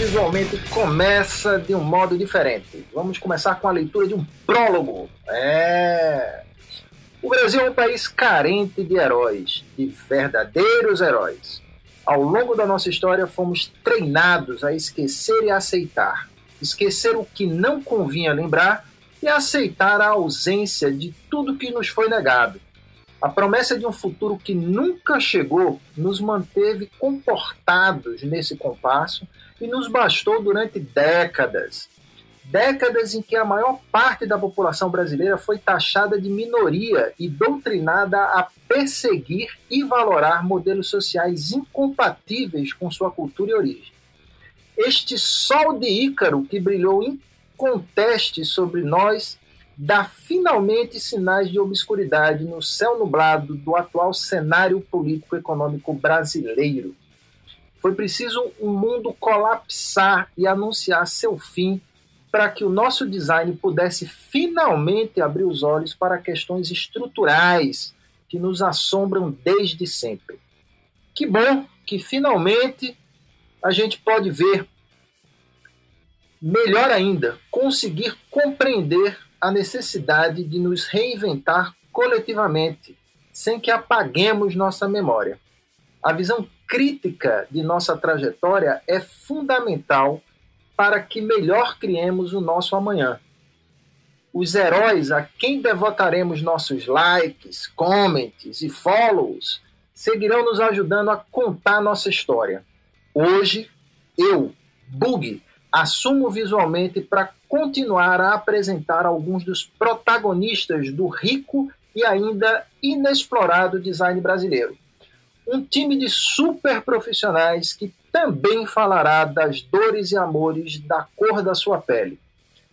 visualmente começa de um modo diferente. Vamos começar com a leitura de um prólogo. É. O Brasil é um país carente de heróis, de verdadeiros heróis. Ao longo da nossa história, fomos treinados a esquecer e aceitar. Esquecer o que não convinha lembrar e aceitar a ausência de tudo que nos foi negado. A promessa de um futuro que nunca chegou nos manteve comportados nesse compasso e nos bastou durante décadas. Décadas em que a maior parte da população brasileira foi taxada de minoria e doutrinada a perseguir e valorar modelos sociais incompatíveis com sua cultura e origem. Este sol de Ícaro que brilhou inconteste sobre nós dá finalmente sinais de obscuridade no céu nublado do atual cenário político-econômico brasileiro. Foi preciso um mundo colapsar e anunciar seu fim para que o nosso design pudesse finalmente abrir os olhos para questões estruturais que nos assombram desde sempre. Que bom que finalmente a gente pode ver, melhor ainda, conseguir compreender a necessidade de nos reinventar coletivamente, sem que apaguemos nossa memória. A visão crítica de nossa trajetória é fundamental para que melhor criemos o nosso amanhã. Os heróis a quem devotaremos nossos likes, comments e follows seguirão nos ajudando a contar nossa história. Hoje, eu, Bug, assumo visualmente para continuar a apresentar alguns dos protagonistas do rico e ainda inexplorado design brasileiro. Um time de super profissionais que também falará das dores e amores da cor da sua pele.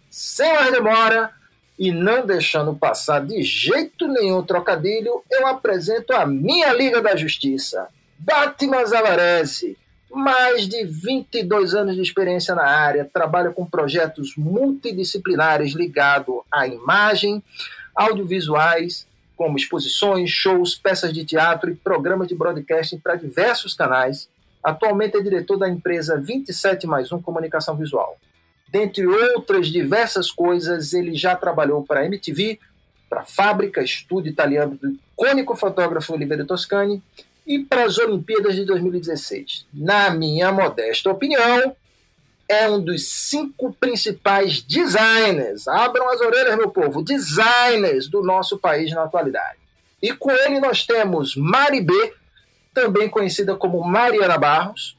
Sem mais demora, e não deixando passar de jeito nenhum trocadilho, eu apresento a minha Liga da Justiça, Batman Zavarese mais de 22 anos de experiência na área, trabalha com projetos multidisciplinares ligados à imagem, audiovisuais, como exposições, shows, peças de teatro e programas de broadcasting para diversos canais. Atualmente é diretor da empresa 27 mais 1 Comunicação Visual. Dentre outras diversas coisas, ele já trabalhou para a MTV, para a Fábrica, estúdio italiano do icônico fotógrafo Oliveira Toscani, e para as Olimpíadas de 2016. Na minha modesta opinião, é um dos cinco principais designers, abram as orelhas, meu povo, designers do nosso país na atualidade. E com ele nós temos Mari B, também conhecida como Mariana Barros,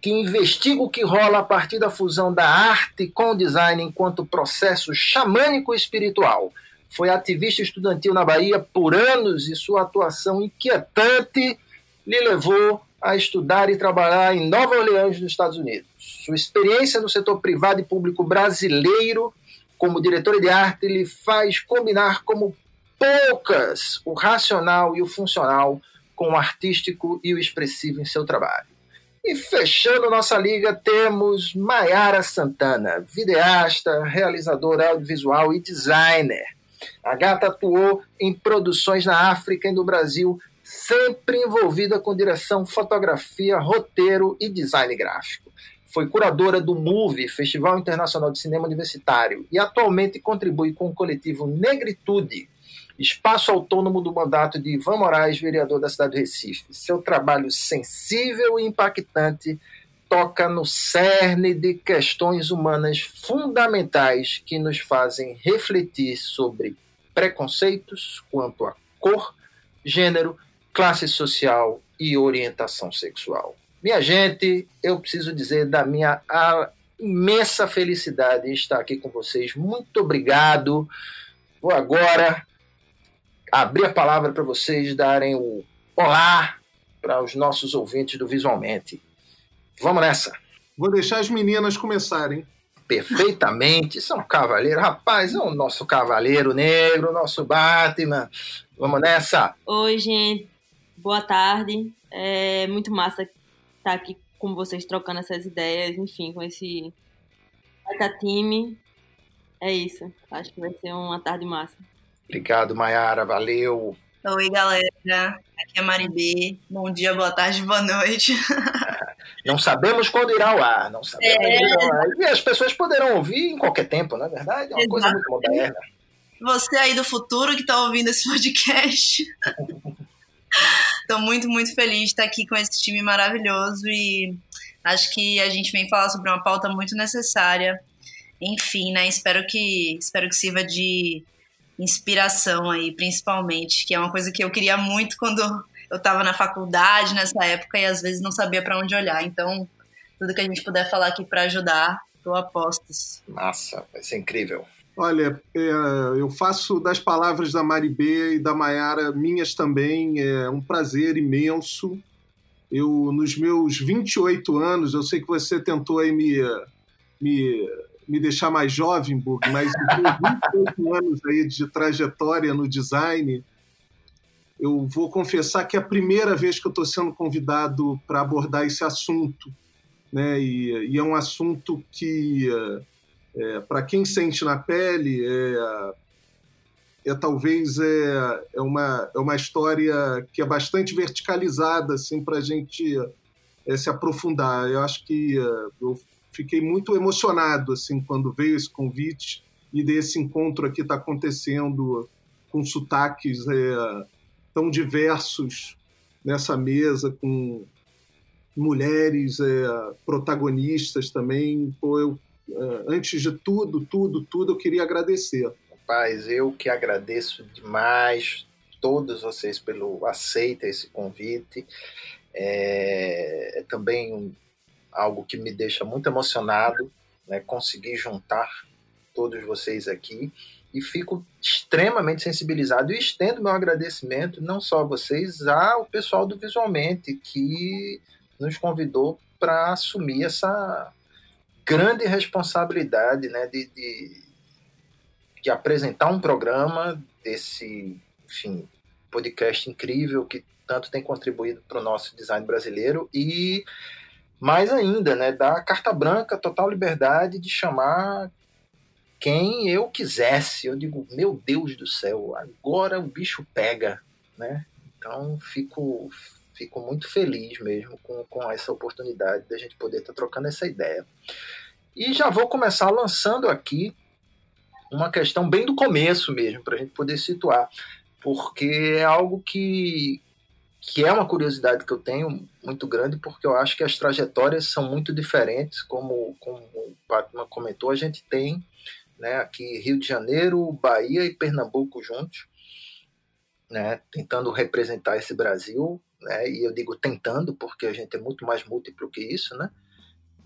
que investiga o que rola a partir da fusão da arte com o design enquanto processo xamânico espiritual foi ativista estudantil na Bahia por anos e sua atuação inquietante lhe levou a estudar e trabalhar em Nova Orleans, nos Estados Unidos. Sua experiência no setor privado e público brasileiro como diretora de arte lhe faz combinar como poucas o racional e o funcional com o artístico e o expressivo em seu trabalho. E fechando nossa liga, temos Maiara Santana, videasta, realizadora audiovisual e designer. A gata atuou em produções na África e no Brasil, sempre envolvida com direção, fotografia, roteiro e design gráfico. Foi curadora do MOVE, Festival Internacional de Cinema Universitário, e atualmente contribui com o coletivo Negritude, espaço autônomo do mandato de Ivan Moraes, vereador da cidade de Recife. Seu trabalho sensível e impactante toca no cerne de questões humanas fundamentais que nos fazem refletir sobre preconceitos quanto a cor, gênero, classe social e orientação sexual. Minha gente, eu preciso dizer da minha imensa felicidade em estar aqui com vocês. Muito obrigado. Vou agora abrir a palavra para vocês darem o olá para os nossos ouvintes do Visualmente. Vamos nessa. Vou deixar as meninas começarem. Perfeitamente, são cavaleiro. Rapaz, é o nosso cavaleiro negro, nosso Batman. Vamos nessa. Oi, gente. Boa tarde. É muito massa estar aqui com vocês trocando essas ideias, enfim, com esse Bata time. É isso. Acho que vai ser uma tarde massa. Obrigado, Mayara. Valeu. Oi, galera. Aqui é a Mari B. Bom dia, boa tarde, boa noite. Não sabemos quando irá ao ar, não sabemos é. E as pessoas poderão ouvir em qualquer tempo, não é verdade? É uma Exato. coisa muito moderna. Você aí do futuro que está ouvindo esse podcast. Estou muito, muito feliz de estar aqui com esse time maravilhoso e acho que a gente vem falar sobre uma pauta muito necessária. Enfim, né? Espero que, espero que sirva de inspiração aí, principalmente, que é uma coisa que eu queria muito quando eu estava na faculdade nessa época e às vezes não sabia para onde olhar. Então, tudo que a gente puder falar aqui para ajudar, tô a postos. Massa, vai ser incrível. Olha, é, eu faço das palavras da Maribê e da Maiara minhas também. É um prazer imenso. Eu, nos meus 28 anos, eu sei que você tentou aí me, me, me deixar mais jovem, Bug, mas nos meus 28 anos aí de trajetória no design, eu vou confessar que é a primeira vez que eu estou sendo convidado para abordar esse assunto. Né? E, e, é um assunto que é, para quem sente na pele, é, é talvez é, é, uma, é uma história que é bastante verticalizada assim, para a gente é, se aprofundar. Eu acho que é, eu fiquei muito emocionado assim quando veio esse convite e desse encontro aqui está acontecendo com sotaques é, tão diversos nessa mesa, com mulheres é, protagonistas também. Pô, eu antes de tudo, tudo, tudo, eu queria agradecer. Rapaz, eu que agradeço demais todos vocês pelo aceita esse convite. É, é também um, algo que me deixa muito emocionado, né, conseguir juntar todos vocês aqui e fico extremamente sensibilizado e estendo meu agradecimento não só a vocês, ao pessoal do Visualmente que nos convidou para assumir essa grande responsabilidade né, de, de, de apresentar um programa desse, enfim, podcast incrível que tanto tem contribuído para o nosso design brasileiro e mais ainda, né, dar carta branca, total liberdade de chamar quem eu quisesse. Eu digo, meu Deus do céu, agora o bicho pega, né? Então fico fico muito feliz mesmo com, com essa oportunidade da gente poder estar tá trocando essa ideia. E já vou começar lançando aqui uma questão bem do começo mesmo, para a gente poder situar, porque é algo que, que é uma curiosidade que eu tenho muito grande, porque eu acho que as trajetórias são muito diferentes, como, como o Batman comentou, a gente tem né, aqui Rio de Janeiro, Bahia e Pernambuco juntos, né, tentando representar esse Brasil, né, e eu digo tentando, porque a gente é muito mais múltiplo que isso, né,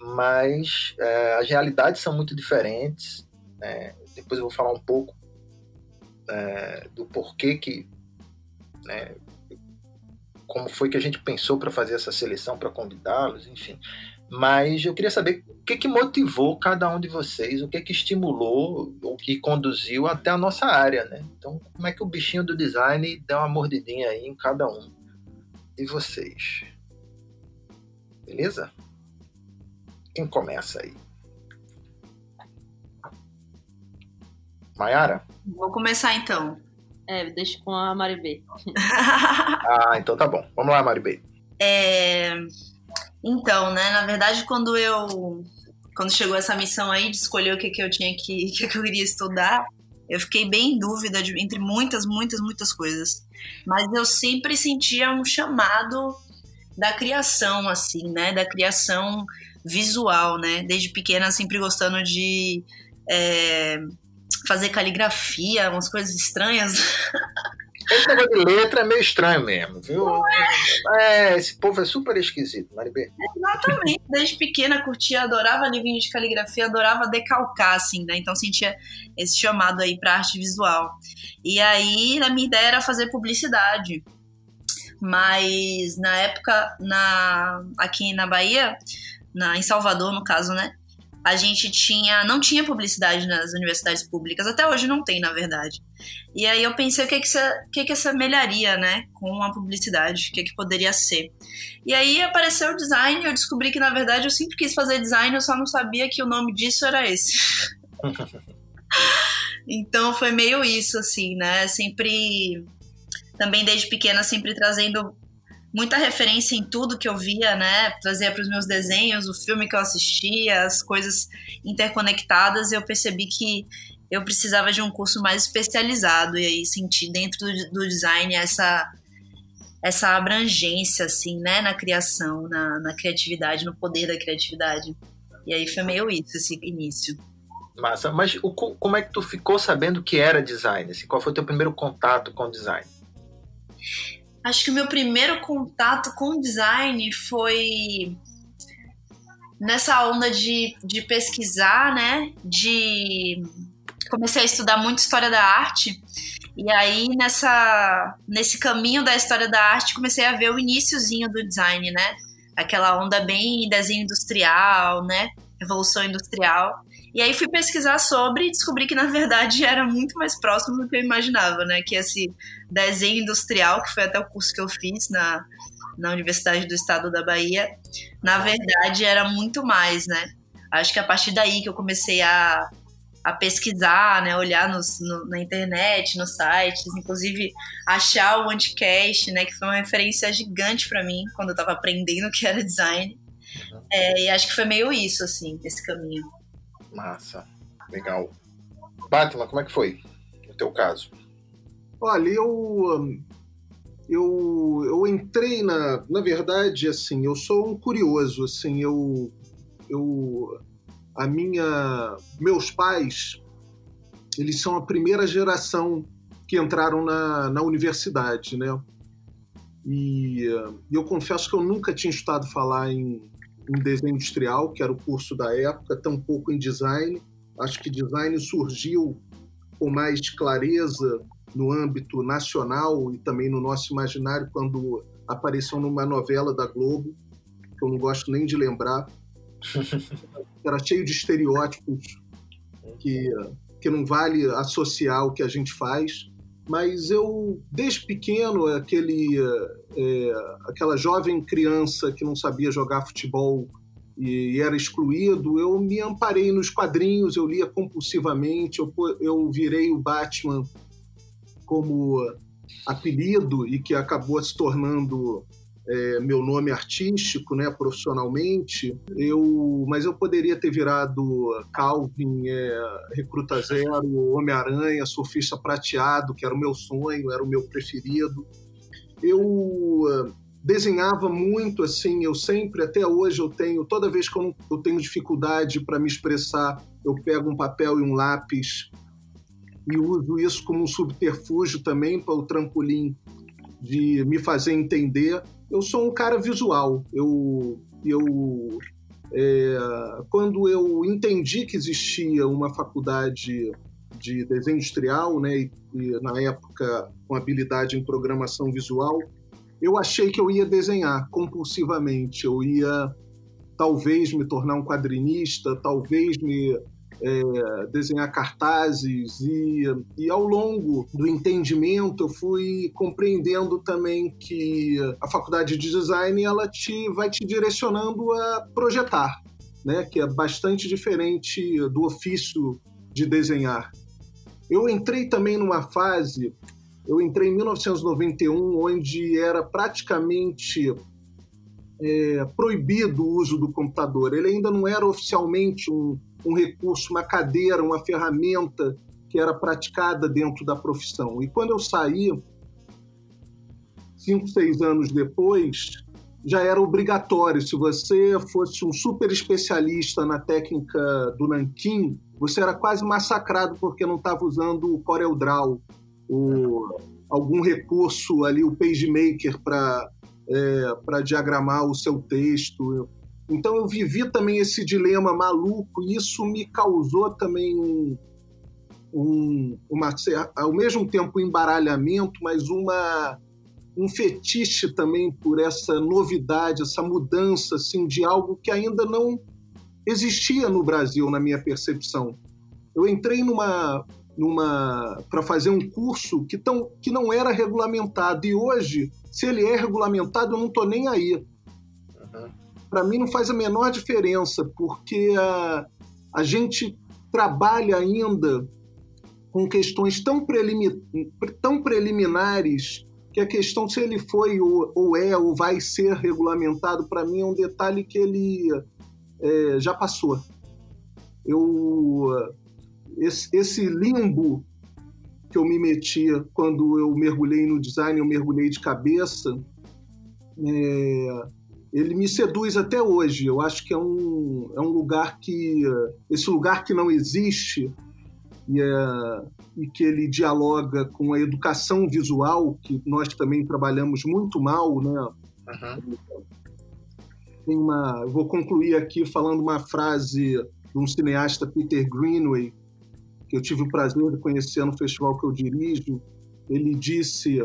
mas é, as realidades são muito diferentes. Né? Depois eu vou falar um pouco é, do porquê que, né, como foi que a gente pensou para fazer essa seleção, para convidá-los, enfim. Mas eu queria saber o que, que motivou cada um de vocês, o que que estimulou, o que conduziu até a nossa área, né? Então, como é que o bichinho do design deu uma mordidinha aí em cada um de vocês? Beleza? Quem começa aí? Maiara? Vou começar então. É, deixa com a Maribê. ah, então tá bom. Vamos lá, Maribê. É... Então, né, na verdade, quando eu quando chegou essa missão aí de escolher o que, que eu tinha que, que, que eu queria estudar, eu fiquei bem em dúvida de, entre muitas, muitas, muitas coisas. Mas eu sempre sentia um chamado da criação, assim, né? Da criação visual, né? Desde pequena, sempre gostando de é, fazer caligrafia, umas coisas estranhas. Esse negócio de letra é meio estranho mesmo, viu? É? é, esse povo é super esquisito, Maribê. Exatamente. Desde pequena curtia, adorava livrinho de caligrafia, adorava decalcar, assim, né? Então sentia esse chamado aí pra arte visual. E aí, a minha ideia era fazer publicidade. Mas na época, na, aqui na Bahia, na, em Salvador, no caso, né? A gente tinha, não tinha publicidade nas universidades públicas, até hoje não tem, na verdade. E aí eu pensei o que que se, o que que semelharia, né, com a publicidade, o que que poderia ser. E aí apareceu o design, eu descobri que na verdade eu sempre quis fazer design, eu só não sabia que o nome disso era esse. então foi meio isso assim, né? Sempre também desde pequena sempre trazendo muita referência em tudo que eu via, né? Trazia para os meus desenhos, o filme que eu assistia, as coisas interconectadas, e eu percebi que eu precisava de um curso mais especializado e aí senti dentro do, design essa essa abrangência assim, né, na criação, na, na criatividade, no poder da criatividade. E aí foi meio isso esse início. Massa. Mas o, como é que tu ficou sabendo que era design? Assim, qual foi o teu primeiro contato com design? Acho que o meu primeiro contato com design foi nessa onda de, de pesquisar, né? De comecei a estudar muito história da arte. E aí, nessa, nesse caminho da história da arte, comecei a ver o iníciozinho do design, né? Aquela onda bem desenho industrial, né? Revolução industrial. E aí fui pesquisar sobre e descobri que, na verdade, era muito mais próximo do que eu imaginava, né? Que esse desenho industrial, que foi até o curso que eu fiz na, na Universidade do Estado da Bahia, na verdade era muito mais, né? Acho que a partir daí que eu comecei a a pesquisar, né, olhar nos, no, na internet, nos sites, inclusive achar o Anticast, né, que foi uma referência gigante para mim quando eu estava aprendendo o que era design. Uhum. É, e acho que foi meio isso, assim, esse caminho. Massa, legal. Batman, como é que foi no teu caso? Olha, eu eu, eu entrei na, na verdade, assim, eu sou um curioso, assim, eu eu a minha, meus pais, eles são a primeira geração que entraram na, na universidade, né? E eu confesso que eu nunca tinha estudado falar em, em desenho industrial, que era o curso da época, tampouco em design. Acho que design surgiu com mais clareza no âmbito nacional e também no nosso imaginário quando apareceu numa novela da Globo, que eu não gosto nem de lembrar, era cheio de estereótipos que, que não vale associar o que a gente faz. Mas eu, desde pequeno, aquele, é, aquela jovem criança que não sabia jogar futebol e, era excluído, eu me amparei nos quadrinhos, eu lia compulsivamente, eu, eu virei o Batman como apelido e que acabou se tornando é, meu nome artístico, né, profissionalmente, eu, mas eu poderia ter virado Calvin, é, Recruta Zero, Homem-Aranha, Surfista Prateado, que era o meu sonho, era o meu preferido. Eu é, desenhava muito, assim, eu sempre, até hoje eu tenho, toda vez que eu, eu tenho dificuldade para me expressar, eu pego um papel e um lápis e uso isso como um subterfúgio também para o trampolim de me fazer entender eu sou um cara visual. Eu, eu é, quando eu entendi que existia uma faculdade de desenho industrial, né, e, e, na época com habilidade em programação visual, eu achei que eu ia desenhar compulsivamente. Eu ia talvez me tornar um quadrinista, talvez me é, desenhar cartazes e, e ao longo do entendimento eu fui compreendendo também que a faculdade de design ela te vai te direcionando a projetar, né, que é bastante diferente do ofício de desenhar. Eu entrei também numa fase, eu entrei em 1991, onde era praticamente é, proibido o uso do computador. Ele ainda não era oficialmente um, um recurso, uma cadeira, uma ferramenta que era praticada dentro da profissão. E quando eu saí, cinco, seis anos depois, já era obrigatório. Se você fosse um super especialista na técnica do Nankin, você era quase massacrado porque não estava usando o CorelDRAW, o, algum recurso ali, o PageMaker, para é, para diagramar o seu texto. Então eu vivi também esse dilema maluco e isso me causou também um, um, uma, ao mesmo tempo um embaralhamento, mas uma, um fetiche também por essa novidade, essa mudança assim, de algo que ainda não existia no Brasil, na minha percepção. Eu entrei numa, numa para fazer um curso que, tão, que não era regulamentado e hoje, se ele é regulamentado, eu não estou nem aí para mim não faz a menor diferença, porque a, a gente trabalha ainda com questões tão, prelimi tão preliminares que a questão se ele foi ou, ou é ou vai ser regulamentado, para mim é um detalhe que ele é, já passou. Eu, esse, esse limbo que eu me metia quando eu mergulhei no design, eu mergulhei de cabeça, é, ele me seduz até hoje. Eu acho que é um, é um lugar que. Esse lugar que não existe e, é, e que ele dialoga com a educação visual, que nós também trabalhamos muito mal, né? Uhum. Tem uma, vou concluir aqui falando uma frase de um cineasta, Peter Greenway, que eu tive o prazer de conhecer no festival que eu dirijo. Ele disse,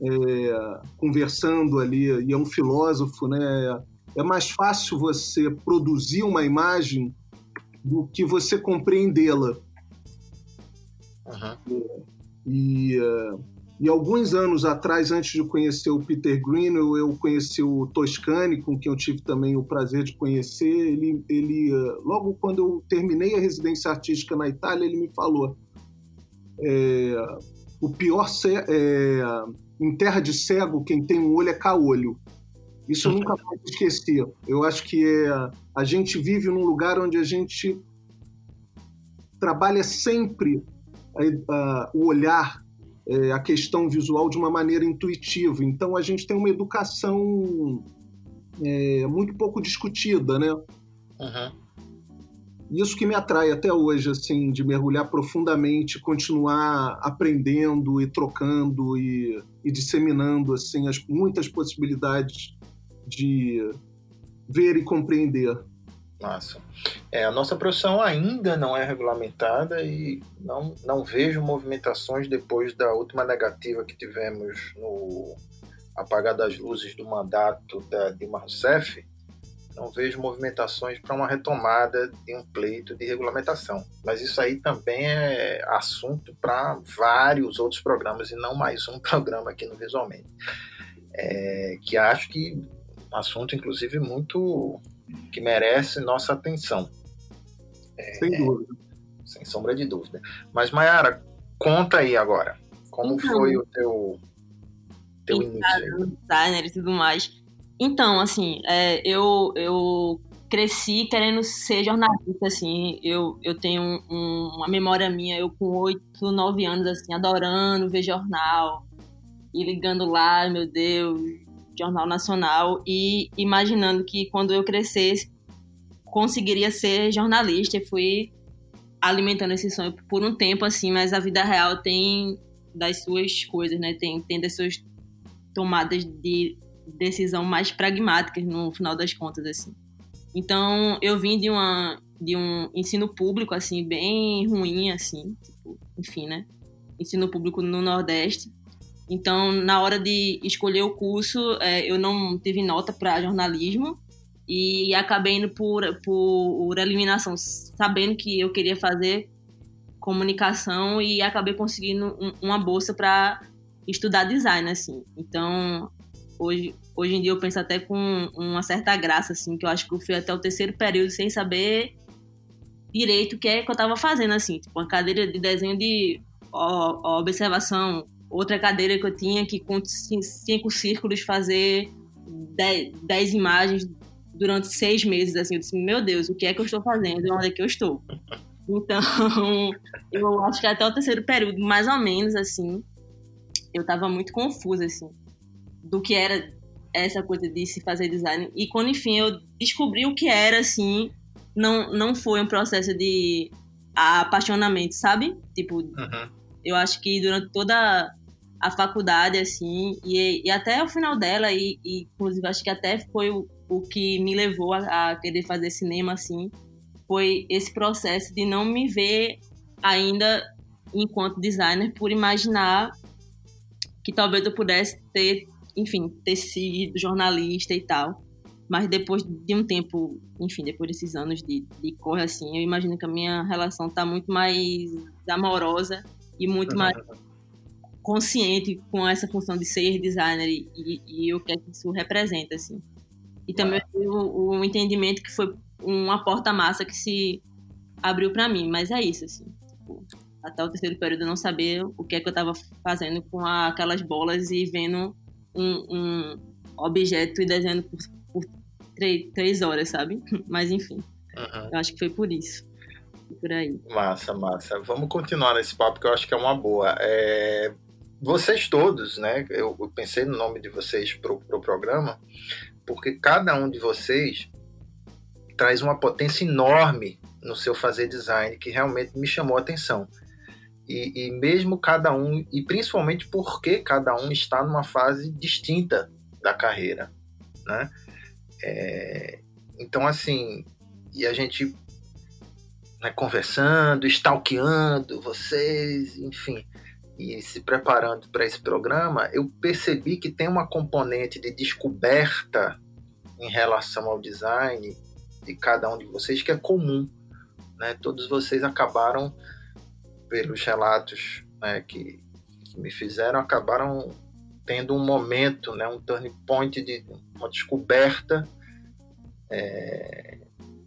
é, conversando ali, e é um filósofo, né? É mais fácil você produzir uma imagem do que você compreendê-la. Uhum. E, uh, e alguns anos atrás, antes de conhecer o Peter Green, eu, eu conheci o Toscani, com quem eu tive também o prazer de conhecer. Ele, ele uh, logo quando eu terminei a residência artística na Itália, ele me falou: é, o pior é, em terra de cego, quem tem um olho é caolho. Isso eu nunca vou esquecer. Eu acho que é, a gente vive num lugar onde a gente trabalha sempre a, o olhar, é, a questão visual de uma maneira intuitiva. Então a gente tem uma educação é, muito pouco discutida, né? Uhum. Isso que me atrai até hoje, assim, de mergulhar profundamente, continuar aprendendo e trocando e, e disseminando, assim, as muitas possibilidades de ver e compreender Massa. É, a nossa profissão ainda não é regulamentada e não, não vejo movimentações depois da última negativa que tivemos no apagar das luzes do mandato da Dilma Rousseff. Não vejo movimentações para uma retomada de um pleito de regulamentação. Mas isso aí também é assunto para vários outros programas e não mais um programa aqui no Visualmente. É, que acho que assunto, inclusive, muito que merece nossa atenção. É, sem dúvida. Sem sombra de dúvida. Mas, Mayara, conta aí agora. Como então, foi o teu, teu início? Designer e tudo mais. Então, assim, é, eu, eu cresci querendo ser jornalista, assim, eu, eu tenho um, uma memória minha, eu com oito, nove anos, assim, adorando ver jornal, e ligando lá, meu Deus, Jornal Nacional e imaginando que quando eu crescesse conseguiria ser jornalista e fui alimentando esse sonho por um tempo assim, mas a vida real tem das suas coisas, né? Tem tem das suas tomadas de decisão mais pragmáticas no final das contas assim. Então, eu vim de uma de um ensino público assim bem ruim assim, tipo, enfim, né? Ensino público no Nordeste então, na hora de escolher o curso, é, eu não tive nota para jornalismo e acabei indo por, por eliminação, sabendo que eu queria fazer comunicação e acabei conseguindo um, uma bolsa para estudar design, assim. Então, hoje, hoje em dia eu penso até com uma certa graça, assim, que eu acho que eu fui até o terceiro período sem saber direito o que é que eu estava fazendo, assim. Tipo, uma cadeira de desenho de observação, outra cadeira que eu tinha que com cinco círculos fazer dez, dez imagens durante seis meses, assim, eu disse, meu Deus, o que é que eu estou fazendo onde é que eu estou? Então, eu acho que até o terceiro período, mais ou menos, assim, eu estava muito confusa, assim, do que era essa coisa de se fazer design. E quando, enfim, eu descobri o que era, assim, não, não foi um processo de apaixonamento, sabe? Tipo, uhum. eu acho que durante toda a faculdade, assim, e, e até o final dela, e, e, inclusive acho que até foi o, o que me levou a, a, querer fazer cinema, assim, foi esse processo de não me ver ainda enquanto designer por imaginar que talvez eu pudesse ter, enfim, ter sido jornalista e tal. Mas depois de um tempo, enfim, depois desses anos de, de corre assim, eu imagino que a minha relação tá muito mais amorosa e muito mais consciente com essa função de ser designer e, e, e o que é que isso representa, assim. E também o, o entendimento que foi uma porta-massa que se abriu para mim, mas é isso, assim. Tipo, até o terceiro período eu não sabia o que é que eu estava fazendo com aquelas bolas e vendo um, um objeto e desenhando por, por três, três, horas, sabe? Mas enfim, uhum. eu acho que foi por isso. Por aí. Massa, massa. Vamos continuar nesse papo que eu acho que é uma boa. É, vocês todos, né? Eu, eu, pensei no nome de vocês pro, pro programa, porque cada um de vocês traz uma potência enorme no seu fazer design que realmente me chamou a atenção. E, e, mesmo cada um, e principalmente porque cada um está numa fase distinta da carreira, né? É, então, assim, e a gente né, conversando, stalkeando vocês, enfim, e se preparando para esse programa, eu percebi que tem uma componente de descoberta em relação ao design de cada um de vocês que é comum. Né? Todos vocês acabaram pelos relatos né, que, que, me fizeram, acabaram tendo um momento, né, um turning point de uma descoberta, é,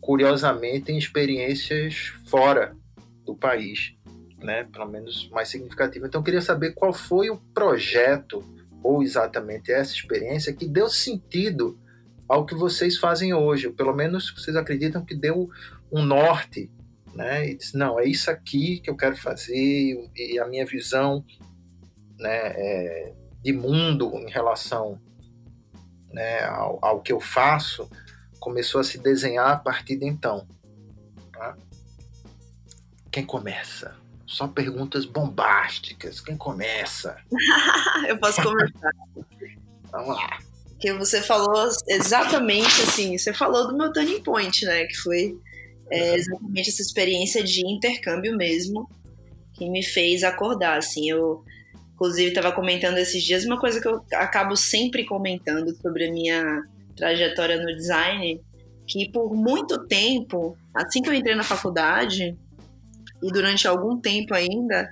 curiosamente, em experiências fora do país, né, pelo menos mais significativa. Então, eu queria saber qual foi o projeto, ou exatamente essa experiência, que deu sentido ao que vocês fazem hoje, pelo menos vocês acreditam que deu um norte né? E disse, não, é isso aqui que eu quero fazer e a minha visão, né, é, de mundo em relação né, ao, ao, que eu faço começou a se desenhar a partir de então. Tá? Quem começa? Só perguntas bombásticas. Quem começa? eu posso começar. Vamos lá. Que você falou exatamente assim, você falou do meu turning point, né? Que foi é exatamente essa experiência de intercâmbio mesmo que me fez acordar, assim, eu inclusive estava comentando esses dias uma coisa que eu acabo sempre comentando sobre a minha trajetória no design, que por muito tempo, assim que eu entrei na faculdade e durante algum tempo ainda,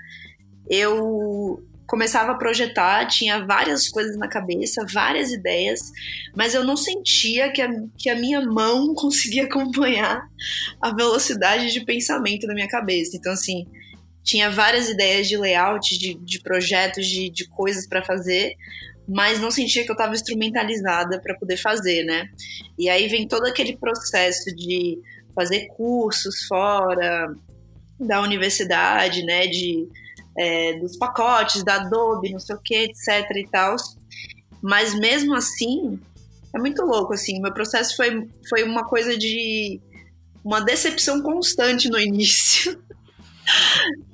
eu começava a projetar, tinha várias coisas na cabeça, várias ideias, mas eu não sentia que a, que a minha mão conseguia acompanhar a velocidade de pensamento da minha cabeça. Então, assim, tinha várias ideias de layout, de, de projetos, de, de coisas para fazer, mas não sentia que eu estava instrumentalizada para poder fazer, né? E aí vem todo aquele processo de fazer cursos fora da universidade, né? De é, dos pacotes da Adobe, não sei o que, etc e tal. Mas mesmo assim, é muito louco, assim. Meu processo foi, foi uma coisa de uma decepção constante no início.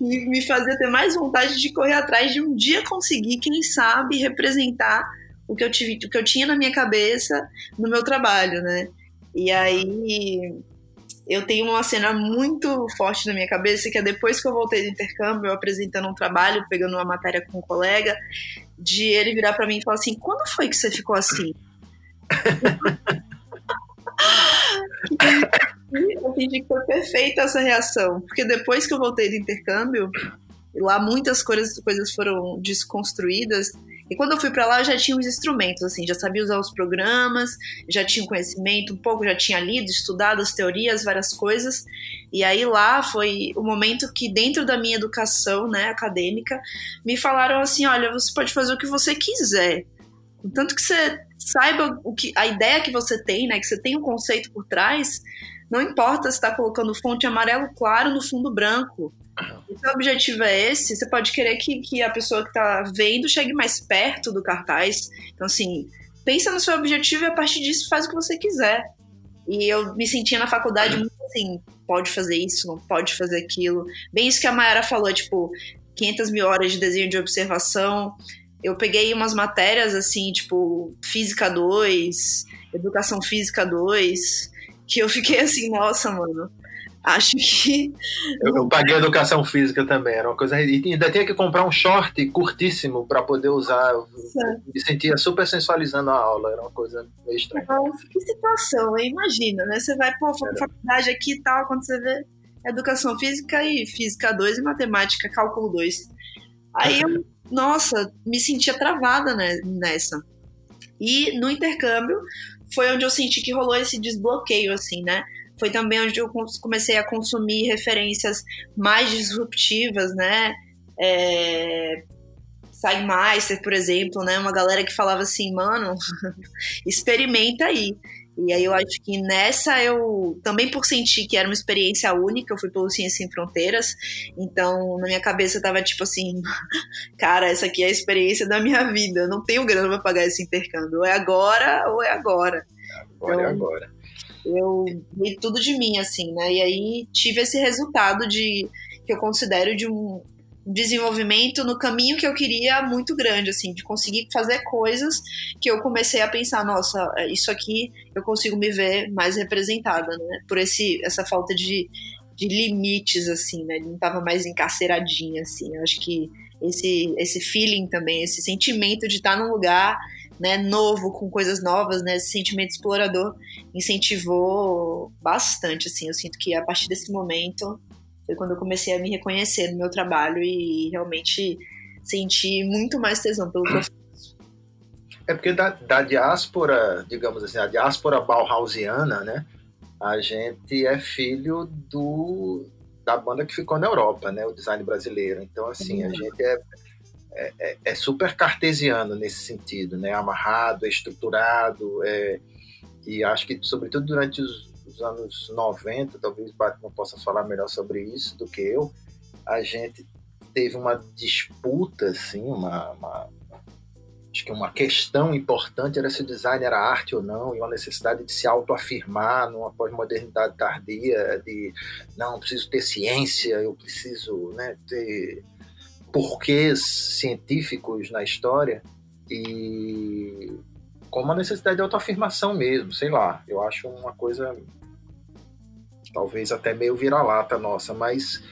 e me fazia ter mais vontade de correr atrás de um dia conseguir, quem sabe, representar o que eu, tive, o que eu tinha na minha cabeça no meu trabalho, né? E aí eu tenho uma cena muito forte na minha cabeça, que é depois que eu voltei do intercâmbio, eu apresentando um trabalho, pegando uma matéria com um colega, de ele virar para mim e falar assim: quando foi que você ficou assim? eu senti que foi perfeita essa reação, porque depois que eu voltei do intercâmbio, lá muitas coisas, coisas foram desconstruídas e quando eu fui para lá, eu já tinha os instrumentos, assim, já sabia usar os programas, já tinha conhecimento um pouco, já tinha lido, estudado as teorias, várias coisas. E aí lá foi o momento que dentro da minha educação, né, acadêmica, me falaram assim, olha, você pode fazer o que você quiser, contanto que você saiba o que a ideia que você tem, né, que você tem um conceito por trás, não importa se está colocando fonte amarelo claro no fundo branco. Se o objetivo é esse, você pode querer que, que a pessoa que está vendo chegue mais perto do cartaz. Então, assim, pensa no seu objetivo e a partir disso faz o que você quiser. E eu me sentia na faculdade muito assim, pode fazer isso, não pode fazer aquilo. Bem isso que a Mayara falou, tipo, 500 mil horas de desenho de observação. Eu peguei umas matérias assim, tipo, Física 2, Educação Física 2, que eu fiquei assim, nossa, mano, Acho que. Eu, eu, paguei educação física também, era uma coisa. E ainda tinha que comprar um short curtíssimo para poder usar. Me sentia super sensualizando a aula, era uma coisa meio estranha. Nossa, que situação, imagina, né? Você vai, pô, faculdade aqui e tal, quando você vê educação física e física 2 e matemática, cálculo 2. Aí eu, nossa, me sentia travada né, nessa. E no intercâmbio foi onde eu senti que rolou esse desbloqueio, assim, né? Foi também onde eu comecei a consumir referências mais disruptivas, né? É, Meister, por exemplo, né? Uma galera que falava assim, mano, experimenta aí. E aí eu acho que nessa eu também por sentir que era uma experiência única, eu fui pelo Ciência Sem Fronteiras, então na minha cabeça tava tipo assim, cara, essa aqui é a experiência da minha vida, eu não tenho grana para pagar esse intercâmbio, ou é agora ou é agora. Agora é então, é agora. Eu dei tudo de mim assim, né? E aí tive esse resultado de que eu considero de um desenvolvimento no caminho que eu queria muito grande, assim, de conseguir fazer coisas que eu comecei a pensar, nossa, isso aqui eu consigo me ver mais representada, né? Por esse, essa falta de, de limites, assim, né? Não tava mais encarceradinha, assim. Eu acho que esse, esse feeling também, esse sentimento de estar num lugar né, novo, com coisas novas, né? Esse sentimento explorador incentivou bastante, assim. Eu sinto que a partir desse momento foi quando eu comecei a me reconhecer no meu trabalho e realmente senti muito mais tesão pelo que eu faço. É porque da, da diáspora, digamos assim, a diáspora bauhausiana, né? A gente é filho do, da banda que ficou na Europa, né? O design brasileiro. Então, assim, a uhum. gente é, é, é, é, super cartesiano nesse sentido, né? Amarrado, estruturado, é, e acho que, sobretudo durante os, dos anos 90, talvez Batman possa falar melhor sobre isso do que eu, a gente teve uma disputa, assim, uma, uma acho que uma questão importante era se o design era arte ou não, e uma necessidade de se autoafirmar numa pós-modernidade tardia, de não, preciso ter ciência, eu preciso né, ter porquês científicos na história, e com uma necessidade de autoafirmação mesmo, sei lá, eu acho uma coisa talvez até meio vira-lata nossa, mas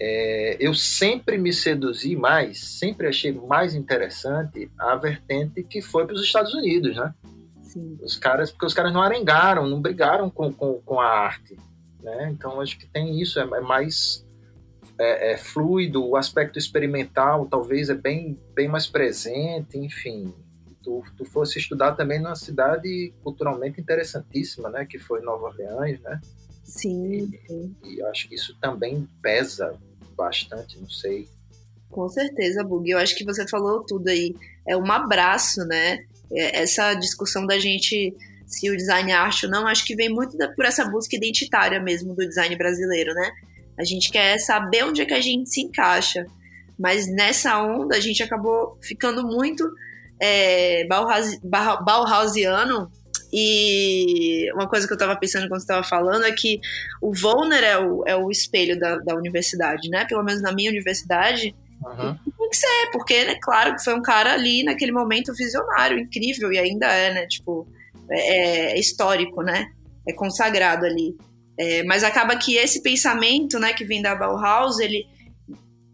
é, eu sempre me seduzi mais, sempre achei mais interessante a vertente que foi para os Estados Unidos, né? Sim. Os caras, porque os caras não arengaram, não brigaram com, com, com a arte, né? Então acho que tem isso, é, é mais é, é, fluido, o aspecto experimental talvez é bem, bem mais presente, enfim. Tu, tu fosse estudar também numa cidade culturalmente interessantíssima, né? Que foi Nova Orleans, né? Sim. E, e acho que isso também pesa bastante, não sei. Com certeza, Bug. Eu acho que você falou tudo aí. É um abraço, né? É, essa discussão da gente se o design é arte ou não, acho que vem muito da, por essa busca identitária mesmo do design brasileiro, né? A gente quer saber onde é que a gente se encaixa. Mas nessa onda a gente acabou ficando muito é, Bauhaus, Bauhausiano e uma coisa que eu estava pensando quando você estava falando é que o Volner é o, é o espelho da, da universidade, né? Pelo menos na minha universidade. Uhum. Tem que ser, porque, né, claro que foi um cara ali naquele momento visionário, incrível, e ainda é, né? Tipo, é, é histórico, né? É consagrado ali. É, mas acaba que esse pensamento, né, que vem da Bauhaus, ele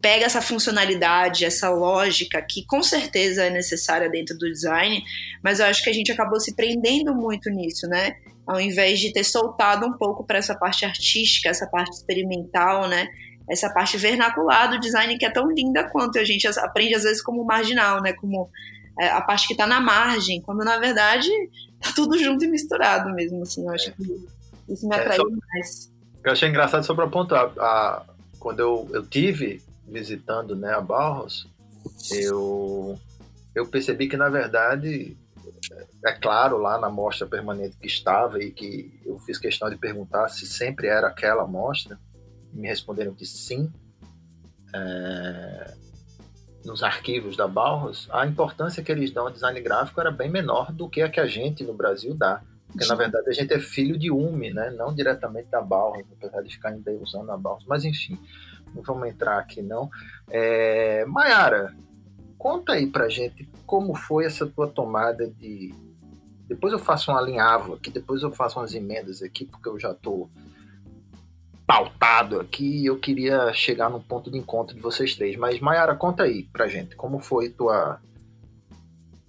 pega essa funcionalidade, essa lógica que com certeza é necessária dentro do design, mas eu acho que a gente acabou se prendendo muito nisso, né? Ao invés de ter soltado um pouco para essa parte artística, essa parte experimental, né? Essa parte vernacular do design que é tão linda quanto a gente aprende às vezes como marginal, né? Como é, a parte que está na margem, quando na verdade tá tudo junto e misturado mesmo, assim. Eu acho que isso me é, atraiu é, só, mais. Eu achei engraçado sobre a ponto, a, quando eu, eu tive visitando né, a Barros, eu, eu percebi que, na verdade, é claro, lá na mostra permanente que estava e que eu fiz questão de perguntar se sempre era aquela mostra, me responderam que sim, é, nos arquivos da Barros, a importância que eles dão ao design gráfico era bem menor do que a que a gente no Brasil dá. Porque, na verdade, a gente é filho de UME, né? não diretamente da Barros, apesar de ficar ainda usando a Barros. Mas, enfim, não vamos entrar aqui não. É, Mayara, conta aí pra gente como foi essa tua tomada de. Depois eu faço um alinhavo aqui, depois eu faço umas emendas aqui, porque eu já tô pautado aqui e eu queria chegar num ponto de encontro de vocês três. Mas, Mayara, conta aí pra gente, como foi tua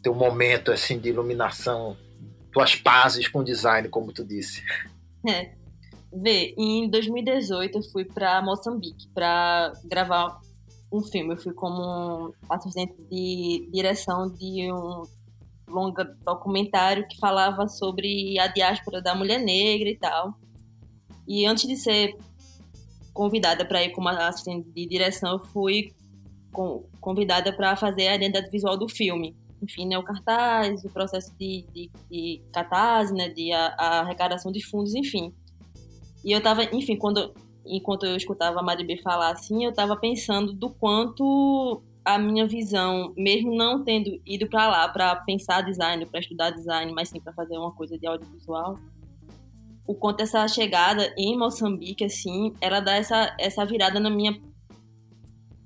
teu momento assim de iluminação, tuas pazes com design, como tu disse. É. Vê, em 2018 eu fui para Moçambique para gravar um filme. Eu fui como assistente de direção de um longa documentário que falava sobre a diáspora da mulher negra e tal. E antes de ser convidada para ir como assistente de direção, eu fui convidada para fazer a identidade visual do filme. Enfim, né, o cartaz, o processo de, de, de catarse, né, de a, a arrecadação de fundos, enfim. E eu estava, enfim, quando enquanto eu escutava a Maribê falar assim, eu estava pensando do quanto a minha visão, mesmo não tendo ido para lá para pensar design, para estudar design, mas sim para fazer uma coisa de audiovisual, o quanto essa chegada em Moçambique, assim, ela dá essa, essa virada na minha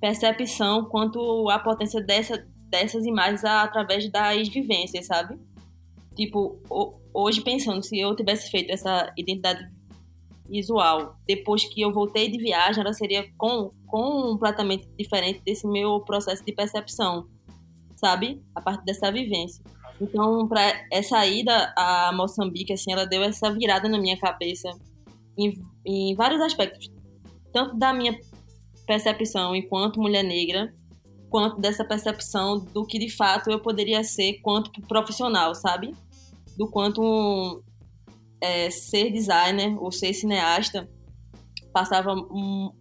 percepção quanto à potência dessa, dessas imagens através das vivências, sabe? Tipo, hoje pensando, se eu tivesse feito essa identidade visual depois que eu voltei de viagem, ela seria com, completamente diferente desse meu processo de percepção, sabe? A partir dessa vivência. Então, para essa ida a Moçambique, assim, ela deu essa virada na minha cabeça em, em vários aspectos, tanto da minha percepção enquanto mulher negra, quanto dessa percepção do que de fato eu poderia ser quanto profissional, sabe? Do quanto é, ser designer ou ser cineasta passava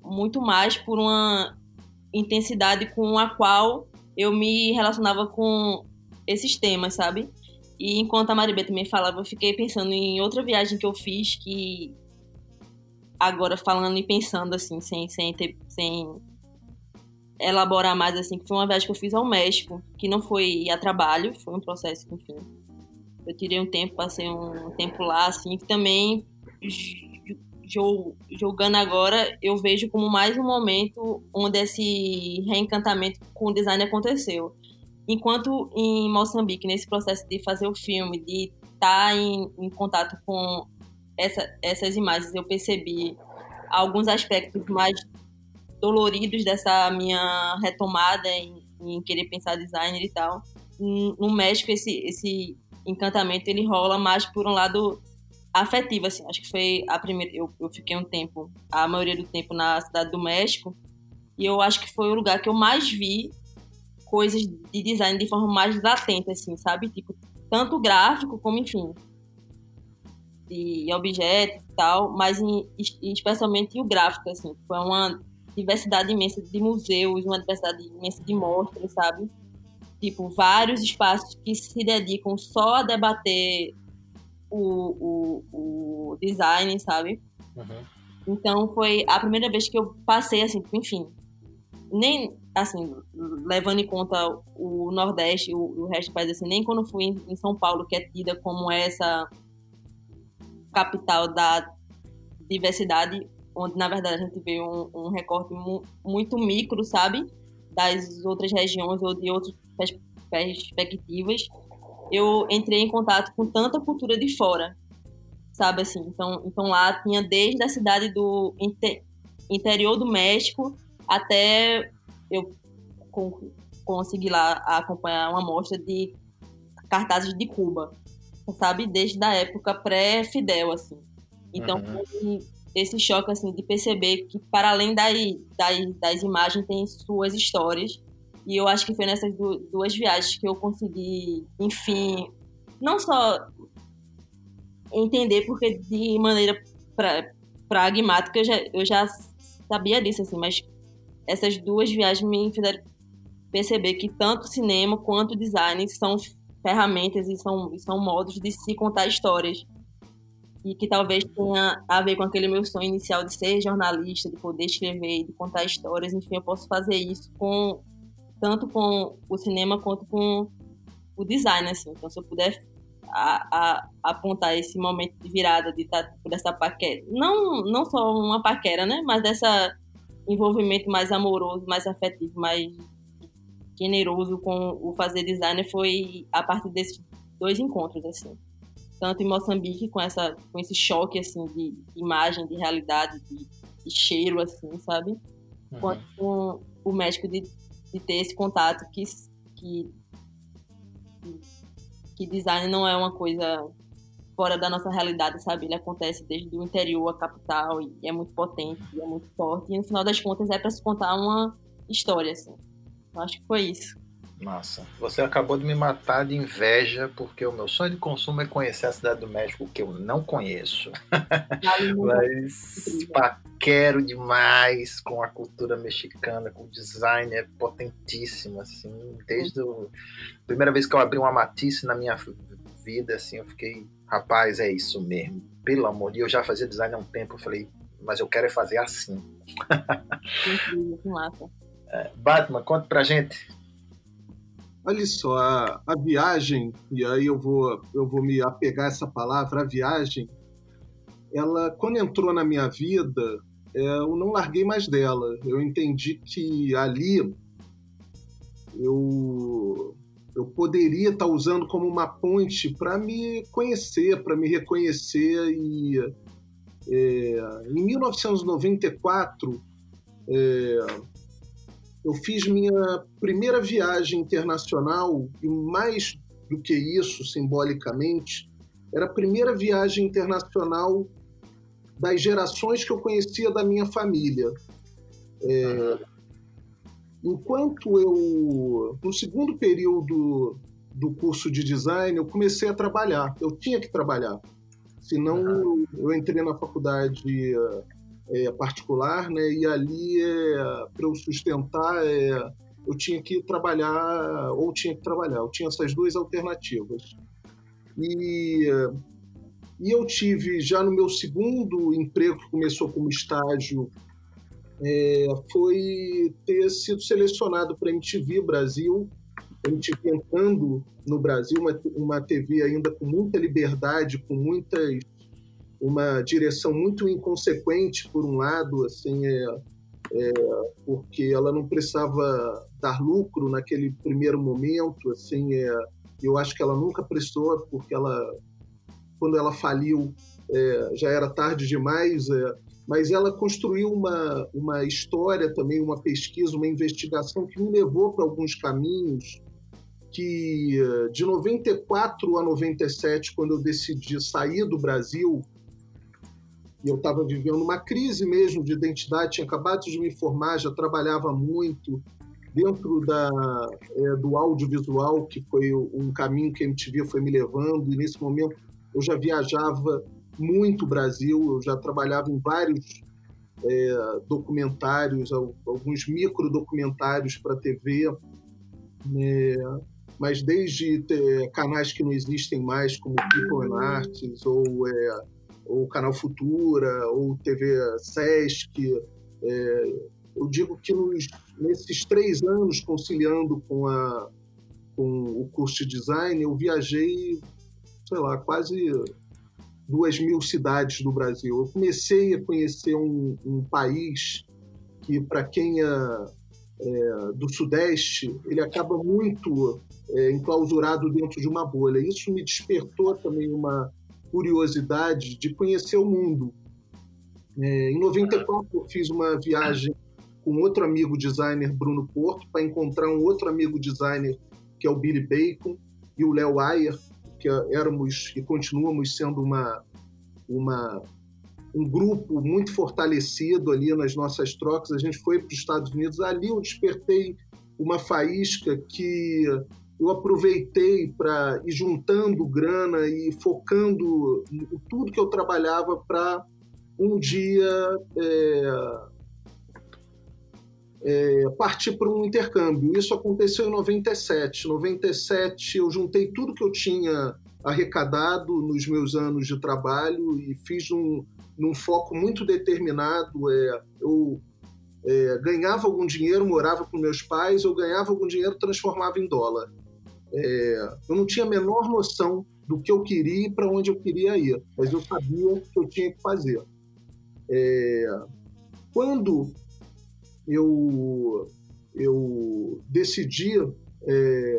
muito mais por uma intensidade com a qual eu me relacionava com esses temas, sabe? E enquanto a Maribê também falava, eu fiquei pensando em outra viagem que eu fiz que agora falando e pensando assim, sem sem ter, sem elaborar mais assim, que foi uma viagem que eu fiz ao México, que não foi a trabalho, foi um processo, enfim. Eu tirei um tempo, passei um tempo lá, assim, que também jogando agora, eu vejo como mais um momento onde esse reencantamento com o design aconteceu. Enquanto em Moçambique, nesse processo de fazer o filme, de estar tá em, em contato com essa, essas imagens, eu percebi alguns aspectos mais doloridos dessa minha retomada em, em querer pensar designer e tal. No México, esse, esse encantamento ele rola mais por um lado afetivo, assim. Acho que foi a primeira. Eu, eu fiquei um tempo, a maioria do tempo, na cidade do México. E eu acho que foi o lugar que eu mais vi coisas de design de forma mais latente, assim, sabe? Tipo, tanto gráfico como, enfim, de objetos e tal, mas em, especialmente o gráfico, assim. Foi uma diversidade imensa de museus, uma diversidade imensa de mostras, sabe? Tipo, vários espaços que se dedicam só a debater o, o, o design, sabe? Uhum. Então foi a primeira vez que eu passei assim, enfim, nem assim, levando em conta o Nordeste, o, o resto do país, assim, nem quando fui em, em, São Paulo, que é tida como essa capital da diversidade, onde na verdade a gente vê um, um recorte mu, muito micro, sabe? Das outras regiões ou de outras perspectivas, eu entrei em contato com tanta cultura de fora, sabe assim? Então, então lá tinha desde a cidade do inter, interior do México até eu consegui lá acompanhar uma mostra de cartazes de Cuba, sabe? Desde a época pré-Fidel, assim. Então, uhum. Esse choque, assim, de perceber que, para além das, das, das imagens, tem suas histórias. E eu acho que foi nessas duas viagens que eu consegui, enfim, não só entender, porque de maneira pra, pragmática eu já, eu já sabia disso, assim, mas essas duas viagens me fizeram perceber que tanto cinema quanto design são ferramentas e são, e são modos de se contar histórias. E que talvez tenha a ver com aquele meu sonho inicial de ser jornalista, de poder escrever, de contar histórias. Enfim, eu posso fazer isso com tanto com o cinema quanto com o design, assim. Então, se eu puder a, a, apontar esse momento de virada, de estar tá, dessa paquera, não, não só uma paquera, né, mas dessa envolvimento mais amoroso, mais afetivo, mais generoso com o fazer design foi a partir desses dois encontros, assim. Tanto em Moçambique, com, essa, com esse choque, assim, de imagem, de realidade, de, de cheiro, assim, sabe? Uhum. Quanto com o México de, de ter esse contato que, que, que design não é uma coisa fora da nossa realidade, sabe? Ele acontece desde o interior à capital e é muito potente, e é muito forte. E no final das contas é para se contar uma história, assim. Eu acho que foi isso. Massa. Você acabou de me matar de inveja, porque o meu sonho de consumo é conhecer a cidade do México, que eu não conheço. Mas paquero demais com a cultura mexicana, com o design é potentíssimo, assim. Desde a primeira vez que eu abri uma matisse na minha vida, assim, eu fiquei, rapaz, é isso mesmo. Pelo amor de Deus, eu já fazia design há um tempo, eu falei, mas eu quero é fazer assim. É, Batman, conta pra gente Olha só, a, a, viagem, e aí eu vou, eu vou me apegar a essa palavra, a viagem, ela, quando entrou na minha vida, é, eu não larguei mais dela. Eu entendi que ali eu, eu poderia estar usando como uma ponte para me conhecer, para me reconhecer. E é, em 1994, é, eu fiz minha primeira viagem internacional e mais do que isso, simbolicamente, era a primeira viagem internacional das gerações que eu conhecia da minha família. É, enquanto eu, no segundo período do curso de design, eu comecei a trabalhar. Eu tinha que trabalhar, senão uhum. eu entrei na faculdade é, particular, né? E ali, é, para eu sustentar, é, eu tinha que trabalhar, ou tinha que trabalhar, eu tinha essas duas alternativas. E, e eu tive, já no meu segundo emprego, que começou como estágio, é, foi ter sido selecionado para a MTV Brasil, a MTV entrando no Brasil, uma, uma TV ainda com muita liberdade, com muitas uma direção muito inconsequente, por um lado, assim, é, é, porque ela não precisava dar lucro naquele primeiro momento, assim, é, eu acho que ela nunca prestou, porque ela, quando ela faliu, é, já era tarde demais, é, mas ela construiu uma, uma história também, uma pesquisa, uma investigação que me levou para alguns caminhos que de 94 a 97, quando eu decidi sair do Brasil, eu estava vivendo uma crise mesmo de identidade, tinha acabado de me formar, já trabalhava muito dentro da, é, do audiovisual, que foi um caminho que a MTV foi me levando, e nesse momento eu já viajava muito o Brasil, eu já trabalhava em vários é, documentários, alguns micro documentários para TV, né? mas desde canais que não existem mais, como People and Arts, ou é, ou Canal Futura, ou TV Sesc. É, eu digo que nos, nesses três anos conciliando com, a, com o curso de design, eu viajei, sei lá, quase duas mil cidades do Brasil. Eu comecei a conhecer um, um país que, para quem é, é, do Sudeste, ele acaba muito é, enclausurado dentro de uma bolha. Isso me despertou também uma, curiosidade de conhecer o mundo. É, em 94 eu fiz uma viagem com outro amigo designer, Bruno Porto, para encontrar um outro amigo designer que é o Billy Bacon e o Léo Ayer, que éramos e continuamos sendo uma, uma um grupo muito fortalecido ali nas nossas trocas. A gente foi para os Estados Unidos. Ali eu despertei uma faísca que eu aproveitei para ir juntando grana e focando tudo que eu trabalhava para um dia é, é, partir para um intercâmbio. Isso aconteceu em 97. Em 97 eu juntei tudo que eu tinha arrecadado nos meus anos de trabalho e fiz um, num foco muito determinado. É, eu é, ganhava algum dinheiro, morava com meus pais, eu ganhava algum dinheiro, transformava em dólar. É, eu não tinha a menor noção do que eu queria e para onde eu queria ir, mas eu sabia que eu tinha que fazer. É, quando eu, eu decidi é,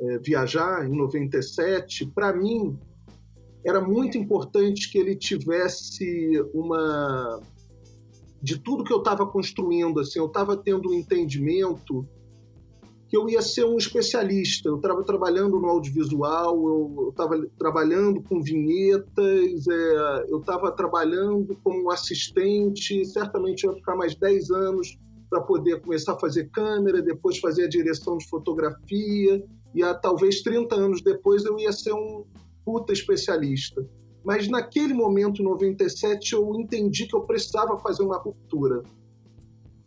é viajar em 97, para mim era muito importante que ele tivesse uma de tudo que eu estava construindo, assim, eu estava tendo um entendimento que eu ia ser um especialista. Eu estava trabalhando no audiovisual, eu estava trabalhando com vinhetas, é, eu estava trabalhando como assistente, certamente ia ficar mais 10 anos para poder começar a fazer câmera, depois fazer a direção de fotografia, e a, talvez 30 anos depois eu ia ser um puta especialista. Mas naquele momento, em 97, eu entendi que eu precisava fazer uma ruptura.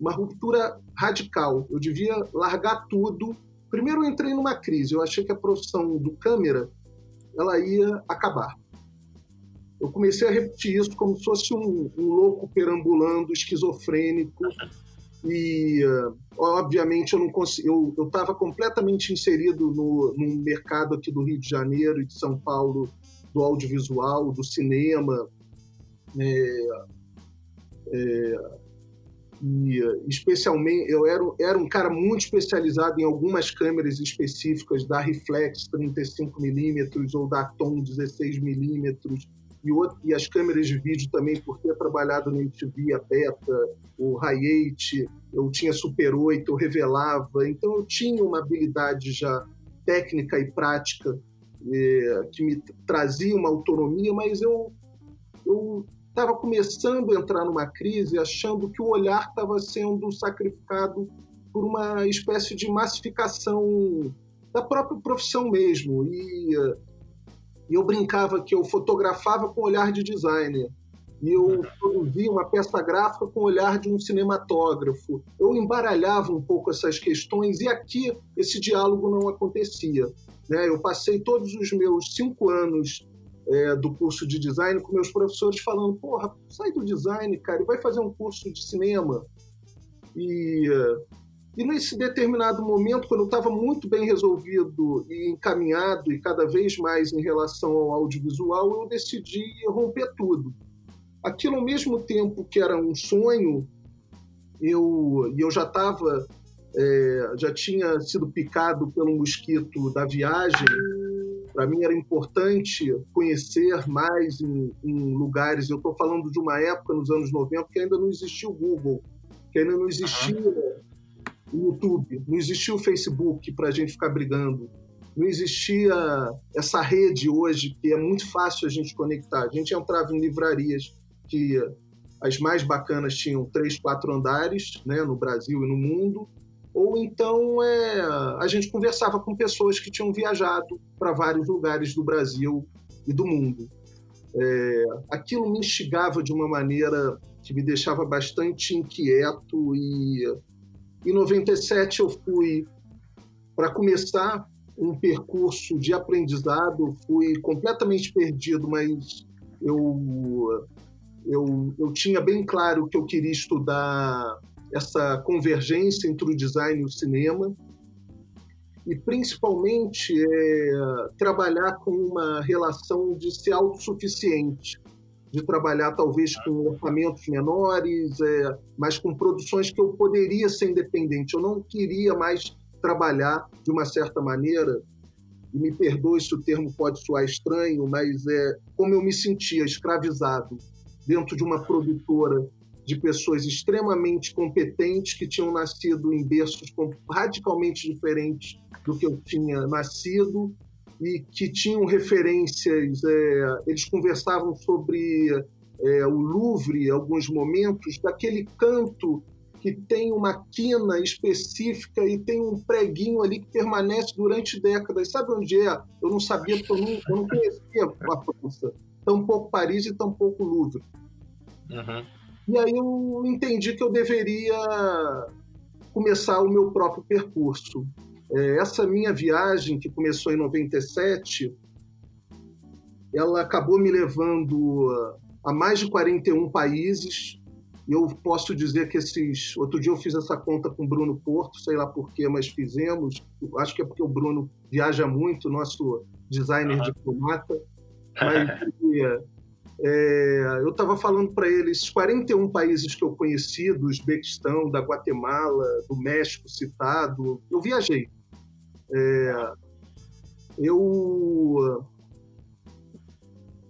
Uma ruptura radical. Eu devia largar tudo. Primeiro eu entrei numa crise. Eu achei que a profissão do câmera ela ia acabar. Eu comecei a repetir isso como se fosse um, um louco perambulando, esquizofrênico, e uh, obviamente eu não consegui, eu estava completamente inserido no, no mercado aqui do Rio de Janeiro e de São Paulo do audiovisual, do cinema, é, é, e especialmente eu era, era um cara muito especializado em algumas câmeras específicas da Reflex 35 mm ou da Atom 16 mm e, outro, e as câmeras de vídeo também, por ter trabalhado no MTV, a Beta, o Hi8, eu tinha Super 8, eu revelava, então eu tinha uma habilidade já técnica e prática é, que me trazia uma autonomia, mas eu eu estava começando a entrar numa crise, achando que o olhar estava sendo sacrificado por uma espécie de massificação da própria profissão mesmo. E e eu brincava que eu fotografava com olhar de designer. E eu produzia uma peça gráfica com o olhar de um cinematógrafo. Eu embaralhava um pouco essas questões e aqui esse diálogo não acontecia. Né? Eu passei todos os meus cinco anos é, do curso de design com meus professores falando: porra, sai do design, cara, e vai fazer um curso de cinema. E e nesse determinado momento, quando eu estava muito bem resolvido e encaminhado, e cada vez mais em relação ao audiovisual, eu decidi romper tudo. Aquilo, ao mesmo tempo que era um sonho, eu, eu já estava, é, já tinha sido picado pelo mosquito da viagem. Para mim era importante conhecer mais em, em lugares. Eu estou falando de uma época, nos anos 90, que ainda não existia o Google, que ainda não existia. O YouTube, não existia o Facebook para a gente ficar brigando, não existia essa rede hoje que é muito fácil a gente conectar. A gente entrava em livrarias que as mais bacanas tinham três, quatro andares, né, no Brasil e no mundo, ou então é, a gente conversava com pessoas que tinham viajado para vários lugares do Brasil e do mundo. É, aquilo me instigava de uma maneira que me deixava bastante inquieto e em 97 eu fui para começar um percurso de aprendizado, fui completamente perdido, mas eu, eu, eu tinha bem claro que eu queria estudar essa convergência entre o design e o cinema e principalmente é, trabalhar com uma relação de ser autossuficiente de trabalhar talvez com orçamentos menores, é, mas com produções que eu poderia ser independente. Eu não queria mais trabalhar de uma certa maneira, e me perdoe se o termo pode soar estranho, mas é como eu me sentia escravizado dentro de uma produtora de pessoas extremamente competentes que tinham nascido em berços radicalmente diferentes do que eu tinha nascido e que tinham referências, é, eles conversavam sobre é, o Louvre, alguns momentos, daquele canto que tem uma quina específica e tem um preguinho ali que permanece durante décadas. Sabe onde é? Eu não sabia, eu não, eu não conhecia a França. Tampouco Paris e tampouco Louvre. Uhum. E aí eu entendi que eu deveria começar o meu próprio percurso. É, essa minha viagem, que começou em 97, ela acabou me levando a mais de 41 países. Eu posso dizer que esses. Outro dia eu fiz essa conta com o Bruno Porto, sei lá porquê, mas fizemos. Acho que é porque o Bruno viaja muito, nosso designer uhum. diplomata. Mas é, eu estava falando para ele: esses 41 países que eu conheci, do Uzbequistão, da Guatemala, do México citado, eu viajei. É, eu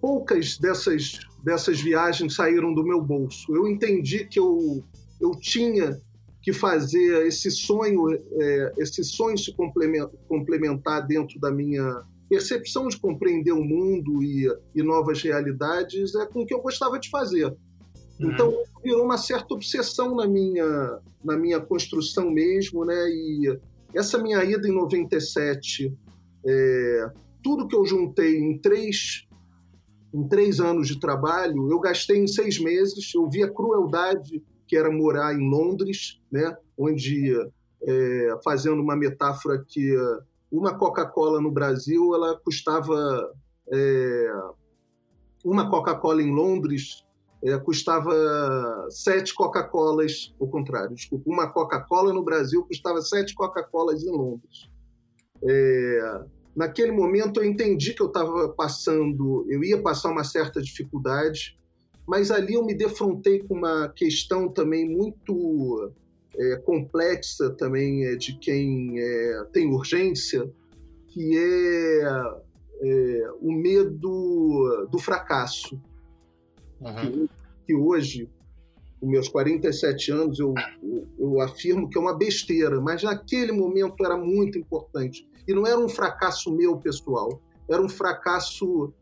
poucas dessas dessas viagens saíram do meu bolso. Eu entendi que eu eu tinha que fazer esse sonho é, esse sonho se complementar dentro da minha percepção de compreender o mundo e, e novas realidades é com o que eu gostava de fazer. Uhum. Então virou uma certa obsessão na minha, na minha construção mesmo, né? E essa minha ida em 97, é, tudo que eu juntei em três, em três anos de trabalho, eu gastei em seis meses. Eu vi a crueldade que era morar em Londres, né? Onde, é, fazendo uma metáfora que uma Coca-Cola no Brasil ela custava é, uma Coca-Cola em Londres é, custava sete Coca-Colas, ao contrário, desculpa, uma Coca-Cola no Brasil custava sete Coca-Colas em Londres. É, naquele momento eu entendi que eu estava passando, eu ia passar uma certa dificuldade, mas ali eu me defrontei com uma questão também muito é, complexa também é, de quem é, tem urgência, que é, é o medo do fracasso uhum. que, hoje, com meus 47 anos, eu, eu, eu afirmo que é uma besteira, mas naquele momento era muito importante. E não era um fracasso meu pessoal, era um fracasso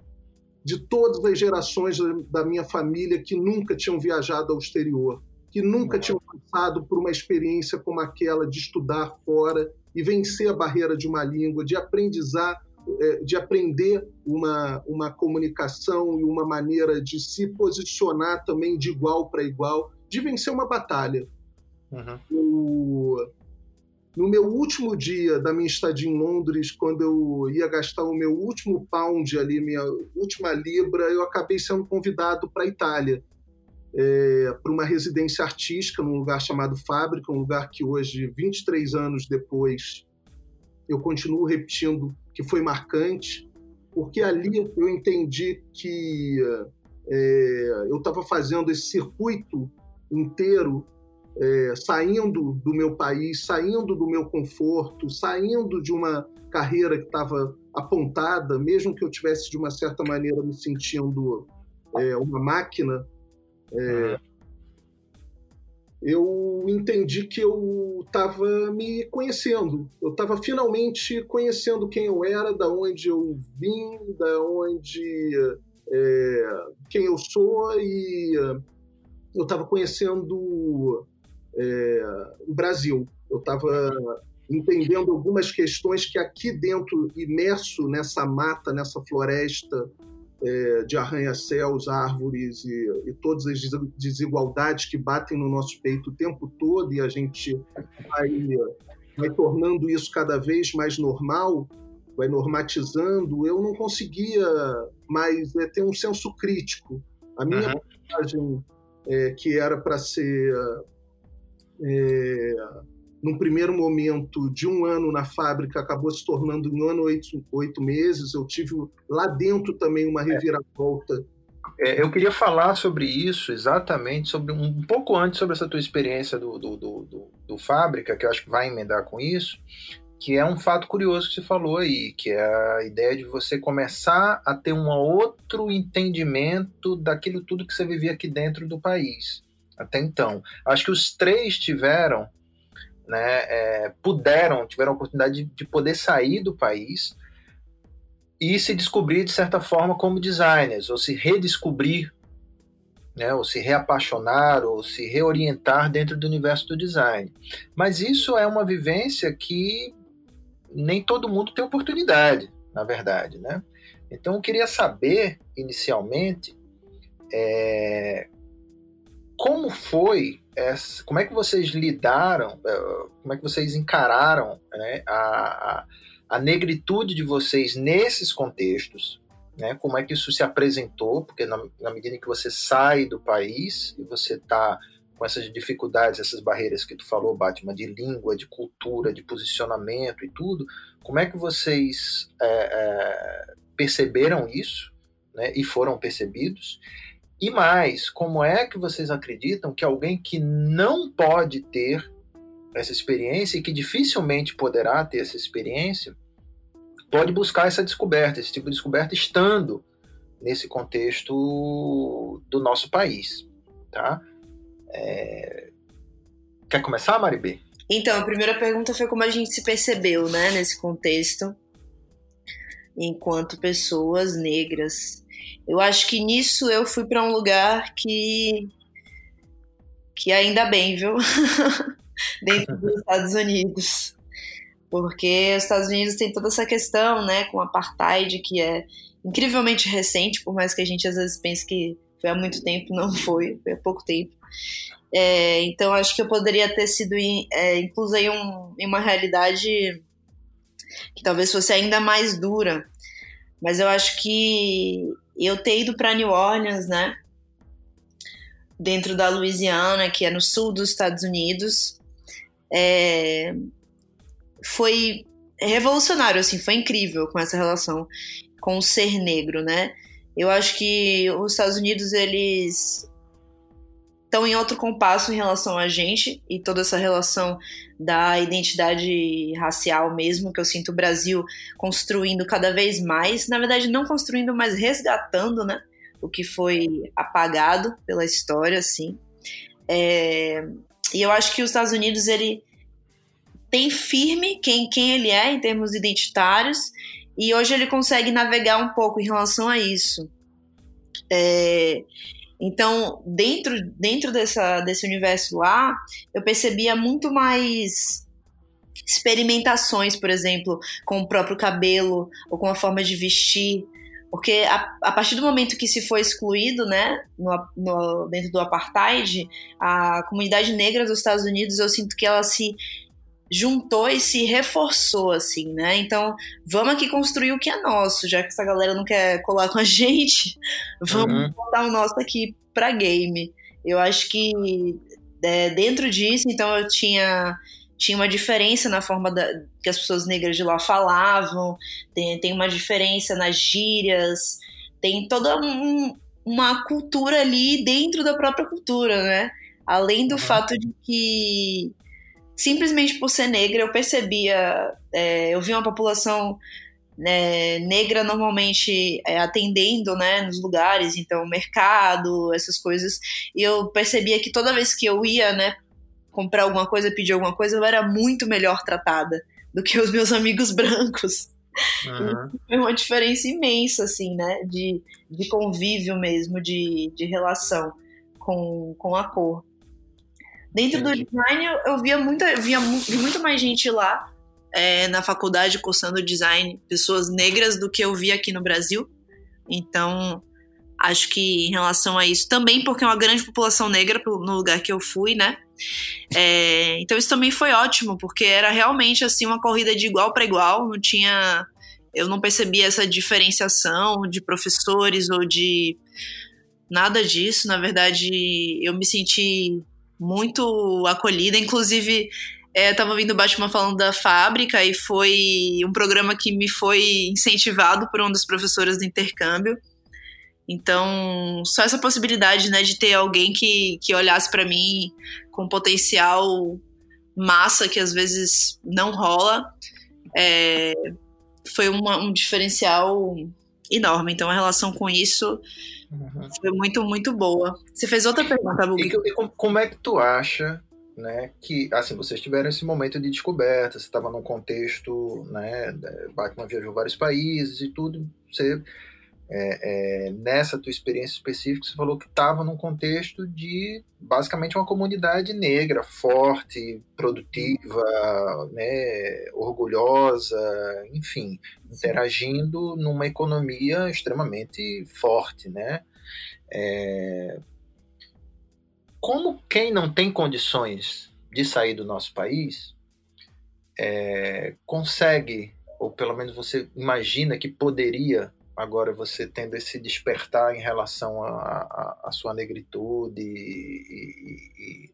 de todas as gerações da minha família que nunca tinham viajado ao exterior, que nunca uhum. tinham passado por uma experiência como aquela de estudar fora e vencer a barreira de uma língua, de aprendizar é, de aprender uma, uma comunicação e uma maneira de se posicionar também de igual para igual, de vencer uma batalha. Uhum. O, no meu último dia da minha estadia em Londres, quando eu ia gastar o meu último pound ali, minha última libra, eu acabei sendo convidado para a Itália, é, para uma residência artística num lugar chamado Fábrica, um lugar que hoje, 23 anos depois, eu continuo repetindo que foi marcante, porque ali eu entendi que é, eu estava fazendo esse circuito inteiro, é, saindo do meu país, saindo do meu conforto, saindo de uma carreira que estava apontada, mesmo que eu tivesse de uma certa maneira me sentindo é, uma máquina. É, eu entendi que eu estava me conhecendo. Eu estava finalmente conhecendo quem eu era, da onde eu vim, da onde é, quem eu sou e eu estava conhecendo é, o Brasil. Eu estava entendendo algumas questões que aqui dentro, imerso nessa mata, nessa floresta, é, de arranha-céus, árvores e, e, todas as desigualdades que batem no nosso peito o tempo todo e a gente vai, vai tornando isso cada vez mais normal, vai normatizando, eu não conseguia mais é, ter um senso crítico. A minha uhum. é, que era para ser é, num primeiro momento de um ano na fábrica, acabou se tornando um ano oito, oito meses. Eu tive lá dentro também uma reviravolta. É, eu queria falar sobre isso exatamente, sobre um, um pouco antes sobre essa tua experiência do, do, do, do, do fábrica, que eu acho que vai emendar com isso, que é um fato curioso que você falou aí, que é a ideia de você começar a ter um outro entendimento daquilo tudo que você vivia aqui dentro do país até então. Acho que os três tiveram né, é, puderam, tiveram a oportunidade de, de poder sair do país e se descobrir de certa forma como designers, ou se redescobrir, né, ou se reapaixonar, ou se reorientar dentro do universo do design. Mas isso é uma vivência que nem todo mundo tem oportunidade, na verdade, né? Então eu queria saber, inicialmente, é, como foi essa, como é que vocês lidaram, eh, como é que vocês encararam né, a, a, negritude de vocês nesses contextos, né, como é que isso se apresentou, porque na, na medida em que você sai do país e você está com essas dificuldades, essas barreiras que tu falou, Batman, de língua, de cultura, de posicionamento e tudo, como é que vocês é, é, perceberam isso né, e foram percebidos? E mais, como é que vocês acreditam que alguém que não pode ter essa experiência e que dificilmente poderá ter essa experiência pode buscar essa descoberta, esse tipo de descoberta estando nesse contexto do nosso país, tá? É... Quer começar, Maribê? Então, a primeira pergunta foi como a gente se percebeu, né, nesse contexto, enquanto pessoas negras eu acho que nisso eu fui para um lugar que que ainda bem, viu? Dentro dos Estados Unidos. Porque os Estados Unidos tem toda essa questão, né, com o apartheid, que é incrivelmente recente, por mais que a gente às vezes pense que foi há muito tempo, não foi, foi há pouco tempo. É, então acho que eu poderia ter sido é, em, um, em uma realidade que talvez fosse ainda mais dura. Mas eu acho que eu ter ido para New Orleans, né, dentro da Louisiana, que é no sul dos Estados Unidos, é, foi revolucionário, assim, foi incrível com essa relação com o ser negro, né? Eu acho que os Estados Unidos, eles estão em outro compasso em relação a gente e toda essa relação da identidade racial mesmo, que eu sinto o Brasil construindo cada vez mais, na verdade não construindo, mas resgatando, né, o que foi apagado pela história, assim. É... E eu acho que os Estados Unidos, ele tem firme quem, quem ele é em termos identitários e hoje ele consegue navegar um pouco em relação a isso. É, então, dentro, dentro dessa, desse universo lá, eu percebia muito mais experimentações, por exemplo, com o próprio cabelo ou com a forma de vestir. Porque a, a partir do momento que se foi excluído, né, no, no, dentro do apartheid, a comunidade negra dos Estados Unidos, eu sinto que ela se juntou e se reforçou, assim, né? Então, vamos aqui construir o que é nosso, já que essa galera não quer colar com a gente, vamos uhum. botar o nosso aqui pra game. Eu acho que é, dentro disso, então, eu tinha tinha uma diferença na forma da, que as pessoas negras de lá falavam, tem, tem uma diferença nas gírias, tem toda um, uma cultura ali dentro da própria cultura, né? Além do uhum. fato de que simplesmente por ser negra, eu percebia, é, eu vi uma população né, negra normalmente é, atendendo né, nos lugares, então mercado, essas coisas, e eu percebia que toda vez que eu ia né, comprar alguma coisa, pedir alguma coisa, eu era muito melhor tratada do que os meus amigos brancos. Uhum. Foi uma diferença imensa, assim, né, de, de convívio mesmo, de, de relação com, com a cor. Dentro do design, eu, via, muita, via vi muito mais gente lá é, na faculdade cursando design, pessoas negras, do que eu vi aqui no Brasil. Então, acho que em relação a isso, também porque é uma grande população negra no lugar que eu fui, né? É, então, isso também foi ótimo, porque era realmente assim uma corrida de igual para igual, não tinha. Eu não percebia essa diferenciação de professores ou de nada disso. Na verdade, eu me senti muito acolhida. Inclusive, é, tava ouvindo o Batman falando da fábrica e foi um programa que me foi incentivado por um dos professores do intercâmbio. Então, só essa possibilidade, né, de ter alguém que, que olhasse para mim com potencial massa que às vezes não rola, é, foi uma, um diferencial enorme. Então, a relação com isso Uhum. Foi muito, muito boa. Você fez outra pergunta. E, e, como é que tu acha né, que, assim, vocês tiveram esse momento de descoberta, você estava num contexto, né, Batman viajou vários países e tudo, você, é, é, nessa tua experiência específica, você falou que estava num contexto de, basicamente, uma comunidade negra, forte, produtiva, né, orgulhosa, enfim, interagindo numa economia extremamente forte, né, é, como quem não tem condições de sair do nosso país é, consegue, ou pelo menos você imagina que poderia, agora você tendo esse despertar em relação à sua negritude e,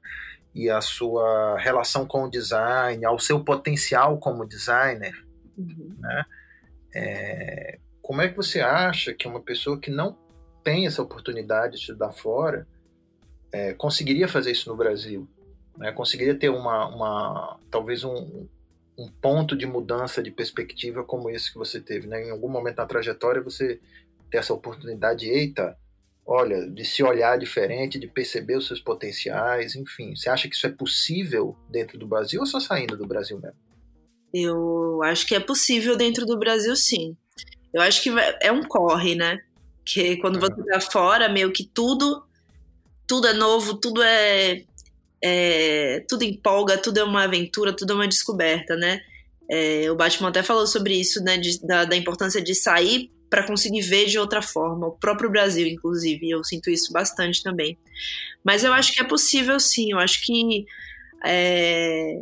e, e a sua relação com o design, ao seu potencial como designer, uhum. né? É, como é que você acha que uma pessoa que não tem essa oportunidade de estudar fora é, conseguiria fazer isso no Brasil, né? conseguiria ter uma, uma talvez um, um, ponto de mudança de perspectiva como esse que você teve, né? Em algum momento na trajetória você ter essa oportunidade, eita, olha, de se olhar diferente, de perceber os seus potenciais, enfim. Você acha que isso é possível dentro do Brasil ou só saindo do Brasil mesmo? Eu acho que é possível dentro do Brasil, sim. Eu acho que é um corre, né? Que quando você tá fora, meio que tudo tudo é novo, tudo é é, tudo empolga, tudo é uma aventura, tudo é uma descoberta, né? É, o Batman até falou sobre isso, né? De, da, da importância de sair para conseguir ver de outra forma. O próprio Brasil, inclusive, eu sinto isso bastante também. Mas eu acho que é possível, sim. Eu acho que é,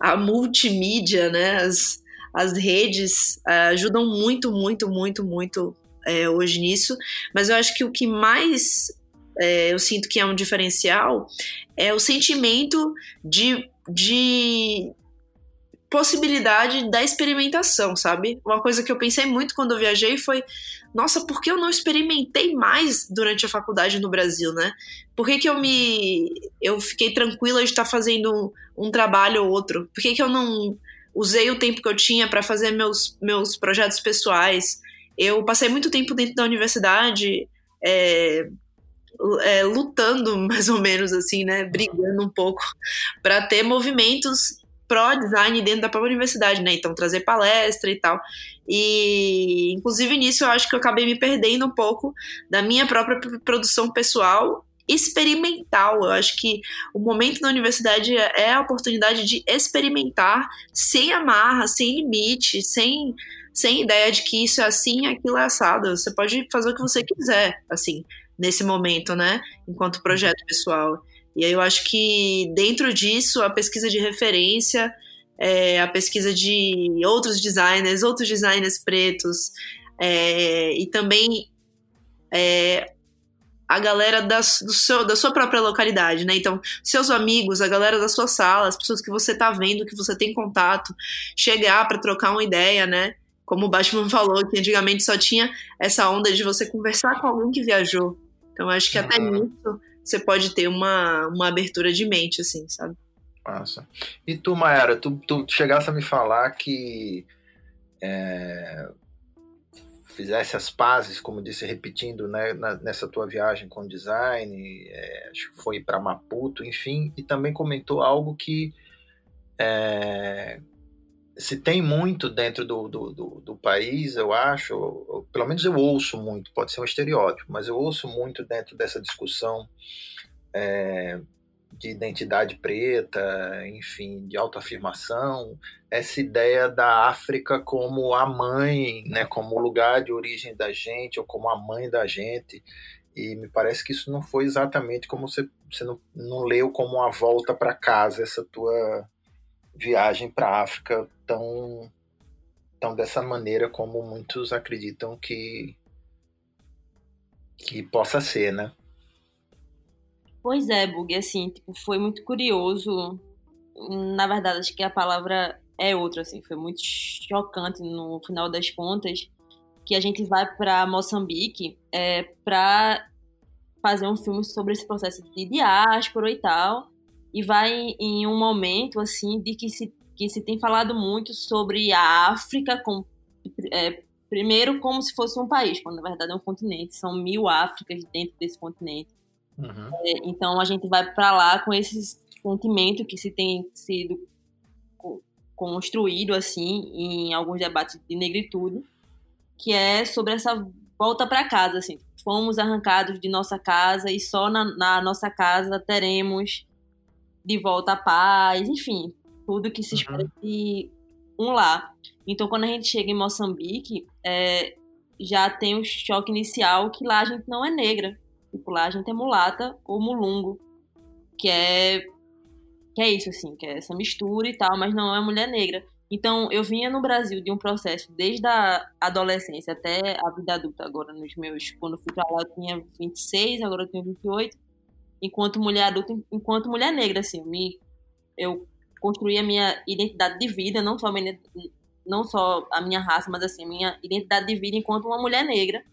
a multimídia, né? As, as redes uh, ajudam muito, muito, muito, muito é, hoje nisso. Mas eu acho que o que mais é, eu sinto que é um diferencial é o sentimento de, de possibilidade da experimentação, sabe? Uma coisa que eu pensei muito quando eu viajei foi: nossa, por que eu não experimentei mais durante a faculdade no Brasil, né? Por que, que eu me. Eu fiquei tranquila de estar fazendo um, um trabalho ou outro? Por que, que eu não usei o tempo que eu tinha para fazer meus, meus projetos pessoais. Eu passei muito tempo dentro da universidade é, é, lutando, mais ou menos assim, né, brigando um pouco para ter movimentos pró-design dentro da própria universidade, né? Então trazer palestra e tal. E inclusive nisso eu acho que eu acabei me perdendo um pouco da minha própria produção pessoal experimental. Eu acho que o momento da universidade é a oportunidade de experimentar sem amarra, sem limite, sem, sem ideia de que isso é assim, aquilo é assado. Você pode fazer o que você quiser, assim, nesse momento, né? Enquanto projeto pessoal. E aí eu acho que dentro disso, a pesquisa de referência, é, a pesquisa de outros designers, outros designers pretos, é, e também é, a galera da, do seu, da sua própria localidade, né? Então, seus amigos, a galera da sua sala, as pessoas que você tá vendo, que você tem contato, chegar para trocar uma ideia, né? Como o Batman falou, que antigamente só tinha essa onda de você conversar com alguém que viajou. Então, acho que até nisso você pode ter uma, uma abertura de mente, assim, sabe? Massa. E tu, Mayara, tu, tu chegasse a me falar que é, fizesse as pazes, como disse, repetindo, né, na, nessa tua viagem com design, é, acho que foi para Maputo, enfim, e também comentou algo que é, se tem muito dentro do, do, do, do país, eu acho, pelo menos eu ouço muito, pode ser um estereótipo, mas eu ouço muito dentro dessa discussão é, de identidade preta, enfim, de autoafirmação, essa ideia da África como a mãe, né, como o lugar de origem da gente, ou como a mãe da gente, e me parece que isso não foi exatamente como você, você não, não leu como uma volta para casa, essa tua viagem para a África tão, tão dessa maneira como muitos acreditam que, que possa ser, né? Pois é, Bug, assim, tipo, foi muito curioso. Na verdade, acho que a palavra é outra, assim, foi muito chocante no final das contas que a gente vai para Moçambique é, para fazer um filme sobre esse processo de diáspora e tal, e vai em um momento assim de que se que se tem falado muito sobre a África com é, primeiro como se fosse um país, quando na verdade é um continente, são mil Áfricas dentro desse continente. Uhum. É, então a gente vai para lá com esse sentimento que se tem sido construído assim em alguns debates de negritude, que é sobre essa volta para casa, assim, fomos arrancados de nossa casa e só na, na, nossa casa teremos de volta a paz, enfim, tudo que se uhum. espera de um lá. Então, quando a gente chega em Moçambique, é, já tem o choque inicial que lá a gente não é negra. Tipo, lá a gente é mulata ou mulungo, que é que é isso assim, que é essa mistura e tal, mas não é mulher negra. Então, eu vinha no Brasil de um processo desde a adolescência até a vida adulta, agora nos meus, quando fui para lá eu tinha 26, agora eu tenho 28. Enquanto mulher adulta, enquanto mulher negra assim, me eu construí a minha identidade de vida, não só a minha, não só a minha raça, mas assim, minha identidade de vida enquanto uma mulher negra.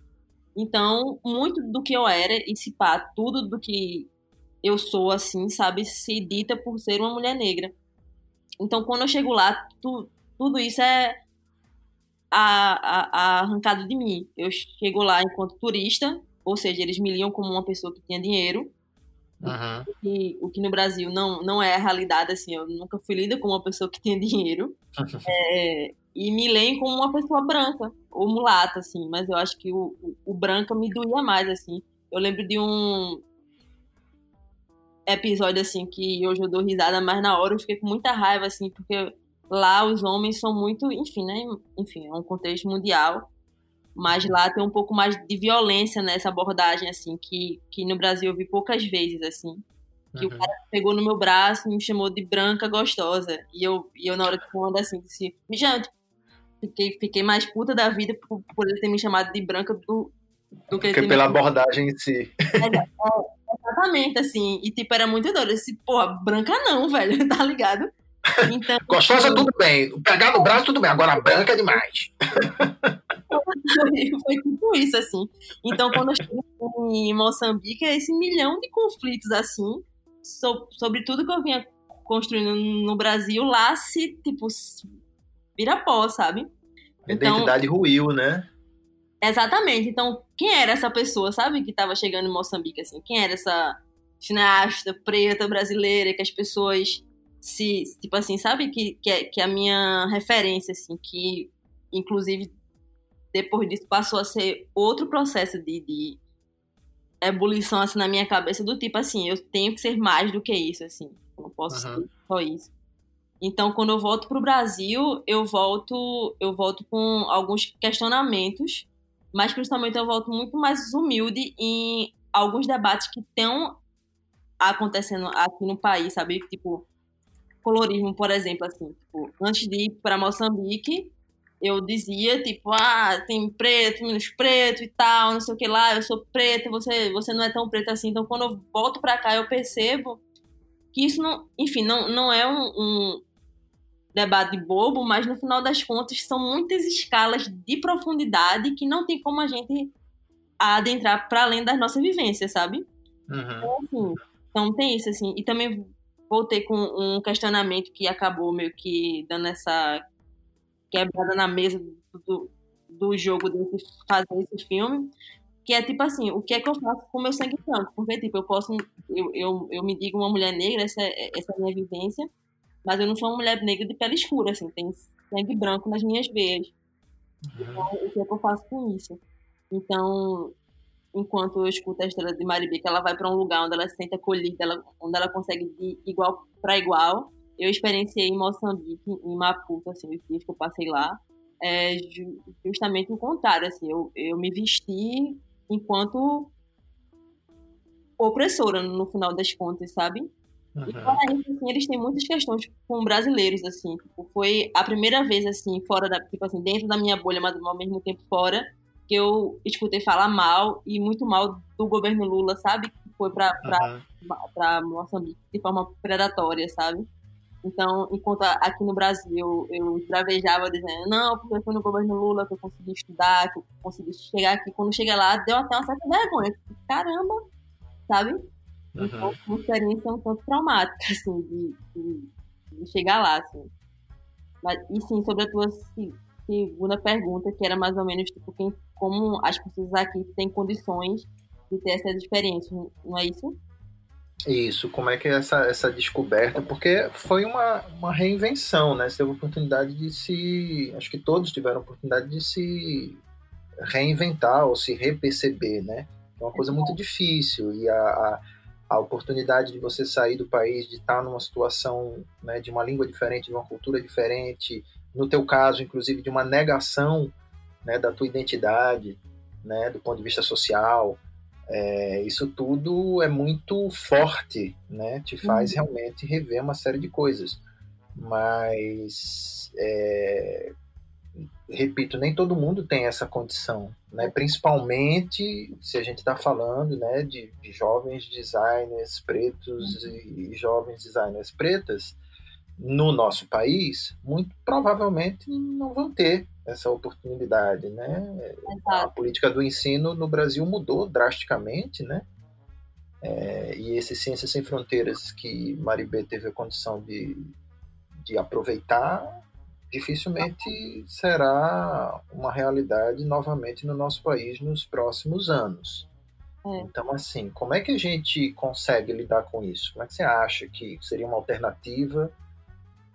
Então, muito do que eu era, e se pá, tudo do que eu sou, assim, sabe, se dita por ser uma mulher negra. Então, quando eu chego lá, tu, tudo isso é a, a, a arrancado de mim. Eu chego lá enquanto turista, ou seja, eles me liam como uma pessoa que tinha dinheiro. Uhum. E, o que no Brasil não, não é a realidade, assim, eu nunca fui lida como uma pessoa que tinha dinheiro. é, e me leem como uma pessoa branca ou mulata, assim, mas eu acho que o, o, o branca me doía mais, assim. Eu lembro de um episódio, assim, que hoje eu dou risada, mas na hora eu fiquei com muita raiva, assim, porque lá os homens são muito, enfim, né? Enfim, é um contexto mundial. Mas lá tem um pouco mais de violência nessa abordagem, assim, que, que no Brasil eu vi poucas vezes, assim. Que uhum. o cara pegou no meu braço e me chamou de branca gostosa. E eu, e eu na hora de quando assim, disse, Mijante, fiquei, fiquei mais puta da vida por, por ele ter me chamado de branca do, do que, que pela abordagem em si. É, é, exatamente, assim. E tipo, era muito doido. Eu disse, porra, branca não, velho, tá ligado? Então, Gostosa, tipo, tudo bem. Pegar no braço, tudo bem. Agora, branca é demais. Foi tipo isso, assim. Então, quando eu cheguei em Moçambique, é esse milhão de conflitos, assim, sobre tudo que eu vinha construindo no Brasil, lá se, tipo, vira pó, sabe? A então, identidade ruiu, né? Exatamente. Então, quem era essa pessoa, sabe, que estava chegando em Moçambique, assim? Quem era essa cineasta preta brasileira que as pessoas se, tipo assim, sabe, que, que, é, que é a minha referência, assim, que, inclusive, depois disso passou a ser outro processo de, de ebulição assim na minha cabeça do tipo assim, eu tenho que ser mais do que isso assim, eu não posso uhum. ser só isso. Então, quando eu volto pro Brasil, eu volto, eu volto com alguns questionamentos, mas principalmente eu volto muito mais humilde em alguns debates que estão acontecendo aqui no país, sabe? Tipo, colorismo, por exemplo, assim, tipo, antes de ir para Moçambique, eu dizia, tipo, ah, tem preto, menos preto e tal, não sei o que lá, eu sou preta, você, você não é tão preta assim. Então, quando eu volto pra cá, eu percebo que isso não, enfim, não, não é um, um debate bobo, mas no final das contas são muitas escalas de profundidade que não tem como a gente adentrar para além das nossas vivências, sabe? Uhum. Então, assim, então tem isso, assim. E também voltei com um questionamento que acabou meio que dando essa quebrada na mesa do, do jogo de fazer esse filme, que é tipo assim, o que é que eu faço com meu sangue branco? Porque, tipo, eu posso, eu, eu, eu me digo uma mulher negra, essa, essa é a minha vivência, mas eu não sou uma mulher negra de pele escura, assim, tem sangue branco nas minhas veias. Uhum. Então, o que é que eu faço com isso? Então, enquanto eu escuto a história de Maribi, que ela vai para um lugar onde ela se sente acolhida, ela, onde ela consegue de igual para igual, eu experienciei em Moçambique, em Maputo, assim, os dias que eu passei lá, é justamente o contrário, assim, eu, eu me vesti enquanto opressora, no final das contas, sabe? Uhum. E fora isso, assim, eles têm muitas questões com brasileiros, assim, tipo, foi a primeira vez, assim, fora da, tipo assim, dentro da minha bolha, mas ao mesmo tempo fora, que eu escutei falar mal, e muito mal do governo Lula, sabe? Que foi pra, pra, uhum. Moçambique de forma predatória, sabe? Então, enquanto aqui no Brasil eu esbravejava dizendo, não, porque foi no governo Lula que eu consegui estudar, que eu consegui chegar aqui. Quando chega lá, deu até uma certa vergonha. Caramba, sabe? Uhum. Então, uma experiência um tanto traumática, assim, de, de, de, chegar lá, assim. Mas, e sim, sobre a tua segunda pergunta, que era mais ou menos, tipo, quem, como as pessoas aqui têm condições de ter essas experiências, não é isso? Isso, como é que é essa, essa descoberta? Porque foi uma, uma reinvenção, né? Você teve a oportunidade de se. Acho que todos tiveram oportunidade de se reinventar ou se reperceber, né? É uma coisa muito difícil e a, a, a, oportunidade de você sair do país, de estar numa situação né, de uma língua diferente, de uma cultura diferente, no teu caso, inclusive, de uma negação né, da tua identidade, né, do ponto de vista social, é, isso tudo é muito forte, né? Te faz uhum. realmente rever uma série de coisas. Mas, é, repito, nem todo mundo tem essa condição, né? Principalmente se a gente está falando, né, de, de, jovens designers pretos uhum. e, e jovens designers pretas no nosso país, muito provavelmente não vão ter essa oportunidade, né? A política do ensino no Brasil mudou drasticamente, né? É, e esse Ciências Sem Fronteiras que Maribê teve a condição de, de aproveitar, dificilmente será uma realidade novamente no nosso país nos próximos anos. É. Então, assim, como é que a gente consegue lidar com isso? Como é que você acha que seria uma alternativa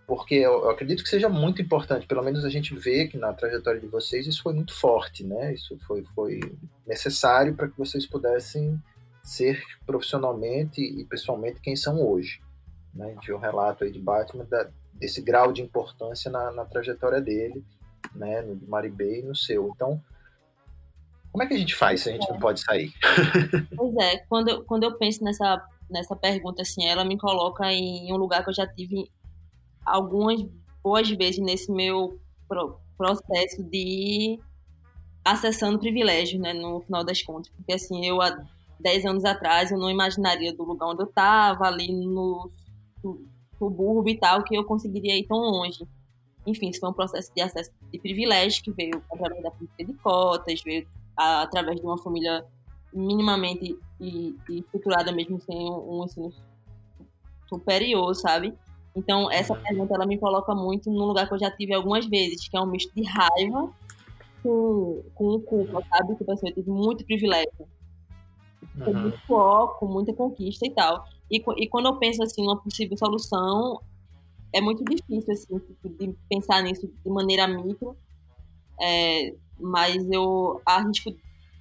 porque eu, acredito que seja muito importante, pelo menos a gente vê que na trajetória de vocês isso foi muito forte, né? Isso foi, foi necessário para que vocês pudessem ser profissionalmente e pessoalmente quem são hoje. Né? A gente viu um relato aí de Batman da, desse grau de importância na, na trajetória dele, né? no de Maribê e no seu. Então, como é que a gente faz se a gente é. não pode sair? Pois é, quando eu, quando eu penso nessa, nessa pergunta, assim, ela me coloca em um lugar que eu já tive algumas boas vezes nesse meu pro, processo de acessando privilégios, né, no final das contas. Porque, assim, eu há 10 anos atrás, eu não imaginaria do lugar onde eu estava, ali no subúrbio e tal, que eu conseguiria ir tão longe. Enfim, isso foi um processo de acesso de privilégio que veio através da política de cotas, veio a, através de uma família minimamente e, e estruturada mesmo sem um, um ensino superior, sabe? Então, essa uhum. pergunta ela me coloca muito num lugar que eu já tive algumas vezes, que é um misto de raiva com, com culpa, sabe? Que assim, eu tive muito privilégio. Com uhum. muito foco, muita conquista e tal. E, e quando eu penso assim, numa possível solução, é muito difícil assim, tipo, de pensar nisso de maneira micro. É, mas eu arrisco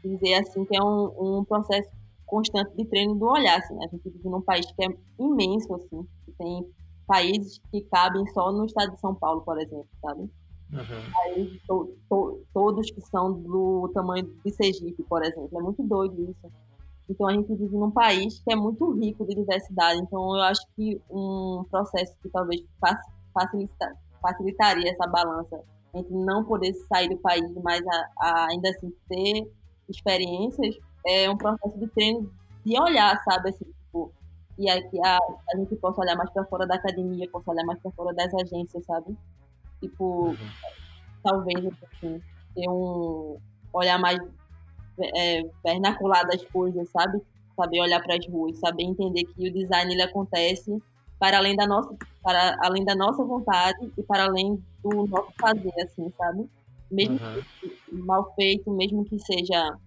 dizer assim que é um, um processo constante de treino do olhar. Assim. A gente vive num país que é imenso, assim, que tem países que cabem só no estado de São Paulo, por exemplo, sabe? Uhum. Países to, to, todos que são do tamanho de Sergipe, por exemplo. É muito doido isso. Então a gente vive num país que é muito rico de diversidade. Então eu acho que um processo que talvez facilita, facilitaria essa balança entre não poder sair do país, mas a, a, ainda assim ter experiências, é um processo de treino de olhar, sabe? Assim, e aqui a, a gente possa olhar mais para fora da academia, possa olhar mais para fora das agências, sabe? Tipo, uhum. talvez assim, ter um olhar mais é, vernacular das coisas, sabe? Saber olhar para as ruas, saber entender que o design ele acontece para além da nossa para além da nossa vontade e para além do nosso fazer, assim, sabe? Mesmo uhum. mal feito, mesmo que seja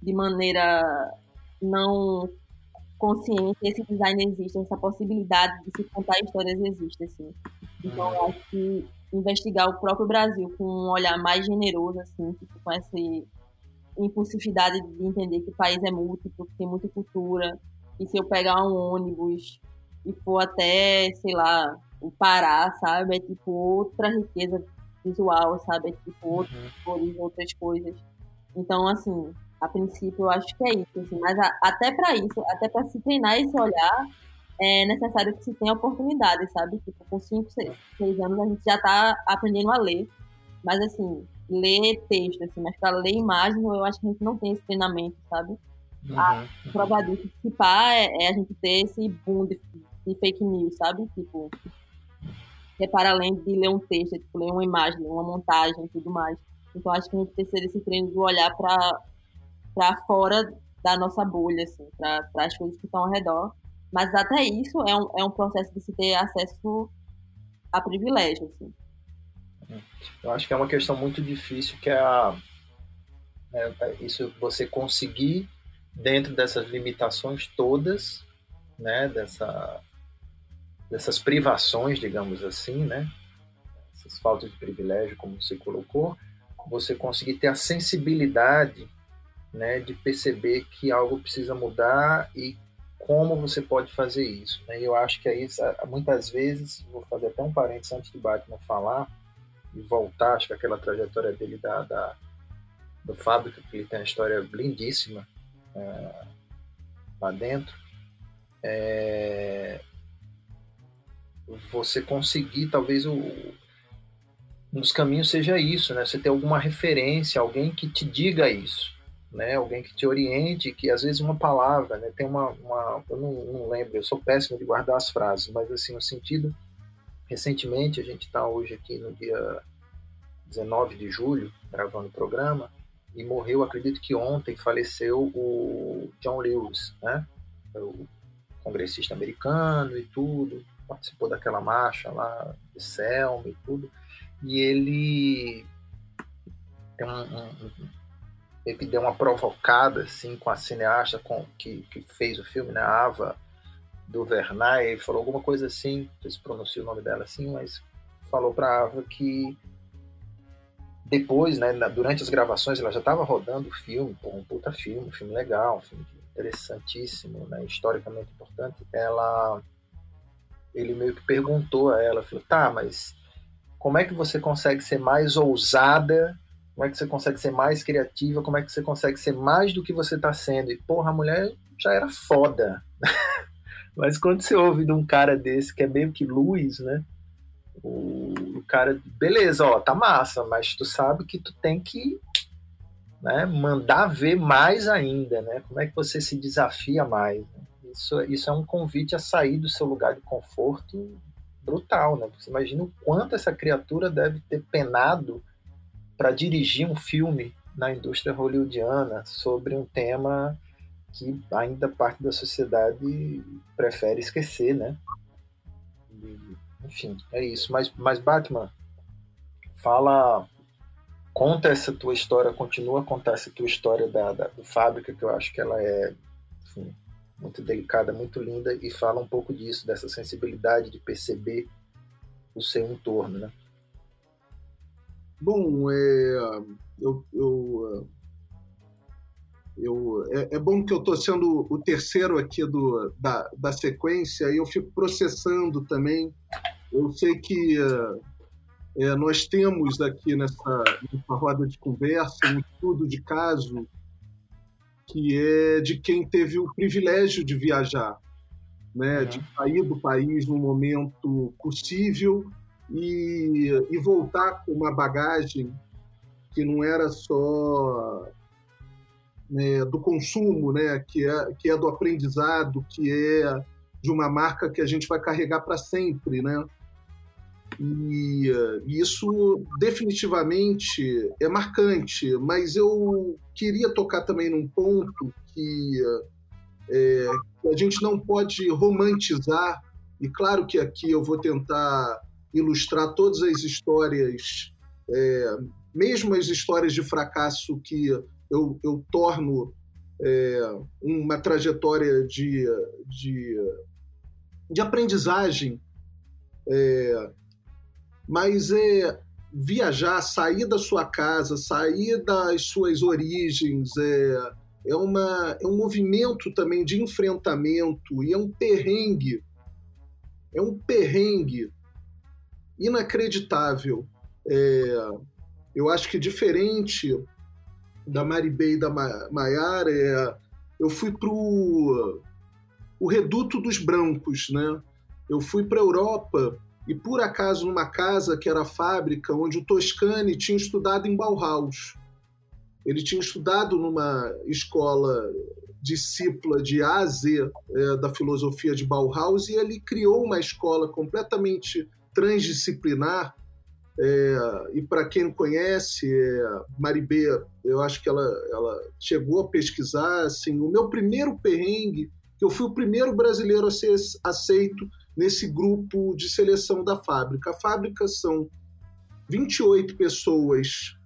de maneira não consciente, esse design existe, essa possibilidade de se contar histórias existe, assim. Então, eu acho que investigar o próprio Brasil com um olhar mais generoso, assim, tipo, com essa impulsividade de entender que o país é múltiplo, que tem muita cultura, e se eu pegar um ônibus e for até, sei lá, o Pará, sabe, é tipo outra riqueza visual, sabe, é tipo outras uhum. outras coisas. Então, assim, a princípio eu acho que é isso, assim, mas a, até para isso, até para se treinar esse olhar, é necessário que se tenha oportunidade, sabe? Tipo, com 5, 6 anos a gente já está aprendendo a ler, mas assim, ler texto, assim, mas para ler imagem eu acho que a gente não tem esse treinamento, sabe? Uhum. A prova disso, participar é, é, a gente ter esse boom de, de fake news, sabe? Tipo, que é para além de ler um texto, é, tipo, ler uma imagem, uma montagem e tudo mais. Então acho que a gente precisa desse treino do olhar para para fora da nossa bolha, assim, para as coisas que estão ao redor. Mas até isso é um, é um processo de se ter acesso a privilégio, assim. Eu acho que é uma questão muito difícil, que é a, é isso você conseguir dentro dessas limitações todas, né, dessa, dessas privações, digamos assim, né, essas faltas de privilégio, como você colocou, você conseguir ter a sensibilidade né, de perceber que algo precisa mudar e como você pode fazer isso. Né? Eu acho que aí, muitas vezes, vou fazer até um parênteses antes de Batman falar e voltar, acho que aquela trajetória dele da, da do Fábrica, que ele tem uma história lindíssima é, lá dentro, é, você conseguir, talvez, o, um dos caminhos seja isso, né? Você ter alguma referência, alguém que te diga isso né? Alguém que te oriente, que às vezes uma palavra, né? Tem uma, uma eu não, não, lembro, eu sou péssimo de guardar as frases, mas assim, o sentido, recentemente, a gente está hoje aqui no dia 19 de julho, gravando o programa, e morreu, acredito que ontem, faleceu o John Lewis, né? O congressista americano e tudo, participou daquela marcha lá de Selma e tudo, e ele tem um, um meio que deu uma provocada assim com a cineasta com, que, que fez o filme, né, a Ava do Vernay, falou alguma coisa assim, não sei se pronuncia o nome dela assim, mas falou para Ava que depois, né, durante as gravações, ela já estava rodando o filme, pô, um puta filme, um filme legal, um filme interessantíssimo, né, historicamente importante, ela ele meio que perguntou a ela, falou, tá, mas como é que você consegue ser mais ousada? Como é que você consegue ser mais criativa? Como é que você consegue ser mais do que você está sendo? E, porra, a mulher já era foda. mas quando você ouve de um cara desse, que é meio que luz, né? O, cara, beleza, ó, tá massa, mas tu sabe que tu tem que né, mandar ver mais ainda, né? Como é que você se desafia mais? Né? Isso, isso é um convite a sair do seu lugar de conforto brutal, né? Você imagina o quanto essa criatura deve ter penado para dirigir um filme na indústria hollywoodiana sobre um tema que ainda parte da sociedade prefere esquecer, né? Enfim, é isso. Mas, mas Batman, fala, conta essa tua história, continua a contar essa tua história da, da fábrica, que eu acho que ela é enfim, muito delicada, muito linda e fala um pouco disso, dessa sensibilidade de perceber o seu entorno, né? Bom, é, eu, eu, eu é, é, bom que eu estou sendo o terceiro aqui do, da, da sequência e eu fico processando também. Eu sei que é, nós temos aqui nessa, nessa roda de conversa um estudo de caso que é de quem teve o privilégio de viajar, né, uhum. de sair do país num momento possível e, e voltar com uma bagagem que não era só né, do consumo, né, que é que é do aprendizado, que é de uma marca que a gente vai carregar para sempre, né? E, e isso definitivamente é marcante, mas eu queria tocar também num ponto que é, a gente não pode romantizar, e claro que aqui eu vou tentar ilustrar todas as histórias, é, mesmo as histórias de fracasso que eu, eu torno é, uma trajetória de, de, de aprendizagem. É, mas é viajar, sair da sua casa, sair das suas origens, é, é, uma, é um movimento também de enfrentamento e é um perrengue, é um perrengue inacreditável. É, eu acho que diferente da Maribê e da Maiara, é, eu fui para o reduto dos brancos, né? Eu fui para a Europa e por acaso numa casa que era a fábrica onde o Toscani tinha estudado em Bauhaus. Ele tinha estudado numa escola discípula de a Z é, da filosofia de Bauhaus e ele criou uma escola completamente transdisciplinar. É, e para quem não conhece, é, Maribê, eu acho que ela, ela chegou a pesquisar assim, o meu primeiro perrengue, que eu fui o primeiro brasileiro a ser aceito nesse grupo de seleção da fábrica. A fábrica são 28 pessoas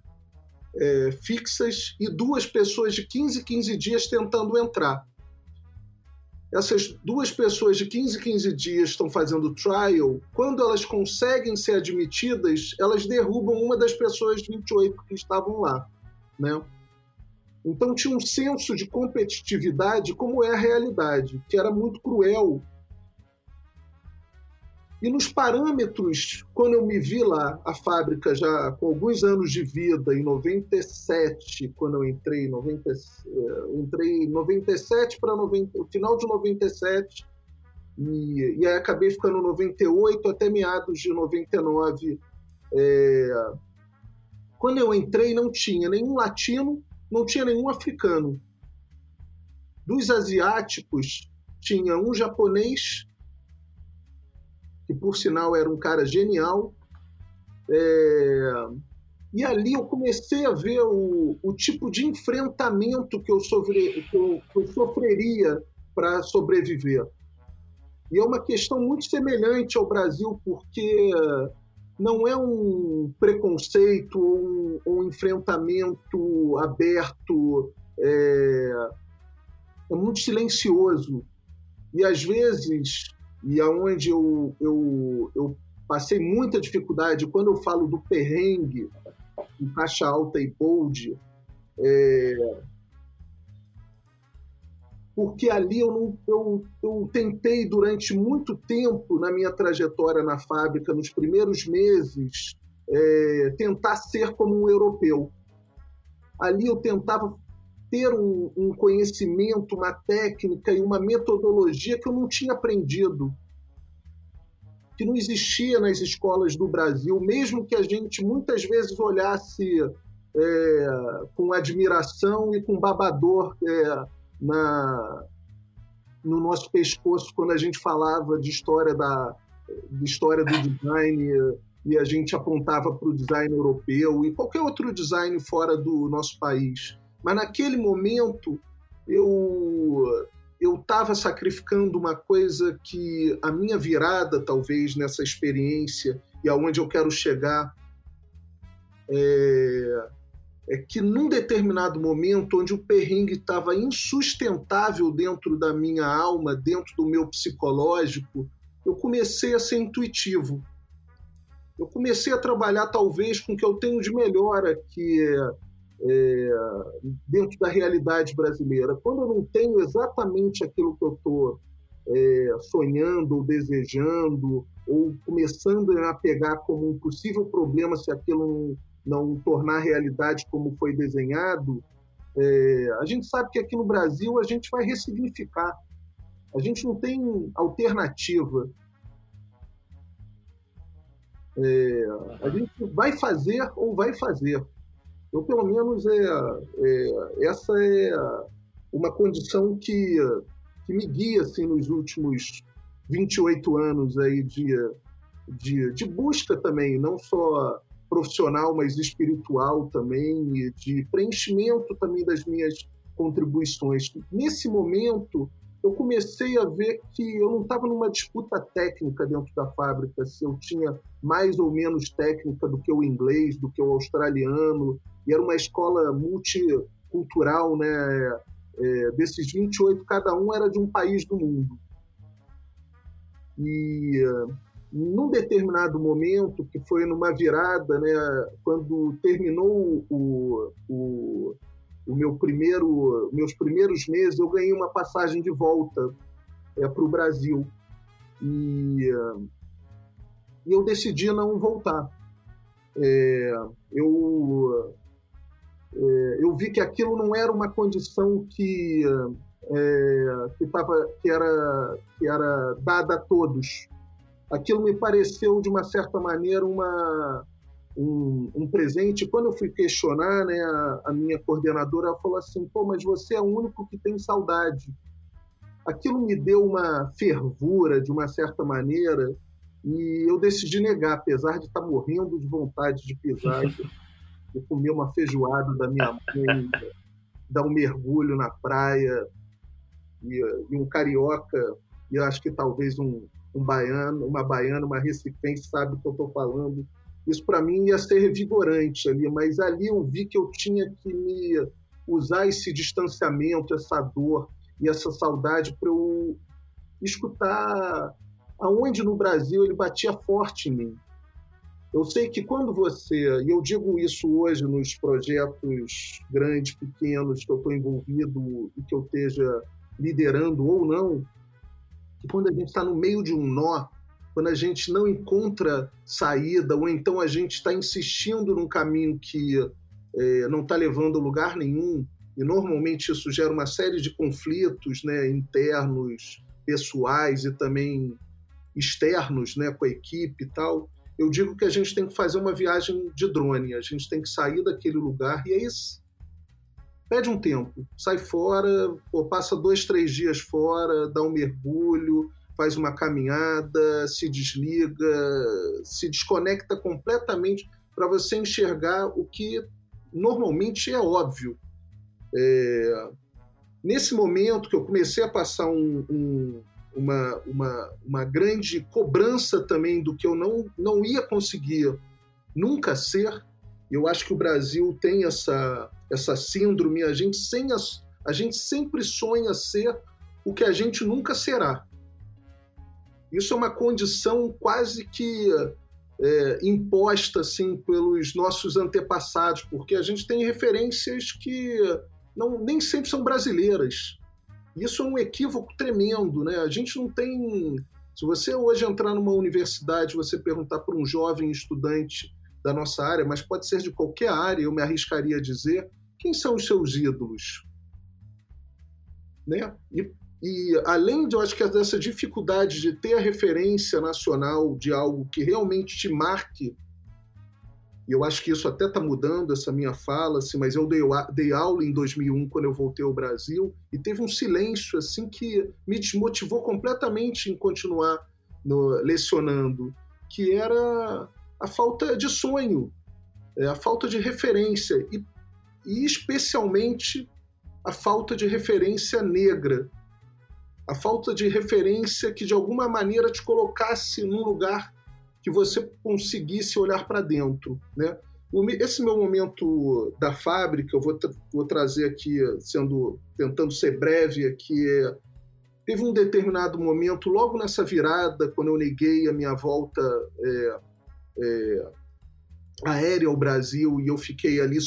é, fixas e duas pessoas de 15 15 dias tentando entrar. Essas duas pessoas de 15 15 dias estão fazendo trial. Quando elas conseguem ser admitidas, elas derrubam uma das pessoas 28 que estavam lá. Né? Então tinha um senso de competitividade, como é a realidade, que era muito cruel e nos parâmetros, quando eu me vi lá, a fábrica já com alguns anos de vida, em 97, quando eu entrei, 90, eu entrei em 97 para o final de 97, e, e aí acabei ficando 98 até meados de 99. É, quando eu entrei, não tinha nenhum latino, não tinha nenhum africano. Dos asiáticos, tinha um japonês que por sinal era um cara genial. É... E ali eu comecei a ver o, o tipo de enfrentamento que eu, que eu, que eu sofreria para sobreviver. E é uma questão muito semelhante ao Brasil, porque não é um preconceito ou um, um enfrentamento aberto, é, é muito silencioso. E às vezes e aonde eu, eu, eu passei muita dificuldade quando eu falo do perrengue em caixa alta e bold, é, porque ali eu, não, eu, eu tentei durante muito tempo na minha trajetória na fábrica, nos primeiros meses, é, tentar ser como um europeu. Ali eu tentava ter um, um, conhecimento, uma técnica e uma metodologia que eu não tinha aprendido, que não existia nas escolas do Brasil, mesmo que a gente muitas vezes olhasse é, com admiração e com babador é, na, no nosso pescoço quando a gente falava de história da de história do design e a gente apontava para o design europeu e qualquer outro design fora do nosso país. Mas naquele momento eu eu estava sacrificando uma coisa que a minha virada talvez nessa experiência e aonde eu quero chegar é, é que num determinado momento onde o perrengue estava insustentável dentro da minha alma, dentro do meu psicológico, eu comecei a ser intuitivo. Eu comecei a trabalhar talvez com o que eu tenho de melhor aqui é, é, dentro da realidade brasileira. Quando eu não tenho exatamente aquilo que eu estou é, sonhando ou desejando, ou começando a pegar como um possível problema se aquilo não tornar realidade como foi desenhado, é, a gente sabe que aqui no Brasil a gente vai ressignificar. A gente não tem alternativa. É, a gente vai fazer ou vai fazer. Então, pelo menos, é, é, essa é uma condição que, que me guia assim, nos últimos 28 anos aí de, de, de busca também, não só profissional, mas espiritual também, e de preenchimento também das minhas contribuições. Nesse momento, eu comecei a ver que eu não estava numa disputa técnica dentro da fábrica, se eu tinha mais ou menos técnica do que o inglês, do que o australiano, e era uma escola multicultural, né? É, desses 28, cada um era de um país do mundo. E num determinado momento, que foi numa virada, né, quando terminou o, o, o meu primeiro, meus primeiros meses, eu ganhei uma passagem de volta é, para o Brasil. E, e, eu decidi não voltar. É, eu, é, eu vi que aquilo não era uma condição que, é, que, tava, que, era, que era dada a todos aquilo me pareceu, de uma certa maneira, uma, um, um presente. Quando eu fui questionar, né, a, a, minha coordenadora falou assim: pô, mas você é o único que tem saudade. Aquilo me deu uma fervura, de uma certa maneira, e eu decidi negar, apesar de estar morrendo de vontade de pisar. eu comer uma feijoada da minha mãe, dar um mergulho na praia, e, e um carioca, e acho que talvez um, um baiano, uma baiana, uma recifense sabe o que eu estou falando. Isso para mim ia ser revigorante ali, mas ali eu vi que eu tinha que me usar esse distanciamento, essa dor e essa saudade para eu escutar aonde no Brasil ele batia forte em mim. Eu sei que quando você, e eu digo isso hoje nos projetos grandes, pequenos que eu estou envolvido e que eu esteja liderando ou não, que quando a gente está no meio de um nó, quando a gente não encontra saída, ou então a gente está insistindo num caminho que é, não está levando a lugar nenhum, e normalmente isso gera uma série de conflitos né, internos, pessoais e também externos né, com a equipe e tal. Eu digo que a gente tem que fazer uma viagem de drone, a gente tem que sair daquele lugar e é isso pede um tempo, sai fora, pô, passa dois, três dias fora, dá um mergulho, faz uma caminhada, se desliga, se desconecta completamente para você enxergar o que normalmente é óbvio. É... Nesse momento que eu comecei a passar um, um, uma, uma, uma grande cobrança também do que eu não, não ia conseguir nunca ser, eu acho que o Brasil tem essa, essa síndrome, a gente, sem as, a gente sempre sonha ser o que a gente nunca será. Isso é uma condição quase que é, imposta assim pelos nossos antepassados, porque a gente tem referências que não, nem sempre são brasileiras. Isso é um equívoco tremendo, né? A gente não tem. Se você hoje entrar numa universidade, você perguntar para um jovem estudante da nossa área, mas pode ser de qualquer área, eu me arriscaria a dizer, quem são os seus ídolos? Né? E, e além de, eu acho que dessa dificuldade de ter a referência nacional de algo que realmente te marque e eu acho que isso até está mudando, essa minha fala, assim, mas eu dei, dei, aula em 2001, quando eu voltei ao Brasil, e teve um silêncio assim que me desmotivou completamente em continuar no, lecionando, que era a falta de sonho, é, a falta de referência, e, e especialmente a falta de referência negra, a falta de referência que de alguma maneira te colocasse num lugar que você conseguisse olhar para dentro, né? Esse meu momento da fábrica, eu vou, tra vou trazer aqui, sendo tentando ser breve aqui, é, teve um determinado momento, logo nessa virada, quando eu neguei a minha volta é, é, aérea ao Brasil e eu fiquei ali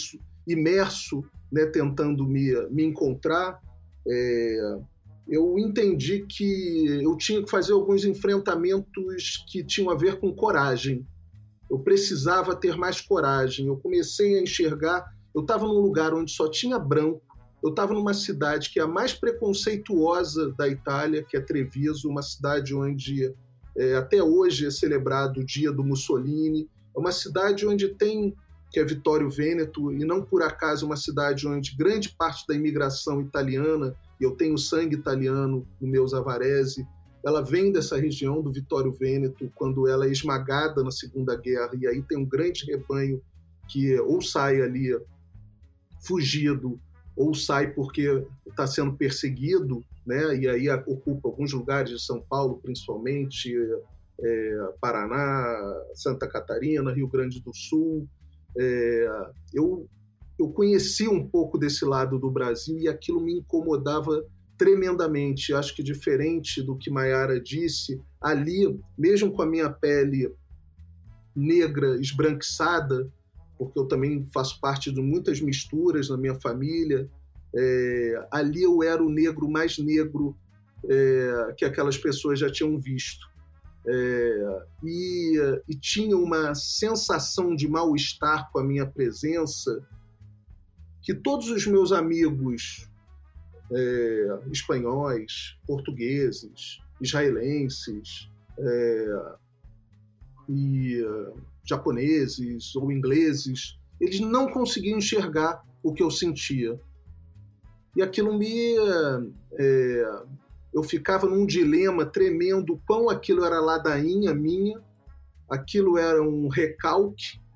imerso, né, tentando me, me encontrar, é, eu entendi que eu tinha que fazer alguns enfrentamentos que tinham a ver com coragem. Eu precisava ter mais coragem. Eu comecei a enxergar. Eu estava num lugar onde só tinha branco. Eu estava numa cidade que é a mais preconceituosa da Itália, que é Treviso, uma cidade onde é, até hoje é celebrado o dia do Mussolini. É uma cidade onde tem, que é Vittorio Vêneto, e não por acaso uma cidade onde grande parte da imigração italiana eu tenho sangue italiano no meu Zavarese, ela vem dessa região do Vittorio Vêneto, quando ela é esmagada na Segunda Guerra, e aí tem um grande rebanho que ou sai ali fugido, ou sai porque está sendo perseguido, né? e aí ocupa alguns lugares de São Paulo, principalmente, é, Paraná, Santa Catarina, Rio Grande do Sul. É, eu eu conheci um pouco desse lado do Brasil e aquilo me incomodava tremendamente. Acho que diferente do que Maiara disse, ali, mesmo com a minha pele negra, esbranquiçada, porque eu também faço parte de muitas misturas na minha família, é, ali eu era o negro mais negro é, que aquelas pessoas já tinham visto. É, e, e tinha uma sensação de mal-estar com a minha presença que todos os meus amigos é, espanhóis, portugueses, israelenses é, e uh, japoneses ou ingleses, eles não conseguiam enxergar o que eu sentia. E aquilo me. É, eu ficava num dilema tremendo: pão aquilo era ladainha minha, aquilo era um recalque, é,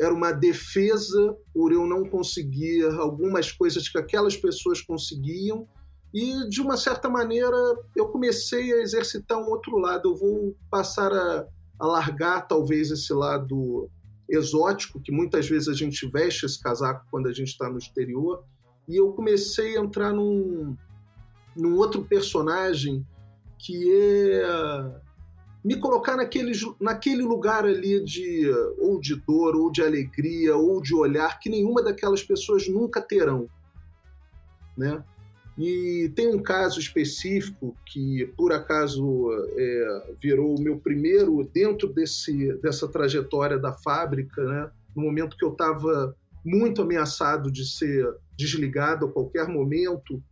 era uma defesa por eu não conseguir algumas coisas que aquelas pessoas conseguiam. E de uma certa maneira eu comecei a exercitar um outro lado. Eu vou passar a, a largar talvez esse lado exótico que muitas vezes a gente veste esse casaco quando a gente está no exterior. E eu comecei a entrar num, num outro personagem que é me colocar naquele, naquele lugar ali de ou de dor, ou de alegria, ou de olhar que nenhuma daquelas pessoas nunca terão, né? E tem um caso específico que, por acaso, é, virou o meu primeiro dentro desse, dessa trajetória da fábrica, né? no momento que eu estava muito ameaçado de ser desligado a qualquer momento,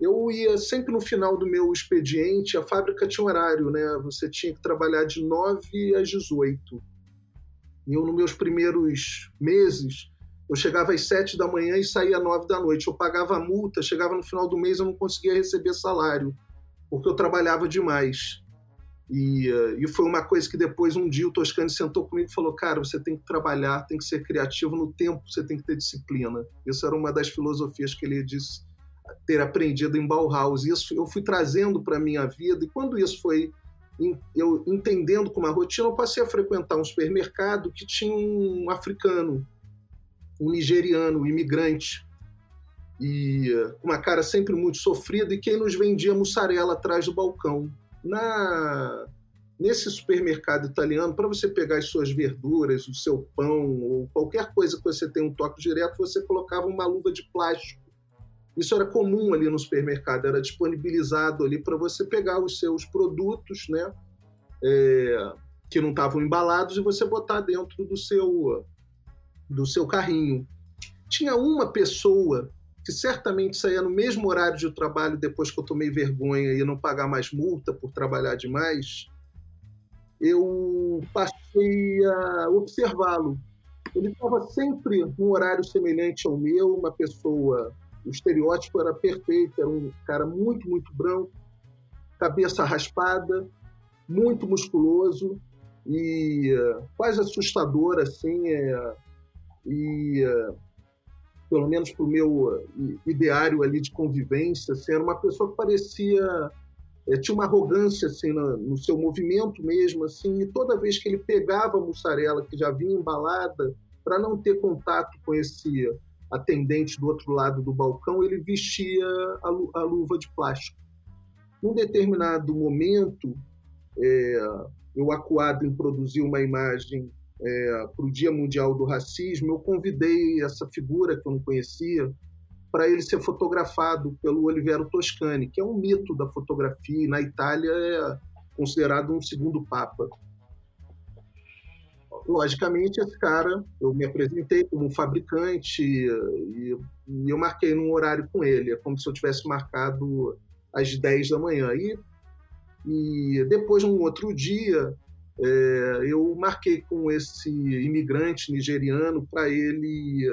eu ia sempre no final do meu expediente, a fábrica tinha horário, né? Você tinha que trabalhar de 9 às 18. E eu, nos meus primeiros meses, eu chegava às 7 da manhã e saía às 9 da noite. Eu pagava a multa, chegava no final do mês eu não conseguia receber salário, porque eu trabalhava demais. E, uh, e foi uma coisa que depois, um dia, o Toscani sentou comigo e falou: Cara, você tem que trabalhar, tem que ser criativo no tempo, você tem que ter disciplina. Isso era uma das filosofias que ele disse ter aprendido em Bauhaus. Isso eu fui trazendo para a minha vida, e quando isso foi eu entendendo como a rotina, eu passei a frequentar um supermercado que tinha um africano, um nigeriano, um imigrante, e com uma cara sempre muito sofrida, e quem nos vendia mussarela atrás do balcão. Na nesse supermercado italiano, para você pegar as suas verduras, o seu pão ou qualquer coisa que você tenha um toque direto, você colocava uma luva de plástico Isso era comum ali no supermercado, era disponibilizado ali para você pegar os seus produtos, né? É, que não estavam embalados e você botar dentro do seu do seu carrinho. Tinha uma pessoa que certamente saía no mesmo horário de trabalho depois que eu tomei vergonha e não pagar mais multa por trabalhar demais, eu passei a observá-lo. Ele estava sempre num horário semelhante ao meu, uma pessoa, o estereótipo era perfeito, era um cara muito, muito branco, cabeça raspada, muito musculoso e uh, quase assustador, assim, é, e uh, pelo menos para o meu eh, ideário ali de convivência, assim, era uma pessoa que parecia é, tinha uma arrogância assim no, no, seu movimento mesmo, assim, e toda vez que ele pegava a mussarela que já vinha embalada, para não ter contato com esse atendente do outro lado do balcão, ele vestia a, a luva de plástico. Num determinado momento, é, eu acuado em produzir uma imagem é, para o Dia Mundial do Racismo, eu convidei essa figura que eu não conhecia para ele ser fotografado pelo Olivero Toscani, que é um mito da fotografia, e na Itália é considerado um segundo papa. Logicamente, esse cara, eu me apresentei como um fabricante e, e eu marquei num horário com ele, é como se eu tivesse marcado às 10 da manhã. E, e depois, num outro dia, é, eu marquei com esse imigrante nigeriano para ele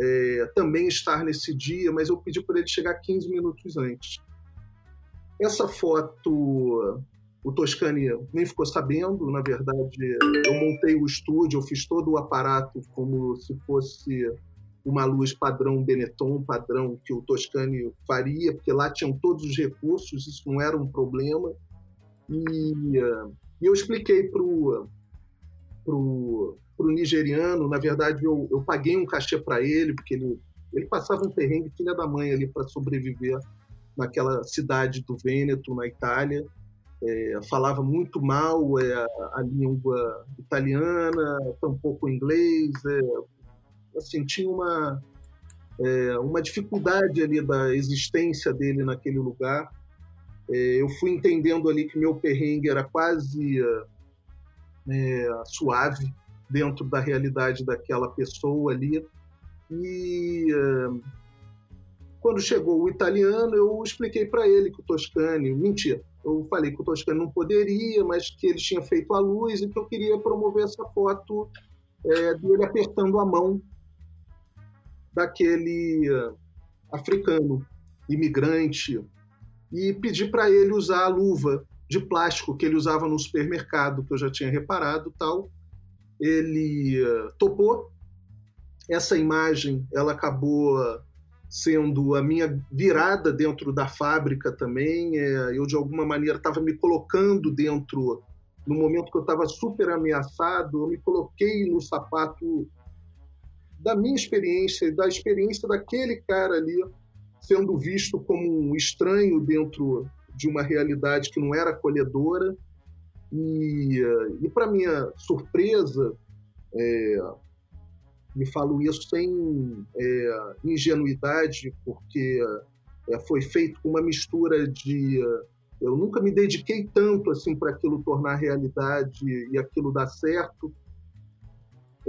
é, também estar nesse dia, mas eu pedi para ele chegar 15 minutos antes. Essa foto, o Toscani nem ficou sabendo, na verdade, eu montei o estúdio, eu fiz todo o aparato como se fosse uma luz padrão Benetton, padrão que o Toscani faria, porque lá tinham todos os recursos, isso não era um problema. E e eu expliquei para o pro, pro nigeriano, na verdade, eu, eu paguei um cachê para ele, porque ele, ele passava um perrengue filha da mãe ali para sobreviver naquela cidade do Vêneto, na Itália. É, falava muito mal é, a língua italiana, tampouco inglês. É, assim, tinha uma, é, uma dificuldade ali da existência dele naquele lugar. É, eu fui entendendo ali que meu perrengue era quase é, suave dentro da realidade daquela pessoa ali. E é, quando chegou o italiano, eu expliquei para ele que o Toscani, mentira, eu falei que o Toscani não poderia, mas que ele tinha feito a luz e que eu queria promover essa foto é, dele apertando a mão daquele uh, africano, imigrante, e pedi para ele usar a luva de plástico que ele usava no supermercado, que eu já tinha reparado tal. Ele uh, topou. Essa imagem ela acabou sendo a minha virada dentro da fábrica também. É, eu de alguma maneira estava me colocando dentro no momento que eu estava super ameaçado, eu me coloquei no sapato da minha experiência, da experiência daquele cara ali sendo visto como um estranho dentro de uma realidade que não era acolhedora. E, e para minha surpresa, é, me falo isso sem é, ingenuidade, porque é, foi feito com uma mistura de. Eu nunca me dediquei tanto assim para aquilo tornar realidade e aquilo dar certo.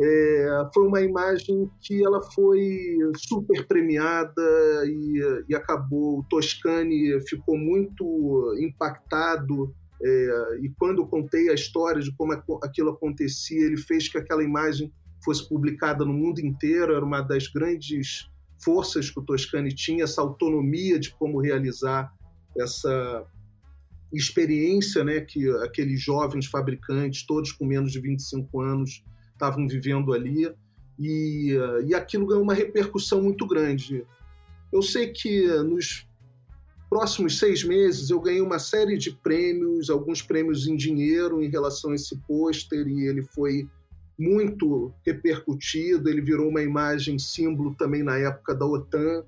É, foi uma imagem que ela foi super premiada e, e acabou. O Toscani ficou muito impactado é, e quando contei a história de como aquilo acontecia, ele fez que aquela imagem fosse publicada no mundo inteiro. Era uma das grandes forças que o Toscani tinha, essa autonomia de como realizar essa experiência, né, que aqueles jovens fabricantes, todos com menos de 25 anos, estavam vivendo ali, e, e aquilo ganhou uma repercussão muito grande. Eu sei que nos próximos seis meses eu ganhei uma série de prêmios, alguns prêmios em dinheiro em relação a esse pôster, e ele foi muito repercutido, ele virou uma imagem símbolo também na época da OTAN,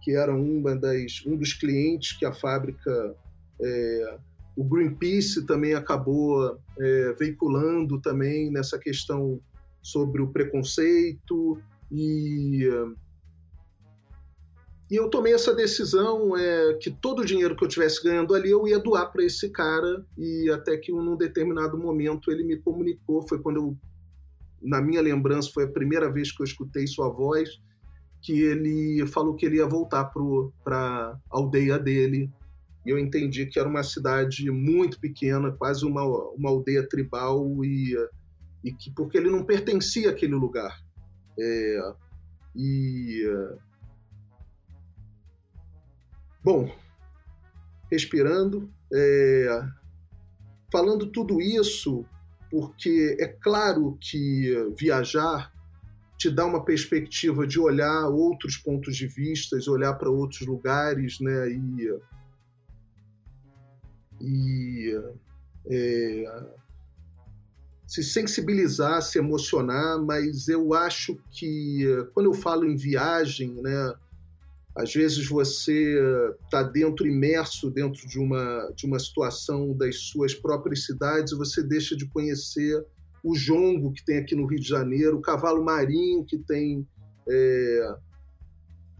que era uma das, um dos clientes que a fábrica é, o Greenpeace também acabou é, veiculando também nessa questão sobre o preconceito e e eu tomei essa decisão é, que todo o dinheiro que eu tivesse ganhando ali eu ia doar para esse cara e até que num determinado momento ele me comunicou, foi quando eu na minha lembrança foi a primeira vez que eu escutei sua voz, que ele falou que ele ia voltar para a aldeia dele. E eu entendi que era uma cidade muito pequena, quase uma, uma aldeia tribal e, e que porque ele não pertencia àquele lugar. É, e bom, respirando, é, falando tudo isso, porque é claro que viajar te dá uma perspectiva de olhar outros pontos de vista, olhar para outros lugares, né? E, e é, se sensibilizar, se emocionar, mas eu acho que quando eu falo em viagem, né? Às vezes você está dentro, imerso dentro de uma, de uma situação das suas próprias cidades e você deixa de conhecer o jongo que tem aqui no Rio de Janeiro, o cavalo marinho que tem é,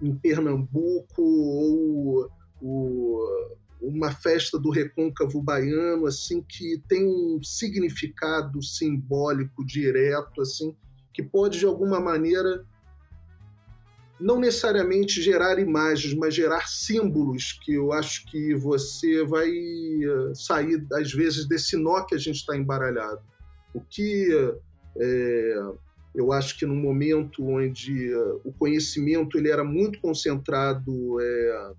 em Pernambuco, ou o, uma festa do recôncavo baiano, assim, que tem um significado simbólico direto, assim, que pode de alguma maneira não necessariamente gerar imagens, mas gerar símbolos que eu acho que você vai eh, sair, às vezes, desse nó que a gente está embaralhado. O que é, eu acho que no momento onde uh, o conhecimento ele era muito concentrado é,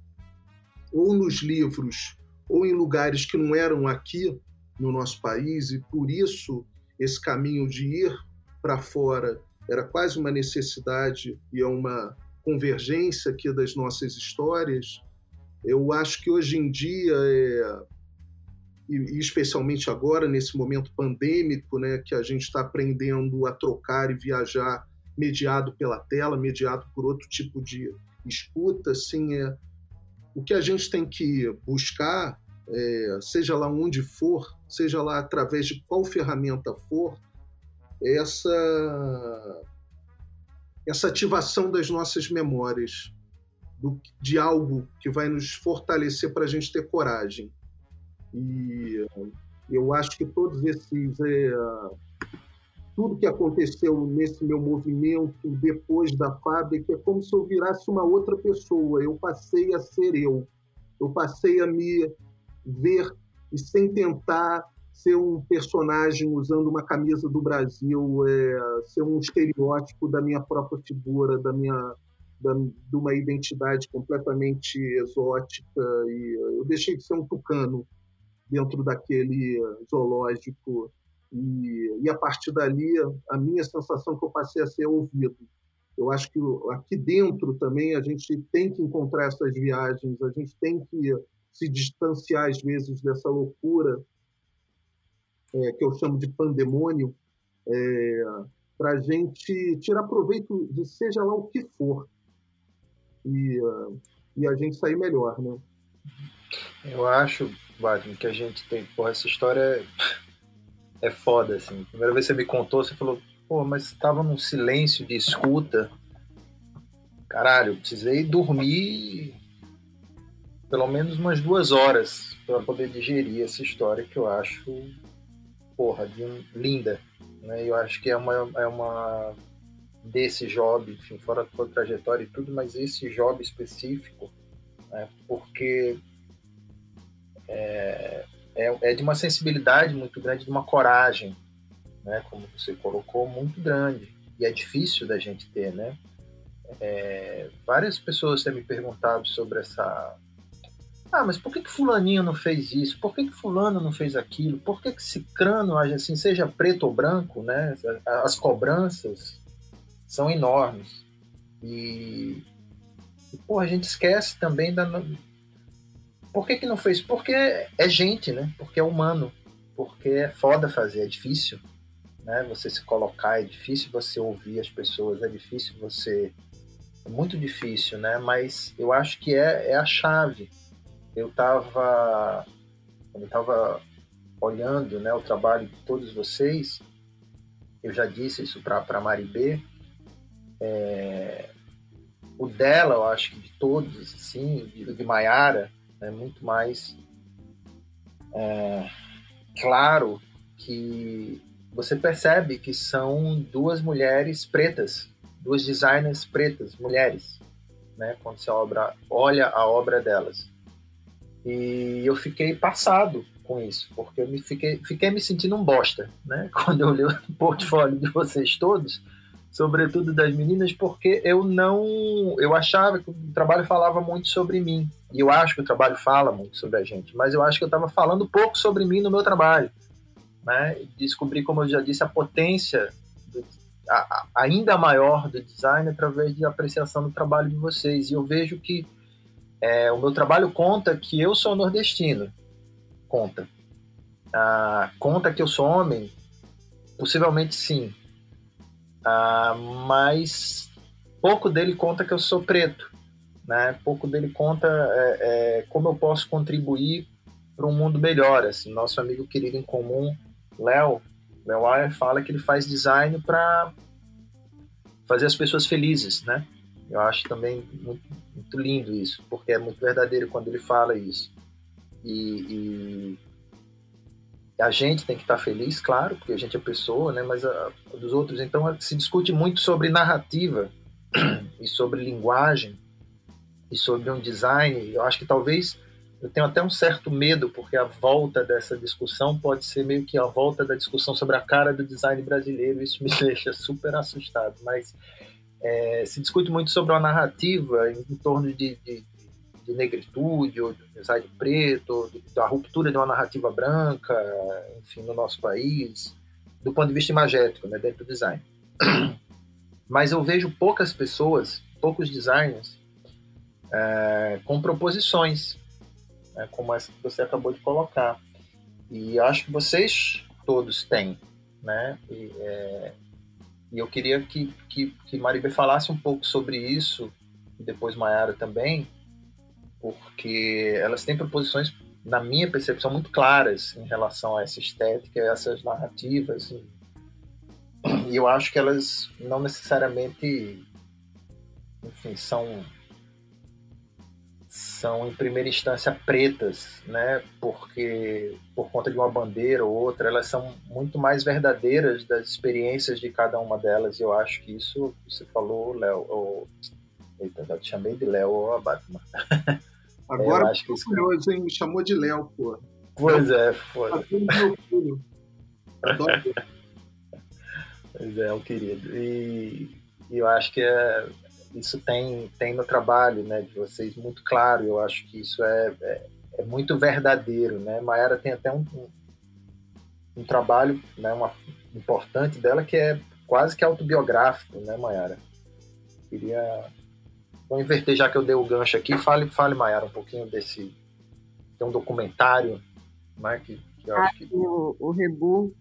ou nos livros ou em lugares que não eram aqui no nosso país e por isso esse caminho de ir para fora era quase uma necessidade e é uma convergência aqui das nossas histórias, eu acho que hoje em dia, é, e, especialmente agora, nesse momento pandêmico, né, que a gente está aprendendo a trocar e viajar mediado pela tela, mediado por outro tipo de escuta, assim, é, o que a gente tem que buscar, é, seja lá onde for, seja lá através de qual ferramenta for, é essa essa ativação das nossas memórias, do, de algo que vai nos fortalecer para a gente ter coragem. E eu acho que todos esses. É, tudo que aconteceu nesse meu movimento depois da fábrica é como se eu virasse uma outra pessoa. Eu passei a ser eu. Eu passei a me ver e sem tentar ser um personagem usando uma camisa do Brasil, é, ser um estereótipo da minha própria figura, da minha da, de uma identidade completamente exótica. E eu deixei de ser um tucano dentro daquele zoológico. E, e a partir dali a minha sensação que eu passei a ser ouvido. Eu acho que aqui dentro também a gente tem que encontrar essas viagens a gente tem que se distanciar às vezes dessa loucura é, que eu chamo de pandemônio, é, para a gente tirar proveito de seja lá o que for e, uh, e a gente sair melhor, né? Eu acho, Wagner, que a gente tem, porra, essa história é, é foda, assim. Primeira vez que você me contou, você falou, pô, mas estava num silêncio de escuta. Caralho, eu precisei dormir pelo menos umas duas horas para poder digerir essa história que eu acho porra, de um, linda. Né? Eu acho que é uma, é uma desse job, enfim, fora toda a trajetória e tudo, mas esse job específico, né? porque é, é, é, de uma sensibilidade muito grande, de uma coragem, né? como você colocou, muito grande. E é difícil da gente ter, né? É, várias pessoas têm me perguntado sobre essa ah, mas por que, que fulaninho não fez isso? Por que, que fulano não fez aquilo? Por que, que cicrano age assim, seja preto ou branco, né? As cobranças são enormes. E, e pô, a gente esquece também da... Por que, que não fez? Porque é gente, né? Porque é humano. Porque é foda fazer, é difícil. Né? Você se colocar, é difícil você ouvir as pessoas, é difícil você... É muito difícil, né? Mas eu acho que é, é a chave eu estava eu estava olhando né, o trabalho de todos vocês, eu já disse isso para a Maribê, é, o dela, eu acho que de todos, assim, de, de Maiara, é muito mais é, claro que você percebe que são duas mulheres pretas, duas designers pretas, mulheres, né? Quando você obra, olha a obra delas. E eu fiquei passado com isso, porque eu me fiquei, fiquei me sentindo um bosta, né? Quando eu li o portfólio de vocês todos, sobretudo das meninas, porque eu não, eu achava que o trabalho falava muito sobre mim. E eu acho que o trabalho fala muito sobre a gente, mas eu acho que eu estava falando pouco sobre mim no meu trabalho né? Descobrir, como eu já disse, a potência do, a, a, ainda maior do design através de apreciação do trabalho de vocês. E eu vejo que é, o meu trabalho conta que eu sou nordestino, conta. Ah, conta que eu sou homem, possivelmente sim. Ah, mas pouco dele conta que eu sou preto, né? Pouco dele conta é, é, como eu posso contribuir para um mundo melhor. Assim, nosso amigo querido em comum Léo, Léo Ayer fala que ele faz design para fazer as pessoas felizes, né? Eu acho também muito, muito, lindo isso, porque é muito verdadeiro quando ele fala isso. E, e a gente tem que estar feliz, claro, porque a gente é pessoa, né? Mas a, a dos outros, então se discute muito sobre narrativa e sobre linguagem e sobre um design. Eu acho que talvez eu tenho até um certo medo, porque a volta dessa discussão pode ser meio que a volta da discussão sobre a cara do design brasileiro, isso me deixa super assustado. Mas é, se discute muito sobre uma narrativa em, em torno de, de, de, negritude, ou de design preto, da ruptura de uma narrativa branca, enfim, no nosso país, do ponto de vista imagético, né, dentro do design. Mas eu vejo poucas pessoas, poucos designers, é, com proposições né, como essa que você acabou de colocar. E acho que vocês todos têm, né? E, é, e eu queria que, que, que Maribê falasse um pouco sobre isso, e depois Mayara também, porque elas têm proposições, na minha percepção, muito claras em relação a essa estética, a essas narrativas. E, eu acho que elas não necessariamente, enfim, são são em primeira instância pretas, né? Porque por conta de uma bandeira ou outra, elas são muito mais verdadeiras das experiências de cada uma delas. E eu acho que isso você falou, Léo. Ou... Eita, já te chamei de Léo ou a Batman. Agora eu acho que isso... curioso, hein? Me chamou de Léo, pô. Pois é, foi. pois é, um querido. E, e eu acho que é isso tem, tem no trabalho né, de vocês muito claro, eu acho que isso é, é, é muito verdadeiro. Né? Maera tem até um, um, um, trabalho né, uma, importante dela que é quase que autobiográfico, né, Mayara? Queria. Vou inverter, já que eu dei o gancho aqui, fale, fale Mayara, um pouquinho desse. Tem um documentário né, que, que eu acho que. O, o Rebu.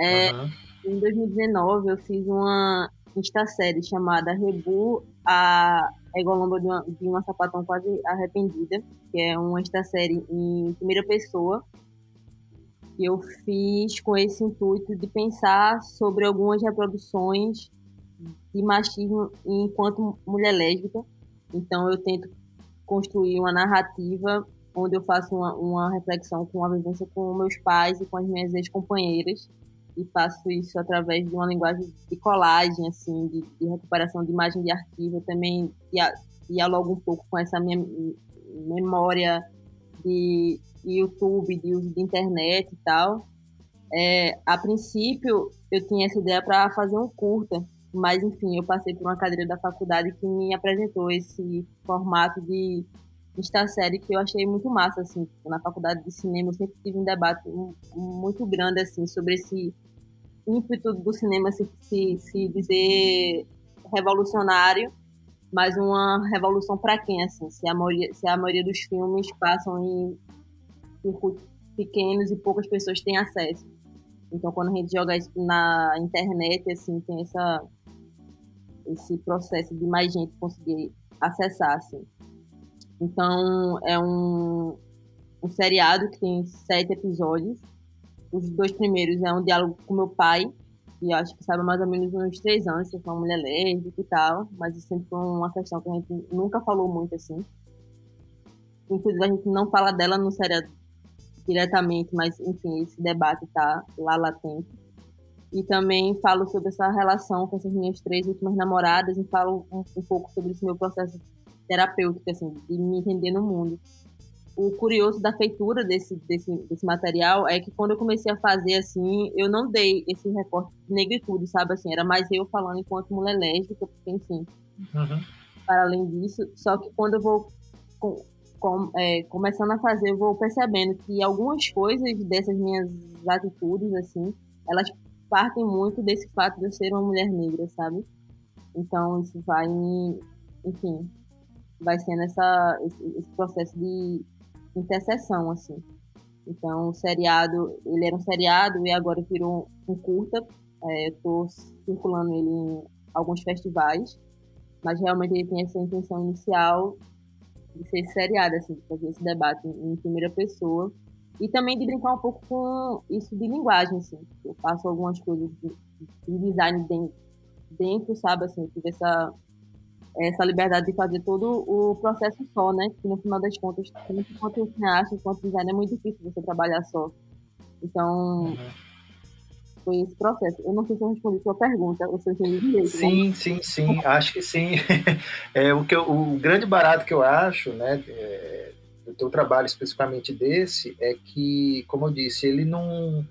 É, uhum. Em 2019 eu fiz uma Insta-série chamada Rebu, a Egolomba de uma, de uma sapatão quase arrependida, que é uma Insta-série em primeira pessoa, que eu fiz com esse intuito de pensar sobre algumas reproduções de machismo enquanto mulher lésbica. Então eu tento construir uma narrativa onde eu faço uma, uma reflexão com a vivência com meus pais e com as minhas ex-companheiras e faço isso através de uma linguagem de colagem, assim, de, de recuperação de imagem de arquivo. Eu também dialogo um pouco com essa minha memória de YouTube, de uso de internet e tal. É, a princípio, eu tinha essa ideia para fazer um curta, mas enfim, eu passei por uma cadeira da faculdade que me apresentou esse formato de Insta série que eu achei muito massa assim na faculdade de cinema eu sempre tive um debate muito grande assim sobre esse ímpeto do cinema se, se, se dizer revolucionário, mas uma revolução para quem, assim? Se a, maioria, se a maioria dos filmes passam em circuitos pequenos e poucas pessoas têm acesso. Então, quando a gente joga isso na internet, assim, tem essa, esse processo de mais gente conseguir acessar, assim. Então, é um, um seriado que tem sete episódios, os dois primeiros é um diálogo com meu pai, que acho que sabe mais ou menos uns três anos que eu uma mulher lésbica e tal, mas isso sempre foi uma questão que a gente nunca falou muito assim. Inclusive a gente não fala dela no seriado diretamente, mas enfim, esse debate tá lá latente. E também falo sobre essa relação com essas minhas três últimas namoradas e falo um, um pouco sobre esse meu processo terapêutico, assim, de me entender no mundo o curioso da feitura desse, desse, desse material é que quando eu comecei a fazer assim, eu não dei esse recorte de negritude, sabe? Assim, era mais eu falando enquanto mulher lésbica, porque, enfim, uhum. para além disso. Só que quando eu vou com, com, é, começando a fazer, eu vou percebendo que algumas coisas dessas minhas atitudes, assim, elas partem muito desse fato de eu ser uma mulher negra, sabe? Então, isso vai, enfim, vai sendo essa, esse, processo de interseção, assim. Então, o seriado, ele era um seriado e agora virou um curta. É, eu tô circulando ele em alguns festivais, mas realmente ele tem essa intenção inicial de ser seriado, assim, de fazer esse debate em, primeira pessoa. E também de brincar um pouco com isso de linguagem, assim. Eu faço algumas coisas de, de design dentro, dentro, sabe, assim, tive essa essa liberdade de fazer todo o processo só, né? Que no final das contas, tanto quanto cineasta, quanto design, é muito difícil você trabalhar só. Então, uhum. foi esse processo. Eu não sei se eu respondi a sua pergunta, ou se eu entendi direito. Sim, né? sim, sim, acho que sim. É, o, que eu, o grande barato que eu acho, né, é, do teu trabalho especificamente desse, é que, como eu disse, ele não...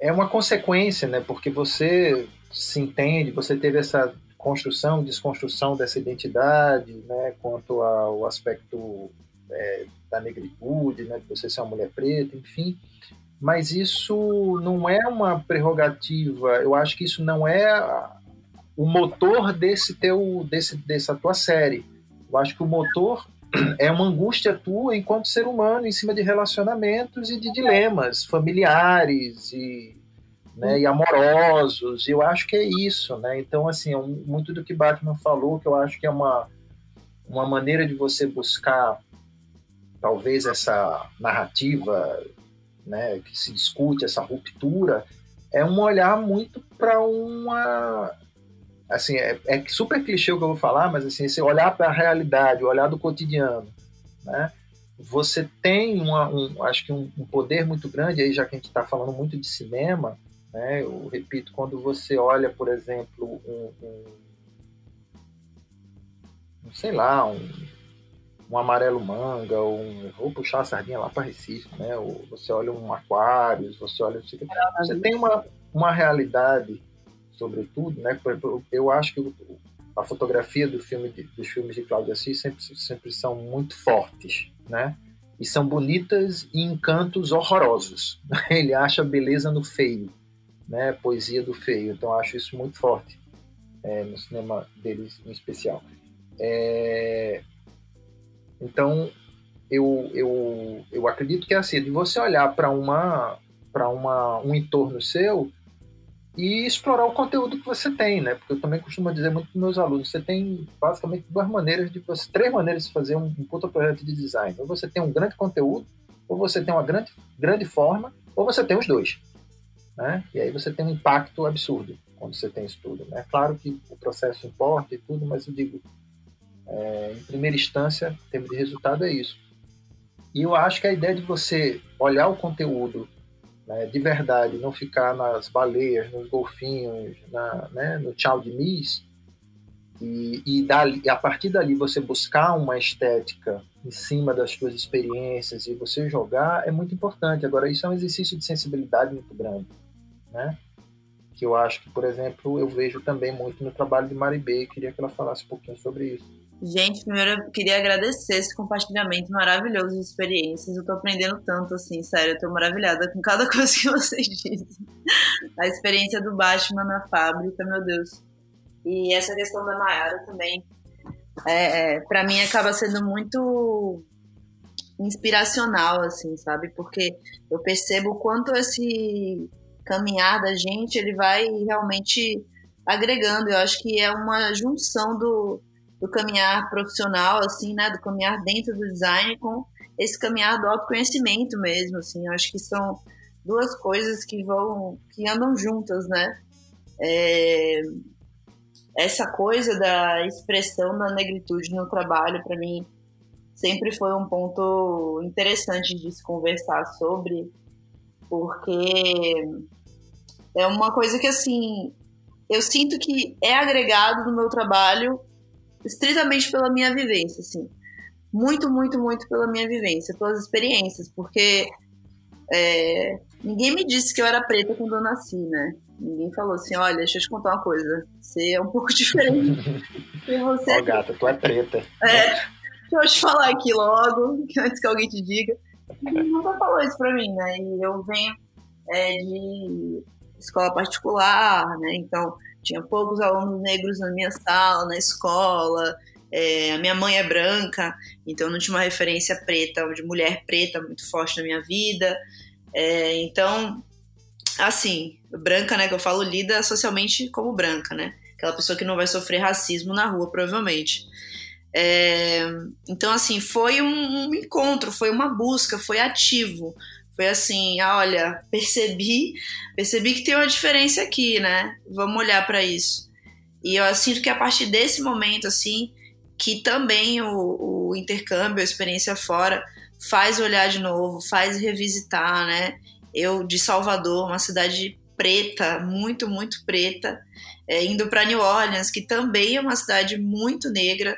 É uma consequência, né? Porque você se entende, você teve essa construção, desconstrução dessa identidade, né, quanto ao aspecto é, da negritude, né, de você ser uma mulher preta, enfim. Mas isso não é uma prerrogativa, eu acho que isso não é o motor desse teu, desse, dessa tua série. Eu acho que o motor é uma angústia tua enquanto ser humano em cima de relacionamentos e de dilemas familiares e né, e amorosos, eu acho que é isso, né? Então, assim, é muito do que Batman falou, que eu acho que é uma, uma maneira de você buscar, talvez, essa narrativa, né, que se discute, essa ruptura, é um olhar muito para uma... Assim, é, é, super clichê o que eu vou falar, mas, assim, esse olhar para a realidade, o olhar do cotidiano, né? Você tem, uma, um, acho que um, um poder muito grande, aí já que a gente está falando muito de cinema, né? Eu repito, quando você olha, por exemplo, um, um, um sei lá, um, um amarelo manga, um, vou puxar a sardinha lá para Recife, né? Ou você olha um Aquários, você olha. Você, você tem uma, uma realidade, sobretudo, né? Eu acho que a fotografia do filme dos filmes de Cláudio Assis sempre, sempre são muito fortes, né? E são bonitas e encantos horrorosos. Ele acha beleza no feio né, poesia do feio. Então acho isso muito forte é, no cinema deles em especial. É, então eu, eu, eu acredito que é assim, de você olhar para uma para uma um entorno seu e explorar o conteúdo que você tem, né? Porque eu também costumo dizer muito para meus alunos, você tem basicamente duas maneiras de você, três maneiras de fazer um, um puta projeto de design. Ou você tem um grande conteúdo, ou você tem uma grande, grande forma, ou você tem os dois né? E aí você tem um impacto absurdo quando você tem isso tudo, né? Claro que o processo importa e tudo, mas eu digo, é, em primeira instância, em termos de resultado é isso. E eu acho que a ideia de você olhar o conteúdo né, de verdade, não ficar nas baleias, nos golfinhos, na, né, no tchau de Miss, e, e, dali, e a partir dali você buscar uma estética em cima das suas experiências e você jogar é muito importante. Agora, isso é um exercício de sensibilidade muito grande né? Que eu acho que, por exemplo, eu vejo também muito no trabalho de Maribê queria que ela falasse um pouquinho sobre isso. Gente, primeiro eu queria agradecer esse compartilhamento maravilhoso de experiências. Eu tô aprendendo tanto, assim, sério, eu tô maravilhada com cada coisa que vocês dizem. A experiência do Batman na fábrica, meu Deus. E essa questão da Mayara também, é, é, para mim acaba sendo muito inspiracional, assim, sabe? Porque eu percebo o quanto esse caminhar da gente, ele vai realmente agregando. Eu acho que é uma junção do, do caminhar profissional, assim, né, do caminhar dentro do design com esse caminhar do autoconhecimento mesmo, assim. Eu acho que são duas coisas que vão, que andam juntas, né? É, essa coisa da expressão da negritude no trabalho, para mim, sempre foi um ponto interessante de se conversar sobre, porque é uma coisa que, assim, eu sinto que é agregado no meu trabalho estritamente pela minha vivência, assim. Muito, muito, muito pela minha vivência, pelas experiências, porque é, ninguém me disse que eu era preta quando eu nasci, né? Ninguém falou assim, olha, deixa eu te contar uma coisa, você é um pouco diferente. você... Ó, oh, gata, tu é preta. É, deixa eu te falar aqui logo, antes que alguém te diga. Ninguém nunca falou isso pra mim, né? E eu venho é, de escola particular, né? Então, tinha poucos alunos negros na minha sala, na escola. É, a minha mãe é branca, então não tinha uma referência preta, de mulher preta muito forte na minha vida. É, então, assim, branca, né, que eu falo, lida socialmente como branca, né? Aquela pessoa que não vai sofrer racismo na rua, provavelmente. É, então, assim, foi um, um, encontro, foi uma busca, foi ativo. Foi assim, ah, olha, percebi, percebi que tem uma diferença aqui, né? Vamos olhar para isso. E eu sinto que a partir desse momento, assim, que também o, o intercâmbio, a experiência fora, faz olhar de novo, faz revisitar, né? Eu de Salvador, uma cidade preta, muito, muito preta, é, indo para New Orleans, que também é uma cidade muito negra,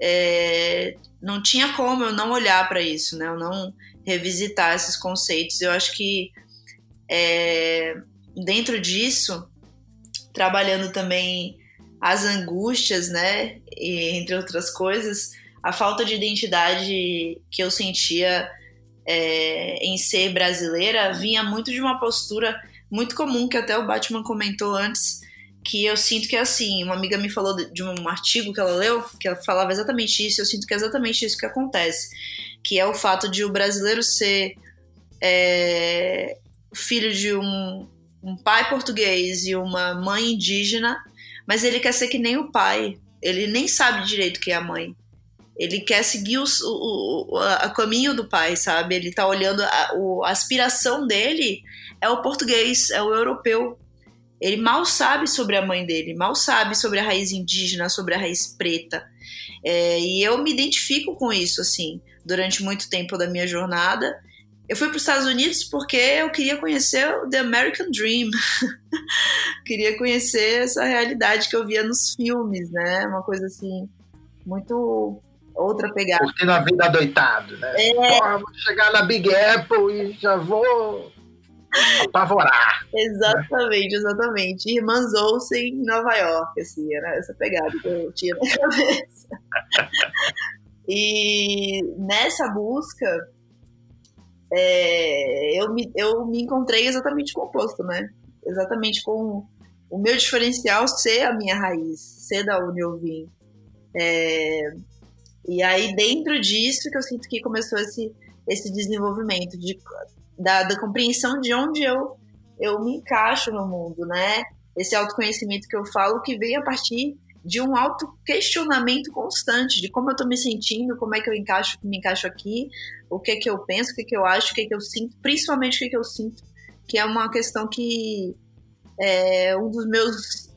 é, não tinha como eu não olhar para isso, né? Eu não revisitar esses conceitos. Eu acho que é, dentro disso, trabalhando também as angústias, né, e, entre outras coisas, a falta de identidade que eu sentia é, em ser brasileira vinha muito de uma postura muito comum que até o Batman comentou antes, que eu sinto que é assim. Uma amiga me falou de um artigo que ela leu, que ela falava exatamente isso, eu sinto que é exatamente isso que acontece que é o fato de o brasileiro ser é, filho de um, um pai português e uma mãe indígena, mas ele quer ser que nem o pai. Ele nem sabe direito quem é a mãe. Ele quer seguir o, o, o caminho do pai, sabe? Ele tá olhando. A, o, a aspiração dele é o português, é o europeu. Ele mal sabe sobre a mãe dele, mal sabe sobre a raiz indígena, sobre a raiz preta. É, e eu me identifico com isso, assim durante muito tempo da minha jornada. Eu fui para os Estados Unidos porque eu queria conhecer o The American Dream. queria conhecer essa realidade que eu via nos filmes, né? Uma coisa assim, muito outra pegada. Curtindo a vida doitado, né? É... Porra, vou chegar na Big Apple e já vou apavorar. exatamente, exatamente. Irmãs Olsen em Nova York, assim, era essa pegada que eu tinha na cabeça. E nessa busca, é, eu, me, eu me encontrei exatamente com o oposto, né? Exatamente com o meu diferencial ser a minha raiz, ser da onde eu vim. É, e aí, dentro disso, que eu sinto que começou esse, esse desenvolvimento de, da, da compreensão de onde eu, eu me encaixo no mundo, né? Esse autoconhecimento que eu falo que veio a partir de um auto-questionamento constante de como eu estou me sentindo, como é que eu encaixo, me encaixo aqui, o que é que eu penso, o que é que eu acho, o que é que eu sinto, principalmente o que é que eu sinto, que é uma questão que é um dos meus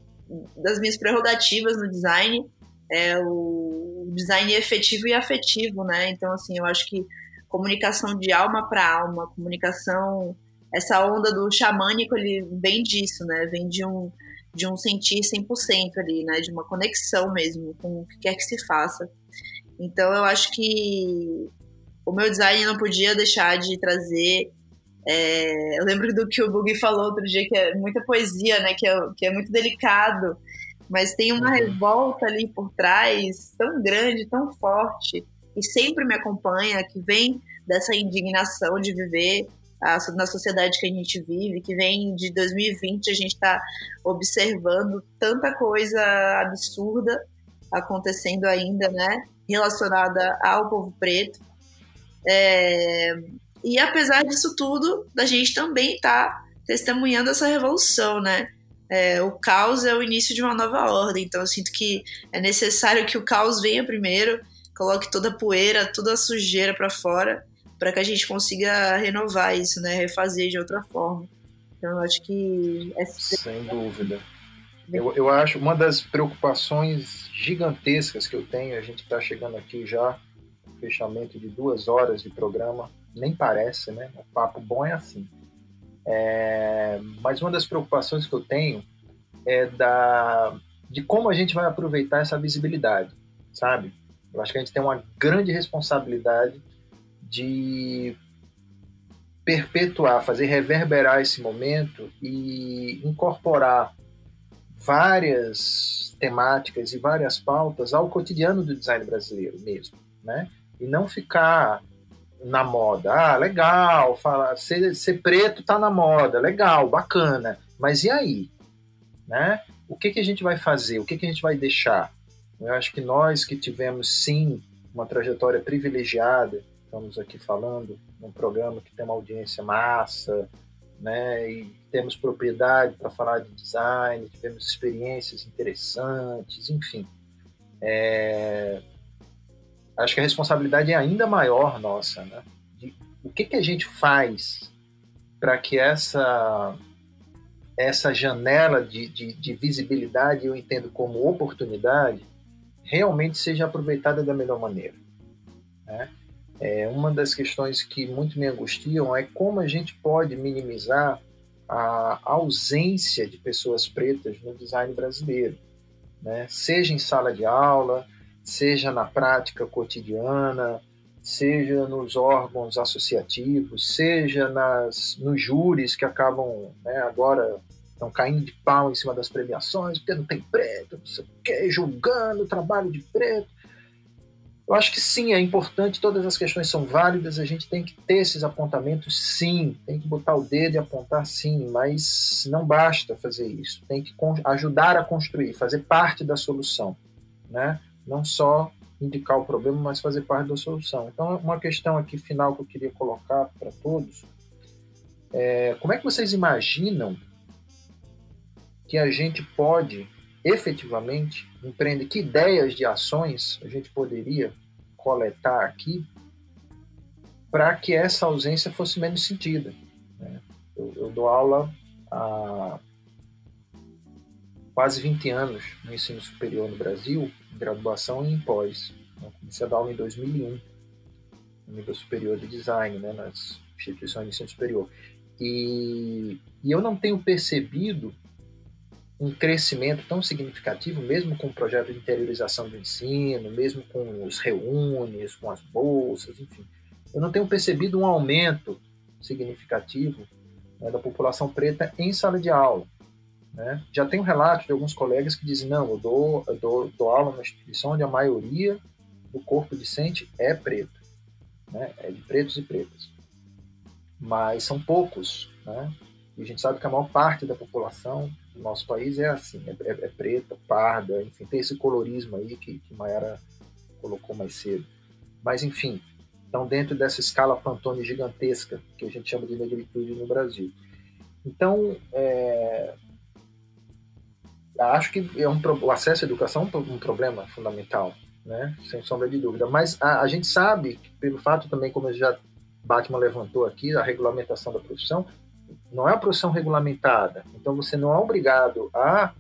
das minhas prerrogativas no design é o design efetivo e afetivo, né? Então assim, eu acho que comunicação de alma para alma, comunicação essa onda do xamânico ele vem disso, né? Vem de um de um sentir 100% ali, né? De uma conexão mesmo com o que quer que se faça. Então eu acho que o meu design não podia deixar de trazer. É, eu lembro do que o Bug falou outro dia, que é muita poesia, né? Que é, que é muito delicado, mas tem uma uhum. revolta ali por trás tão grande, tão forte, e sempre me acompanha, que vem dessa indignação de viver na sociedade que a gente vive, que vem de 2020, a gente está observando tanta coisa absurda acontecendo ainda, né, relacionada ao povo preto. É, e apesar disso tudo, a gente também está testemunhando essa revolução, né? É, o caos é o início de uma nova ordem, então eu sinto que é necessário que o caos venha primeiro, coloque toda a poeira, toda a sujeira para fora, para que a gente consiga renovar isso, né? Refazer de outra forma. Então, eu acho que. É... Sem dúvida. Eu, eu acho uma das preocupações gigantescas que eu tenho, a gente está chegando aqui já, fechamento de duas horas de programa, nem parece, né? O papo bom é assim. É, mas uma das preocupações que eu tenho é da, de como a gente vai aproveitar essa visibilidade, sabe? Eu acho que a gente tem uma grande responsabilidade de perpetuar, fazer reverberar esse momento e incorporar várias temáticas e várias pautas ao cotidiano do design brasileiro mesmo, né? E não ficar na moda. Ah, legal, falar, ser, ser preto tá na moda, legal, bacana. Mas e aí? Né? O que, que a gente vai fazer? O que, que a gente vai deixar? Eu acho que nós que tivemos, sim, uma trajetória privilegiada, estamos aqui falando num programa que tem uma audiência massa, né? E temos propriedade para falar de design, tivemos experiências interessantes, enfim. É, acho que a responsabilidade é ainda maior nossa, né? De, o que, que a gente faz para que essa essa janela de, de, de, visibilidade, eu entendo como oportunidade, realmente seja aproveitada da melhor maneira. Né? É, uma das questões que muito me angustiam é como a gente pode minimizar a ausência de pessoas pretas no design brasileiro, né? seja em sala de aula, seja na prática cotidiana, seja nos órgãos associativos, seja nas, nos júris que acabam né, agora estão caindo de pau em cima das premiações, porque não tem preto, não sei o quê, julgando o trabalho de preto. Eu acho que sim, é importante, todas as questões são válidas, a gente tem que ter esses apontamentos, sim, tem que botar o dedo e apontar, sim, mas não basta fazer isso, tem que ajudar a construir, fazer parte da solução, né? não só indicar o problema, mas fazer parte da solução. Então, uma questão aqui final que eu queria colocar para todos é como é que vocês imaginam que a gente pode efetivamente empreender, que ideias de ações a gente poderia coletar aqui para que essa ausência fosse menos sentida. Né? Eu, eu dou aula há quase 20 anos no ensino superior no Brasil, em graduação e em pós. Eu comecei a dar aula em 2001, no nível superior de design, né, nas instituições de ensino superior. E, e eu não tenho percebido um crescimento tão significativo, mesmo com o projeto de interiorização do ensino, mesmo com os reúnes, com as bolsas, enfim. Eu não tenho percebido um aumento significativo né, da população preta em sala de aula. Né? Já tem um relato de alguns colegas que dizem: não, eu dou, eu dou, dou aula numa instituição onde a maioria do corpo discente é preto, né? é de pretos e pretas. Mas são poucos, né? e a gente sabe que a maior parte da população do nosso país é assim: é, é, é preta, parda, enfim, tem esse colorismo aí que, que Mayara colocou mais cedo. Mas, enfim, estão dentro dessa escala Pantone gigantesca que a gente chama de negritude no Brasil. Então, é, acho que é um, o acesso à educação é um problema fundamental, né? sem sombra de dúvida. Mas a, a gente sabe, pelo fato também, como já Batman levantou aqui, a regulamentação da profissão, não é uma profissão regulamentada. Então você não é obrigado a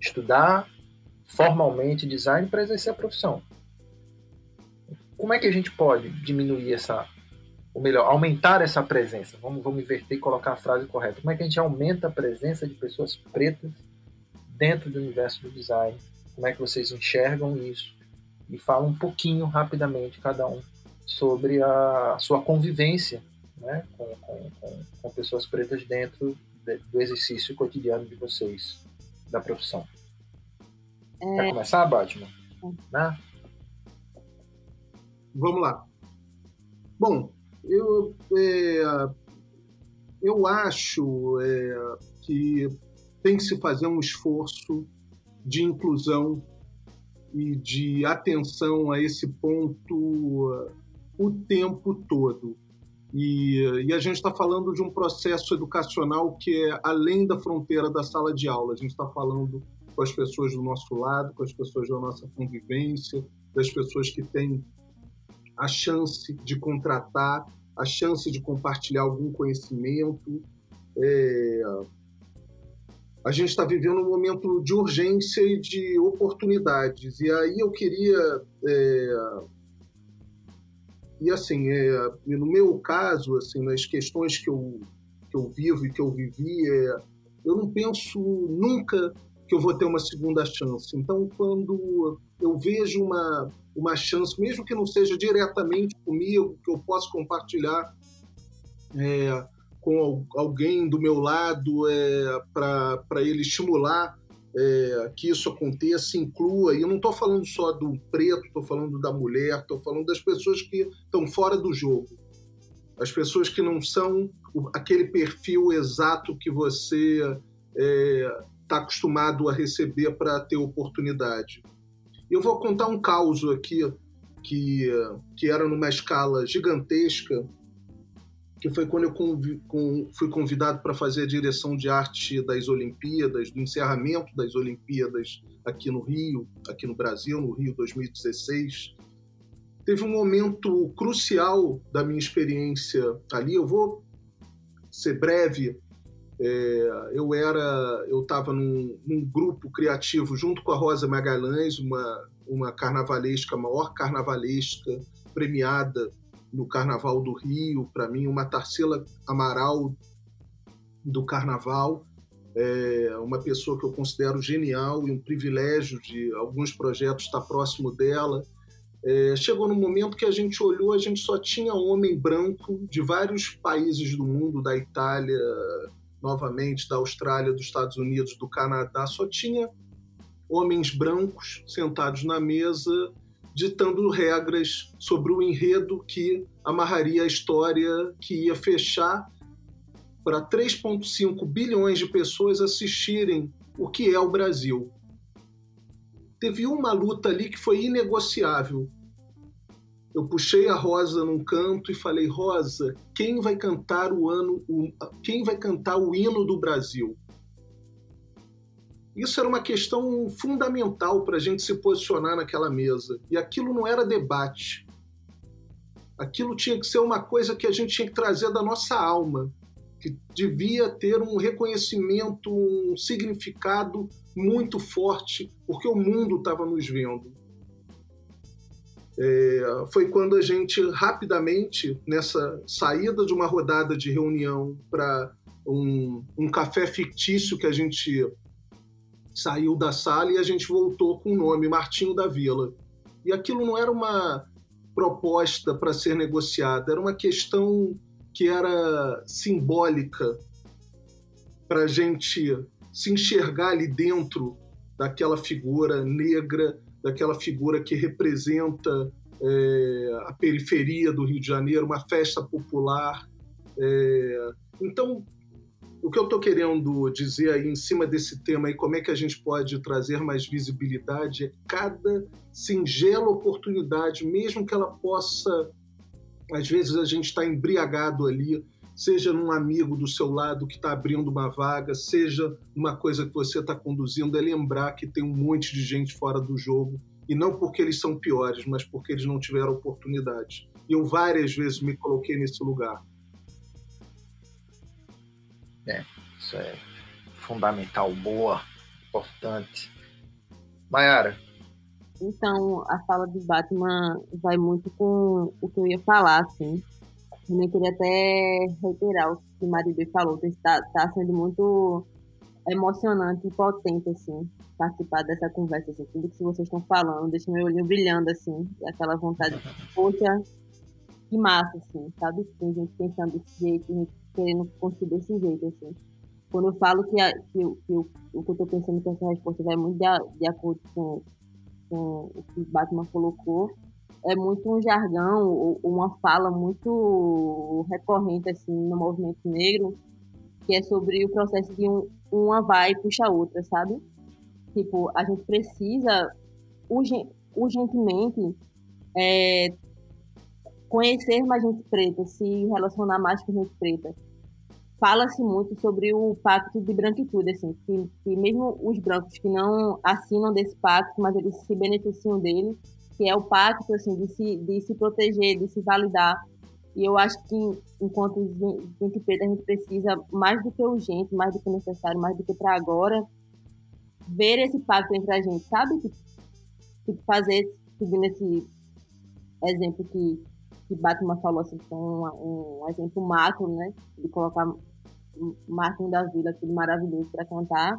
estudar formalmente design para exercer a profissão. Como é que a gente pode diminuir essa, ou melhor, aumentar essa presença? Vamos, vamos inverter e colocar a frase correta. Como é que a gente aumenta a presença de pessoas pretas dentro do universo do design, como é que vocês enxergam isso e fala um pouquinho rapidamente cada um sobre a sua convivência né, com, com, com, com pessoas pretas dentro de, do exercício cotidiano de vocês da profissão. É... Quer começar, Batman? Né? Vamos lá. Bom, eu, é, eu acho é, que tem que se fazer um esforço de inclusão e de atenção a esse ponto uh, o tempo todo. E, e a gente está falando de um processo educacional que é além da fronteira da sala de aula. A gente está falando com as pessoas do nosso lado, com as pessoas da nossa convivência, das pessoas que têm a chance de contratar, a chance de compartilhar algum conhecimento. É... A gente está vivendo um momento de urgência e de oportunidades. E aí eu queria. É... E assim, é... no meu caso, assim, nas questões que eu, que eu vivo e que eu vivi, é... eu não penso nunca que eu vou ter uma segunda chance. Então, quando eu vejo uma, uma chance, mesmo que não seja diretamente comigo, que eu possa compartilhar é, com alguém do meu lado é, para ele estimular é, que isso aconteça, inclua. E eu não estou falando só do preto, estou falando da mulher, estou falando das pessoas que estão fora do jogo. As pessoas que não são aquele perfil exato que você é, está acostumado a receber para ter oportunidade. Eu vou contar um caso aqui que, que era numa escala gigantesca, que foi quando eu convi, com, fui convidado para fazer a direção de arte das Olimpíadas, do encerramento das Olimpíadas aqui no Rio, aqui no Brasil, no Rio 2016. Teve um momento crucial da minha experiência ali. Eu vou ser breve, é, eu era, eu estava num, num, grupo criativo junto com a Rosa Magalhães, uma, uma carnavalesca, a maior carnavalesca premiada no Carnaval do Rio, para mim, uma Tarsila Amaral do Carnaval, é uma pessoa que eu considero genial e um privilégio de alguns projetos estar próximo dela. É, chegou no momento que a gente olhou, a gente só tinha homem branco de vários países do mundo, da Itália, novamente da Austrália, dos Estados Unidos, do Canadá, só tinha homens brancos sentados na mesa ditando regras sobre o enredo que amarraria a história que ia fechar para 3,5 bilhões de pessoas assistirem o que é o Brasil. Teve uma luta ali que foi inegociável, eu puxei a Rosa num canto e falei: Rosa, quem vai cantar o ano, o, quem vai cantar o hino do Brasil? Isso era uma questão fundamental para a gente se posicionar naquela mesa. E aquilo não era debate. Aquilo tinha que ser uma coisa que a gente tinha que trazer da nossa alma, que devia ter um reconhecimento, um significado muito forte, porque o mundo estava nos vendo. É, foi quando a gente rapidamente, nessa saída de uma rodada de reunião para um, um, café fictício que a gente saiu da sala e a gente voltou com o nome Martinho da Vila. E aquilo não era uma proposta para ser negociada, era uma questão que era simbólica para a gente se enxergar ali dentro daquela figura negra daquela figura que representa é, a periferia do Rio de Janeiro, uma festa popular. É, então, o que eu estou querendo dizer aí em cima desse tema e como é que a gente pode trazer mais visibilidade é cada singela oportunidade, mesmo que ela possa, às vezes a gente está embriagado ali, seja num amigo do seu lado que está abrindo uma vaga, seja numa coisa que você está conduzindo, é lembrar que tem um monte de gente fora do jogo e não porque eles são piores, mas porque eles não tiveram oportunidade. Eu várias vezes me coloquei nesse lugar. É, isso é fundamental, boa, importante. Mayara. Então, a fala do Batman vai muito com o que eu ia falar, assim. Eu queria até reiterar o que o Maribê falou, está, está sendo muito emocionante e potente, assim, participar dessa conversa, assim, tudo que vocês estão falando, deixa meu olhinho brilhando, assim, aquela vontade, poxa, que massa, assim, sabe? Tem gente pensando desse jeito, gente querendo construir desse jeito, assim. Quando eu falo que, a, que, que, o que eu tô pensando que essa resposta vai muito de, de acordo com, com o que Batman colocou, é muito um jargão ou uma fala muito recorrente assim no movimento negro que é sobre o processo de um, uma vai e puxa a outra, sabe? Tipo, a gente precisa urgentemente é, conhecer mais gente preta, se relacionar mais com gente preta. Fala-se muito sobre o pacto de branquitude, assim, que, que mesmo os brancos que não assinam desse pacto, mas eles se beneficiam dele, que é o pacto assim de se, de se proteger, de se validar. E eu acho que enquanto gente preta a gente precisa mais do que urgente, mais do que necessário, mais do que para agora ver esse pacto entre a gente, sabe? Tipo, tipo fazer seguindo esse exemplo que que Batman falou assim, que um, um exemplo macro, né? De colocar Martin da Vila, tudo maravilhoso para cantar.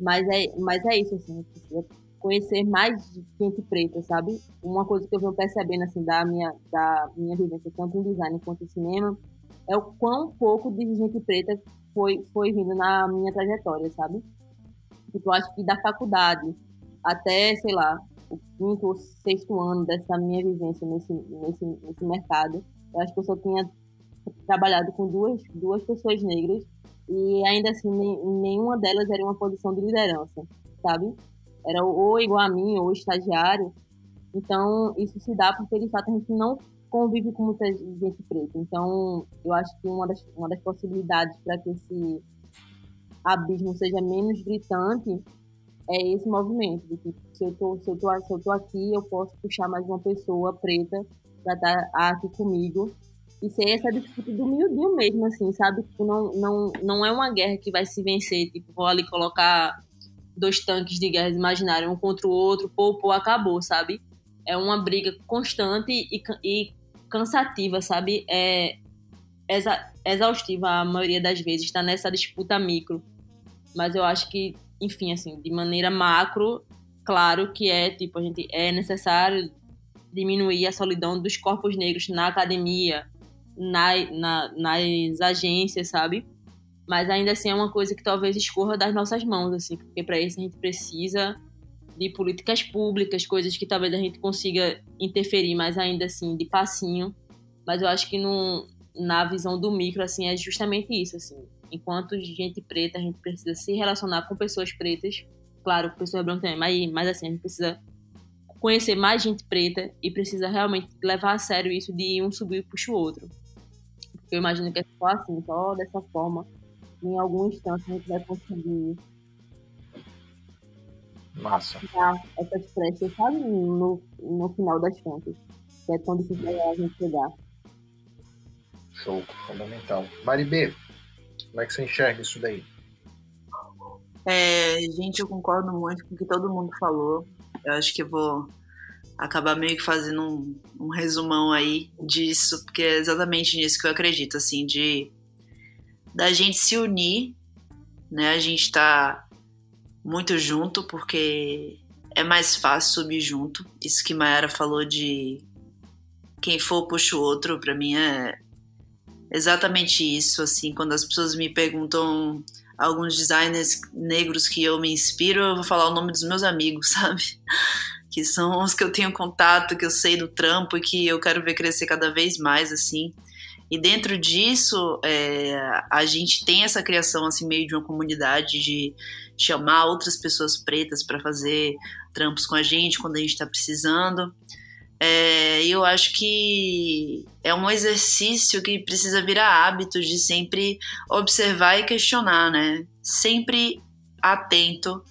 Mas é, mas é isso, assim, precisa conhecer mais gente preta, sabe? Uma coisa que eu venho percebendo, assim, da minha, da minha vivência, tanto em design quanto em cinema, é o quão pouco de gente preta foi, foi vindo na minha trajetória, sabe? Tipo, eu acho que da faculdade até, sei lá, o quinto ou sexto ano dessa minha vivência nesse, nesse, nesse mercado, eu acho que eu só tinha trabalhado com duas, duas pessoas negras e ainda assim nenhuma delas era uma posição de liderança, sabe? Era ou igual a mim ou estagiário. Então, isso se dá porque, de fato, a gente não convive com muita gente preta. Então, eu acho que uma das, uma das possibilidades para que esse abismo seja menos gritante é esse movimento. De que se eu, tô, se, eu tô, se eu tô aqui, eu posso puxar mais uma pessoa preta para estar tá aqui comigo. E ser essa disputa do miudinho mesmo, assim, sabe? Tipo, não, não, não é uma guerra que vai se vencer. Tipo, vou ali colocar dois tanques de guerra imaginários um contra o outro, pô, pô, acabou, sabe? É uma briga constante e, e cansativa, sabe? É exa, exaustiva a maioria das vezes, está nessa disputa micro. Mas eu acho que, enfim, assim, de maneira macro, claro que é, tipo, a gente é necessário diminuir a solidão dos corpos negros na academia, na, na, nas agências, sabe? Mas ainda assim é uma coisa que talvez escorra das nossas mãos, assim, porque para isso a gente precisa de políticas públicas, coisas que talvez a gente consiga interferir, mas ainda assim de passinho. Mas eu acho que no, na visão do micro, assim, é justamente isso, assim. Enquanto gente preta, a gente precisa se relacionar com pessoas pretas, claro, com pessoas brancas também, mas, mas assim, a gente precisa conhecer mais gente preta e precisa realmente levar a sério isso de um subir e puxa o outro. Eu imagino que é só assim, só dessa forma em algum instante a gente vai conseguir Massa. essas flechas, sabe, no, no final das contas. Que é tão difícil a gente chegar. Show, fundamental. Maribê, como é que você enxerga isso daí? É, gente, eu concordo muito com o que todo mundo falou. Eu acho que eu vou acabar meio que fazendo um, um resumão aí disso, porque é exatamente nisso que eu acredito, assim, de da gente se unir, né? A gente tá muito junto porque é mais fácil subir junto. Isso que Mayara falou de quem for puxa o outro, para mim é exatamente isso, assim, quando as pessoas me perguntam alguns designers negros que eu me inspiro, eu vou falar o nome dos meus amigos, sabe? Que são os que eu tenho contato, que eu sei do trampo e que eu quero ver crescer cada vez mais, assim. E dentro disso, é, a gente tem essa criação assim meio de uma comunidade de chamar outras pessoas pretas para fazer trampos com a gente quando a gente está precisando. É, eu acho que é um exercício que precisa virar hábito de sempre observar e questionar, né? Sempre atento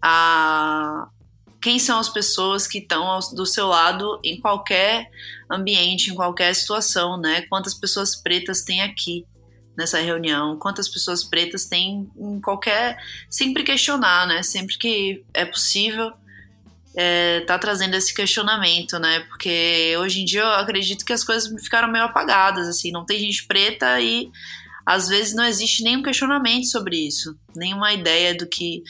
a, quem são as pessoas que estão do seu lado em qualquer ambiente, em qualquer situação, né? Quantas pessoas pretas tem aqui nessa reunião, quantas pessoas pretas tem em qualquer. Sempre questionar, né? Sempre que é possível. É, tá trazendo esse questionamento, né? Porque hoje em dia eu acredito que as coisas ficaram meio apagadas, assim, não tem gente preta e às vezes não existe nenhum questionamento sobre isso, nenhuma ideia do que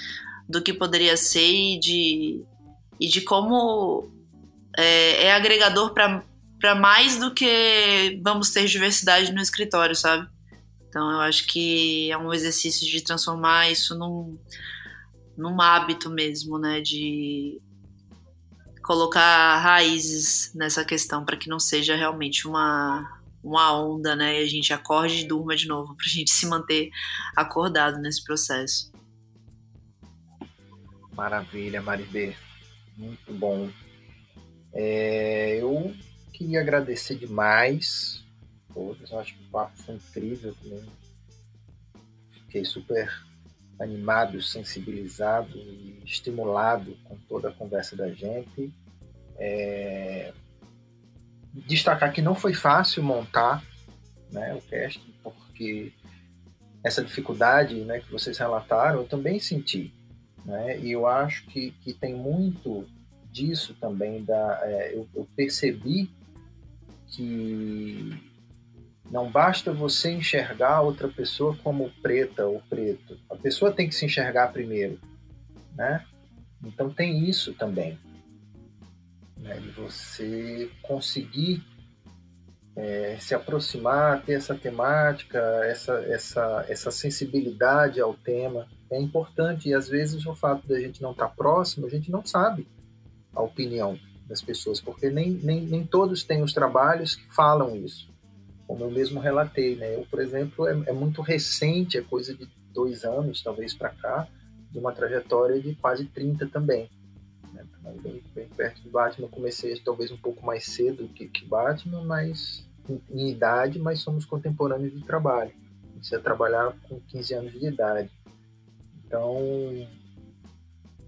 do que poderia ser e de e de como é, é agregador para mais do que vamos ter diversidade no escritório, sabe? Então eu acho que é um exercício de transformar isso num, num hábito mesmo, né? De colocar raízes nessa questão para que não seja realmente uma, uma onda, né? E a gente acorde e durma de novo, para a gente se manter acordado nesse processo. Maravilha, Maribê. Muito bom. É, eu queria agradecer demais todos. Eu acho que o papo foi incrível também. Fiquei super animado, sensibilizado e estimulado com toda a conversa da gente. É... Destacar que não foi fácil montar né, o casting, porque essa dificuldade né, que vocês relataram, eu também senti. Né? E eu acho que, que tem muito disso também. Da, é, eu, eu percebi que não basta você enxergar outra pessoa como preta ou preto. A pessoa tem que se enxergar primeiro, né? Então tem isso também, né? De você conseguir é, se aproximar, ter essa temática, essa, essa, essa sensibilidade ao tema é importante. E às vezes o fato da gente não estar tá próximo, a gente não sabe a opinião das pessoas, porque nem, nem, nem todos têm os trabalhos que falam isso. Como eu mesmo relatei, né? Eu, por exemplo, é, é muito recente, é coisa de dois anos, talvez, para cá, de uma trajetória de quase 30 também. Né? Bem, bem, perto do Batman, comecei talvez um pouco mais cedo que, que Batman, mas em, em idade, mas somos contemporâneos de trabalho. Comecei a trabalhar com 15 anos de idade. Então,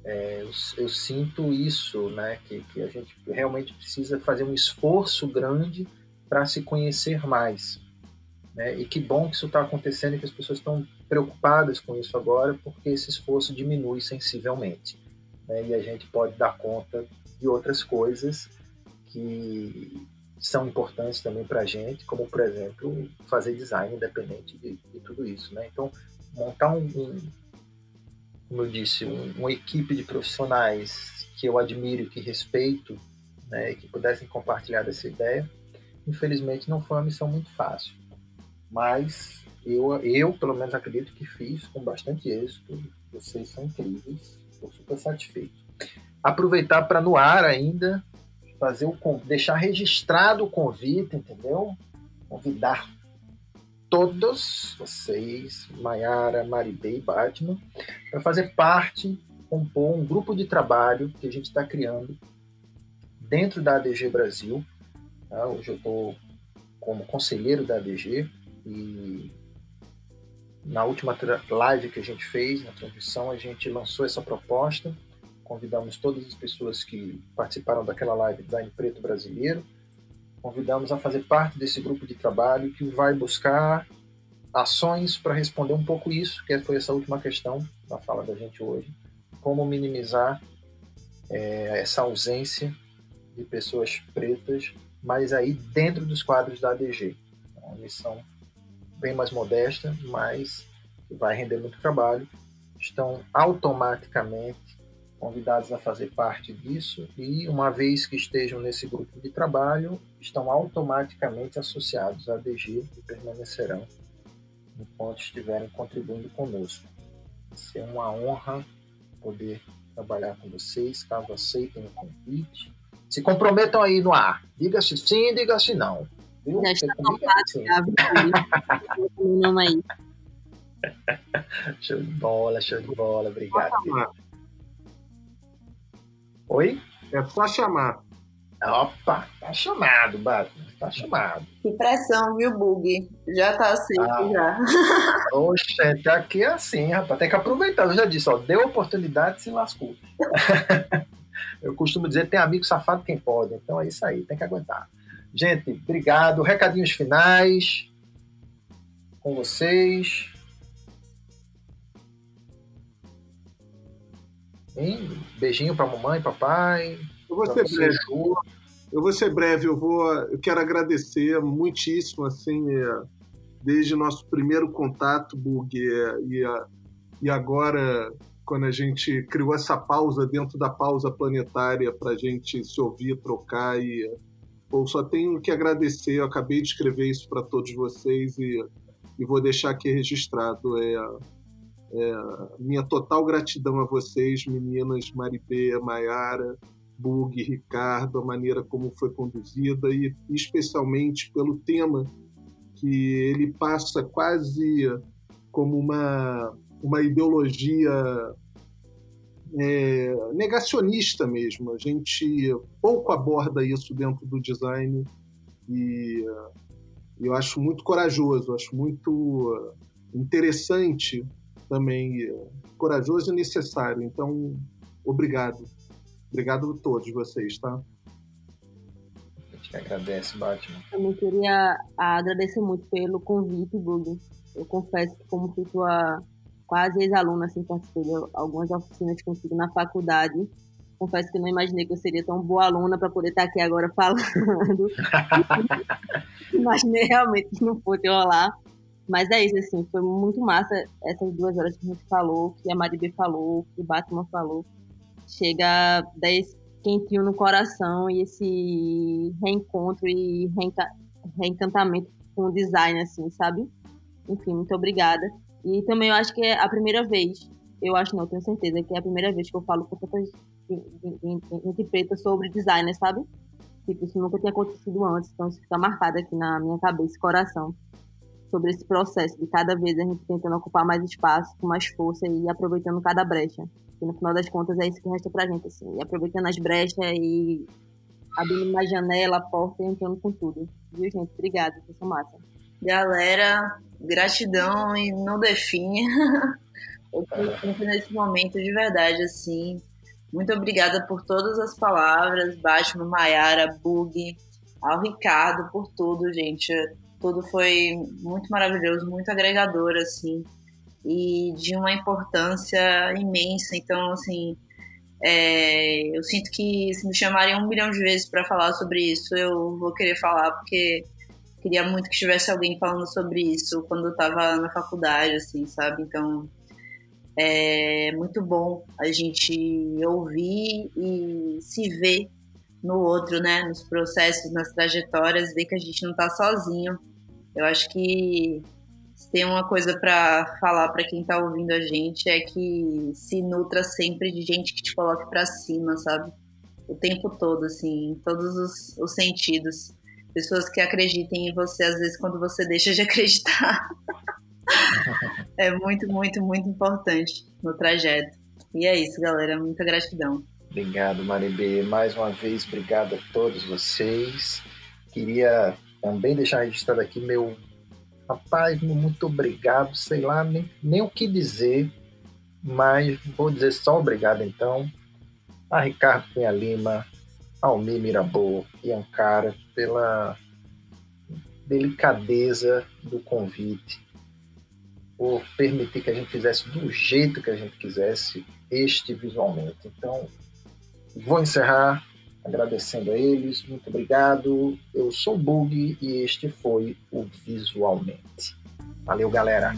é, eu, eu, sinto isso, né? Que, que a gente realmente precisa fazer um esforço grande para se conhecer mais. Né? E que bom que isso está acontecendo e que as pessoas estão preocupadas com isso agora, porque esse esforço diminui sensivelmente. Né? E a gente pode dar conta de outras coisas que são importantes também para a gente, como, por exemplo, fazer design independente de, de tudo isso. Né? Então, montar um, um como eu disse, um, uma equipe de profissionais que eu admiro e que respeito, né, que pudessem compartilhar dessa ideia. Infelizmente, não foi uma missão muito fácil, mas eu, eu pelo menos acredito que fiz com bastante êxito. Vocês são incríveis, estou super satisfeito. Aproveitar para no ar ainda fazer o deixar registrado o convite, entendeu? Convidar todos vocês, Maiara, Maribê e Batman, para fazer parte, compor um grupo de trabalho que a gente está criando dentro da ADG Brasil. Tá? Hoje eu estou como conselheiro da ADG e na última live que a gente fez, na transmissão, a gente lançou essa proposta. Convidamos todas as pessoas que participaram daquela live Design Preto Brasileiro convidamos a fazer parte desse grupo de trabalho que vai buscar ações para responder um pouco isso, que foi essa última questão da fala da gente hoje, como minimizar é, essa ausência de pessoas pretas, mas aí dentro dos quadros da ADG. É uma missão bem mais modesta, mas vai render muito trabalho. Estão automaticamente convidados a fazer parte disso e, uma vez que estejam nesse grupo de trabalho, estão automaticamente associados à DG e permanecerão enquanto estiverem contribuindo conosco. Vai ser uma honra poder trabalhar com vocês, caso aceitem o convite. Se comprometam aí no ar. Diga-se sim, diga-se não. Viu? Já está aí. Show de bola, show de bola. Obrigado. Oi? É só chamar. Opa, tá chamado, Batman, tá chamado. Que pressão, viu, Bug? Já tá aceito, ah, já. Oxe, até aqui é assim, rapaz. Tem que aproveitar. Eu já disse, ó, deu oportunidade se lascou. Eu costumo dizer, tem amigo safado quem pode. Então é isso aí, tem que aguentar. Gente, obrigado. Recadinhos finais com vocês. Hein? Beijinho para mamãe, papai. Eu vou ser breve. Eu vou ser breve. Eu vou. Eu quero agradecer muitíssimo, assim, é, desde nosso primeiro contato, Bug, é, e, e agora quando a gente criou essa pausa dentro da pausa planetária para a gente se ouvir, trocar e pô, só tenho que agradecer. Eu acabei de escrever isso para todos vocês e, e vou deixar aqui registrado. É, é, minha total gratidão a vocês, meninas, Maribê, Maiara, Bug, Ricardo, a maneira como foi conduzida e especialmente pelo tema que ele passa quase como uma, uma ideologia é, negacionista mesmo. A gente pouco aborda isso dentro do design e eu acho muito corajoso, acho muito interessante também eh, corajoso e necessário. Então, obrigado. Obrigado a todos vocês, tá? gente que agradece, Batman. Também queria agradecer muito pelo convite, Bug. Eu confesso que, como fui tua quase ex-aluna, assim, participei de algumas oficinas contigo na faculdade. Confesso que não imaginei que eu seria tão boa aluna para poder estar aqui agora falando. imaginei realmente que não fosse rolar. Mas é isso, assim, foi muito massa essas duas horas que a gente falou, que a Maribê falou, que o Batman falou. Chega 10 quentinho no coração e esse reencontro e reenca reencantamento com o design, assim, sabe? Enfim, muito obrigada. E também eu acho que é a primeira vez, eu acho não, tenho certeza, que é a primeira vez que eu falo com tanta gente preta sobre design, sabe? Tipo, isso nunca tinha acontecido antes, então isso fica marcado aqui na minha cabeça e coração. Sobre esse processo de cada vez a gente tentando ocupar mais espaço, com mais força e aproveitando cada brecha. Que no final das contas é isso que resta pra gente, assim. E aproveitando as brechas e abrindo mais janela, porta e entrando com tudo. Viu, gente? Obrigada, vocês são massa. Galera, gratidão e não define. Eu tô nesse momento de verdade, assim. Muito obrigada por todas as palavras, Batman, Maiara, Bug, ao Ricardo, por tudo, gente. Tudo foi muito maravilhoso, muito agregador, assim e de uma importância imensa. Então, assim, é, eu sinto que se me chamarem um milhão de vezes para falar sobre isso, eu vou querer falar, porque queria muito que tivesse alguém falando sobre isso quando eu estava na faculdade, assim, sabe? Então, é muito bom a gente ouvir e se ver no outro, né? Nos processos, nas trajetórias, ver que a gente não está sozinho. Eu acho que se tem uma coisa para falar para quem tá ouvindo a gente é que se nutra sempre de gente que te coloque para cima, sabe? O tempo todo, assim, em todos os, os sentidos. Pessoas que acreditem em você, às vezes, quando você deixa de acreditar. é muito, muito, muito importante no trajeto. E é isso, galera. Muita gratidão. Obrigado, Maribê. Mais uma vez, obrigado a todos vocês. Queria também deixar registrado aqui meu Rapaz, muito obrigado, sei lá nem, nem o que dizer, mas vou dizer só obrigado então a Ricardo Cunha Lima, Almir Mirabô e Ancara pela delicadeza do convite, por permitir que a gente fizesse do jeito que a gente quisesse este visualmente. Então, vou encerrar agradecendo a eles. Muito obrigado. Eu sou o Bug e este foi o Visualmente. Valeu, galera.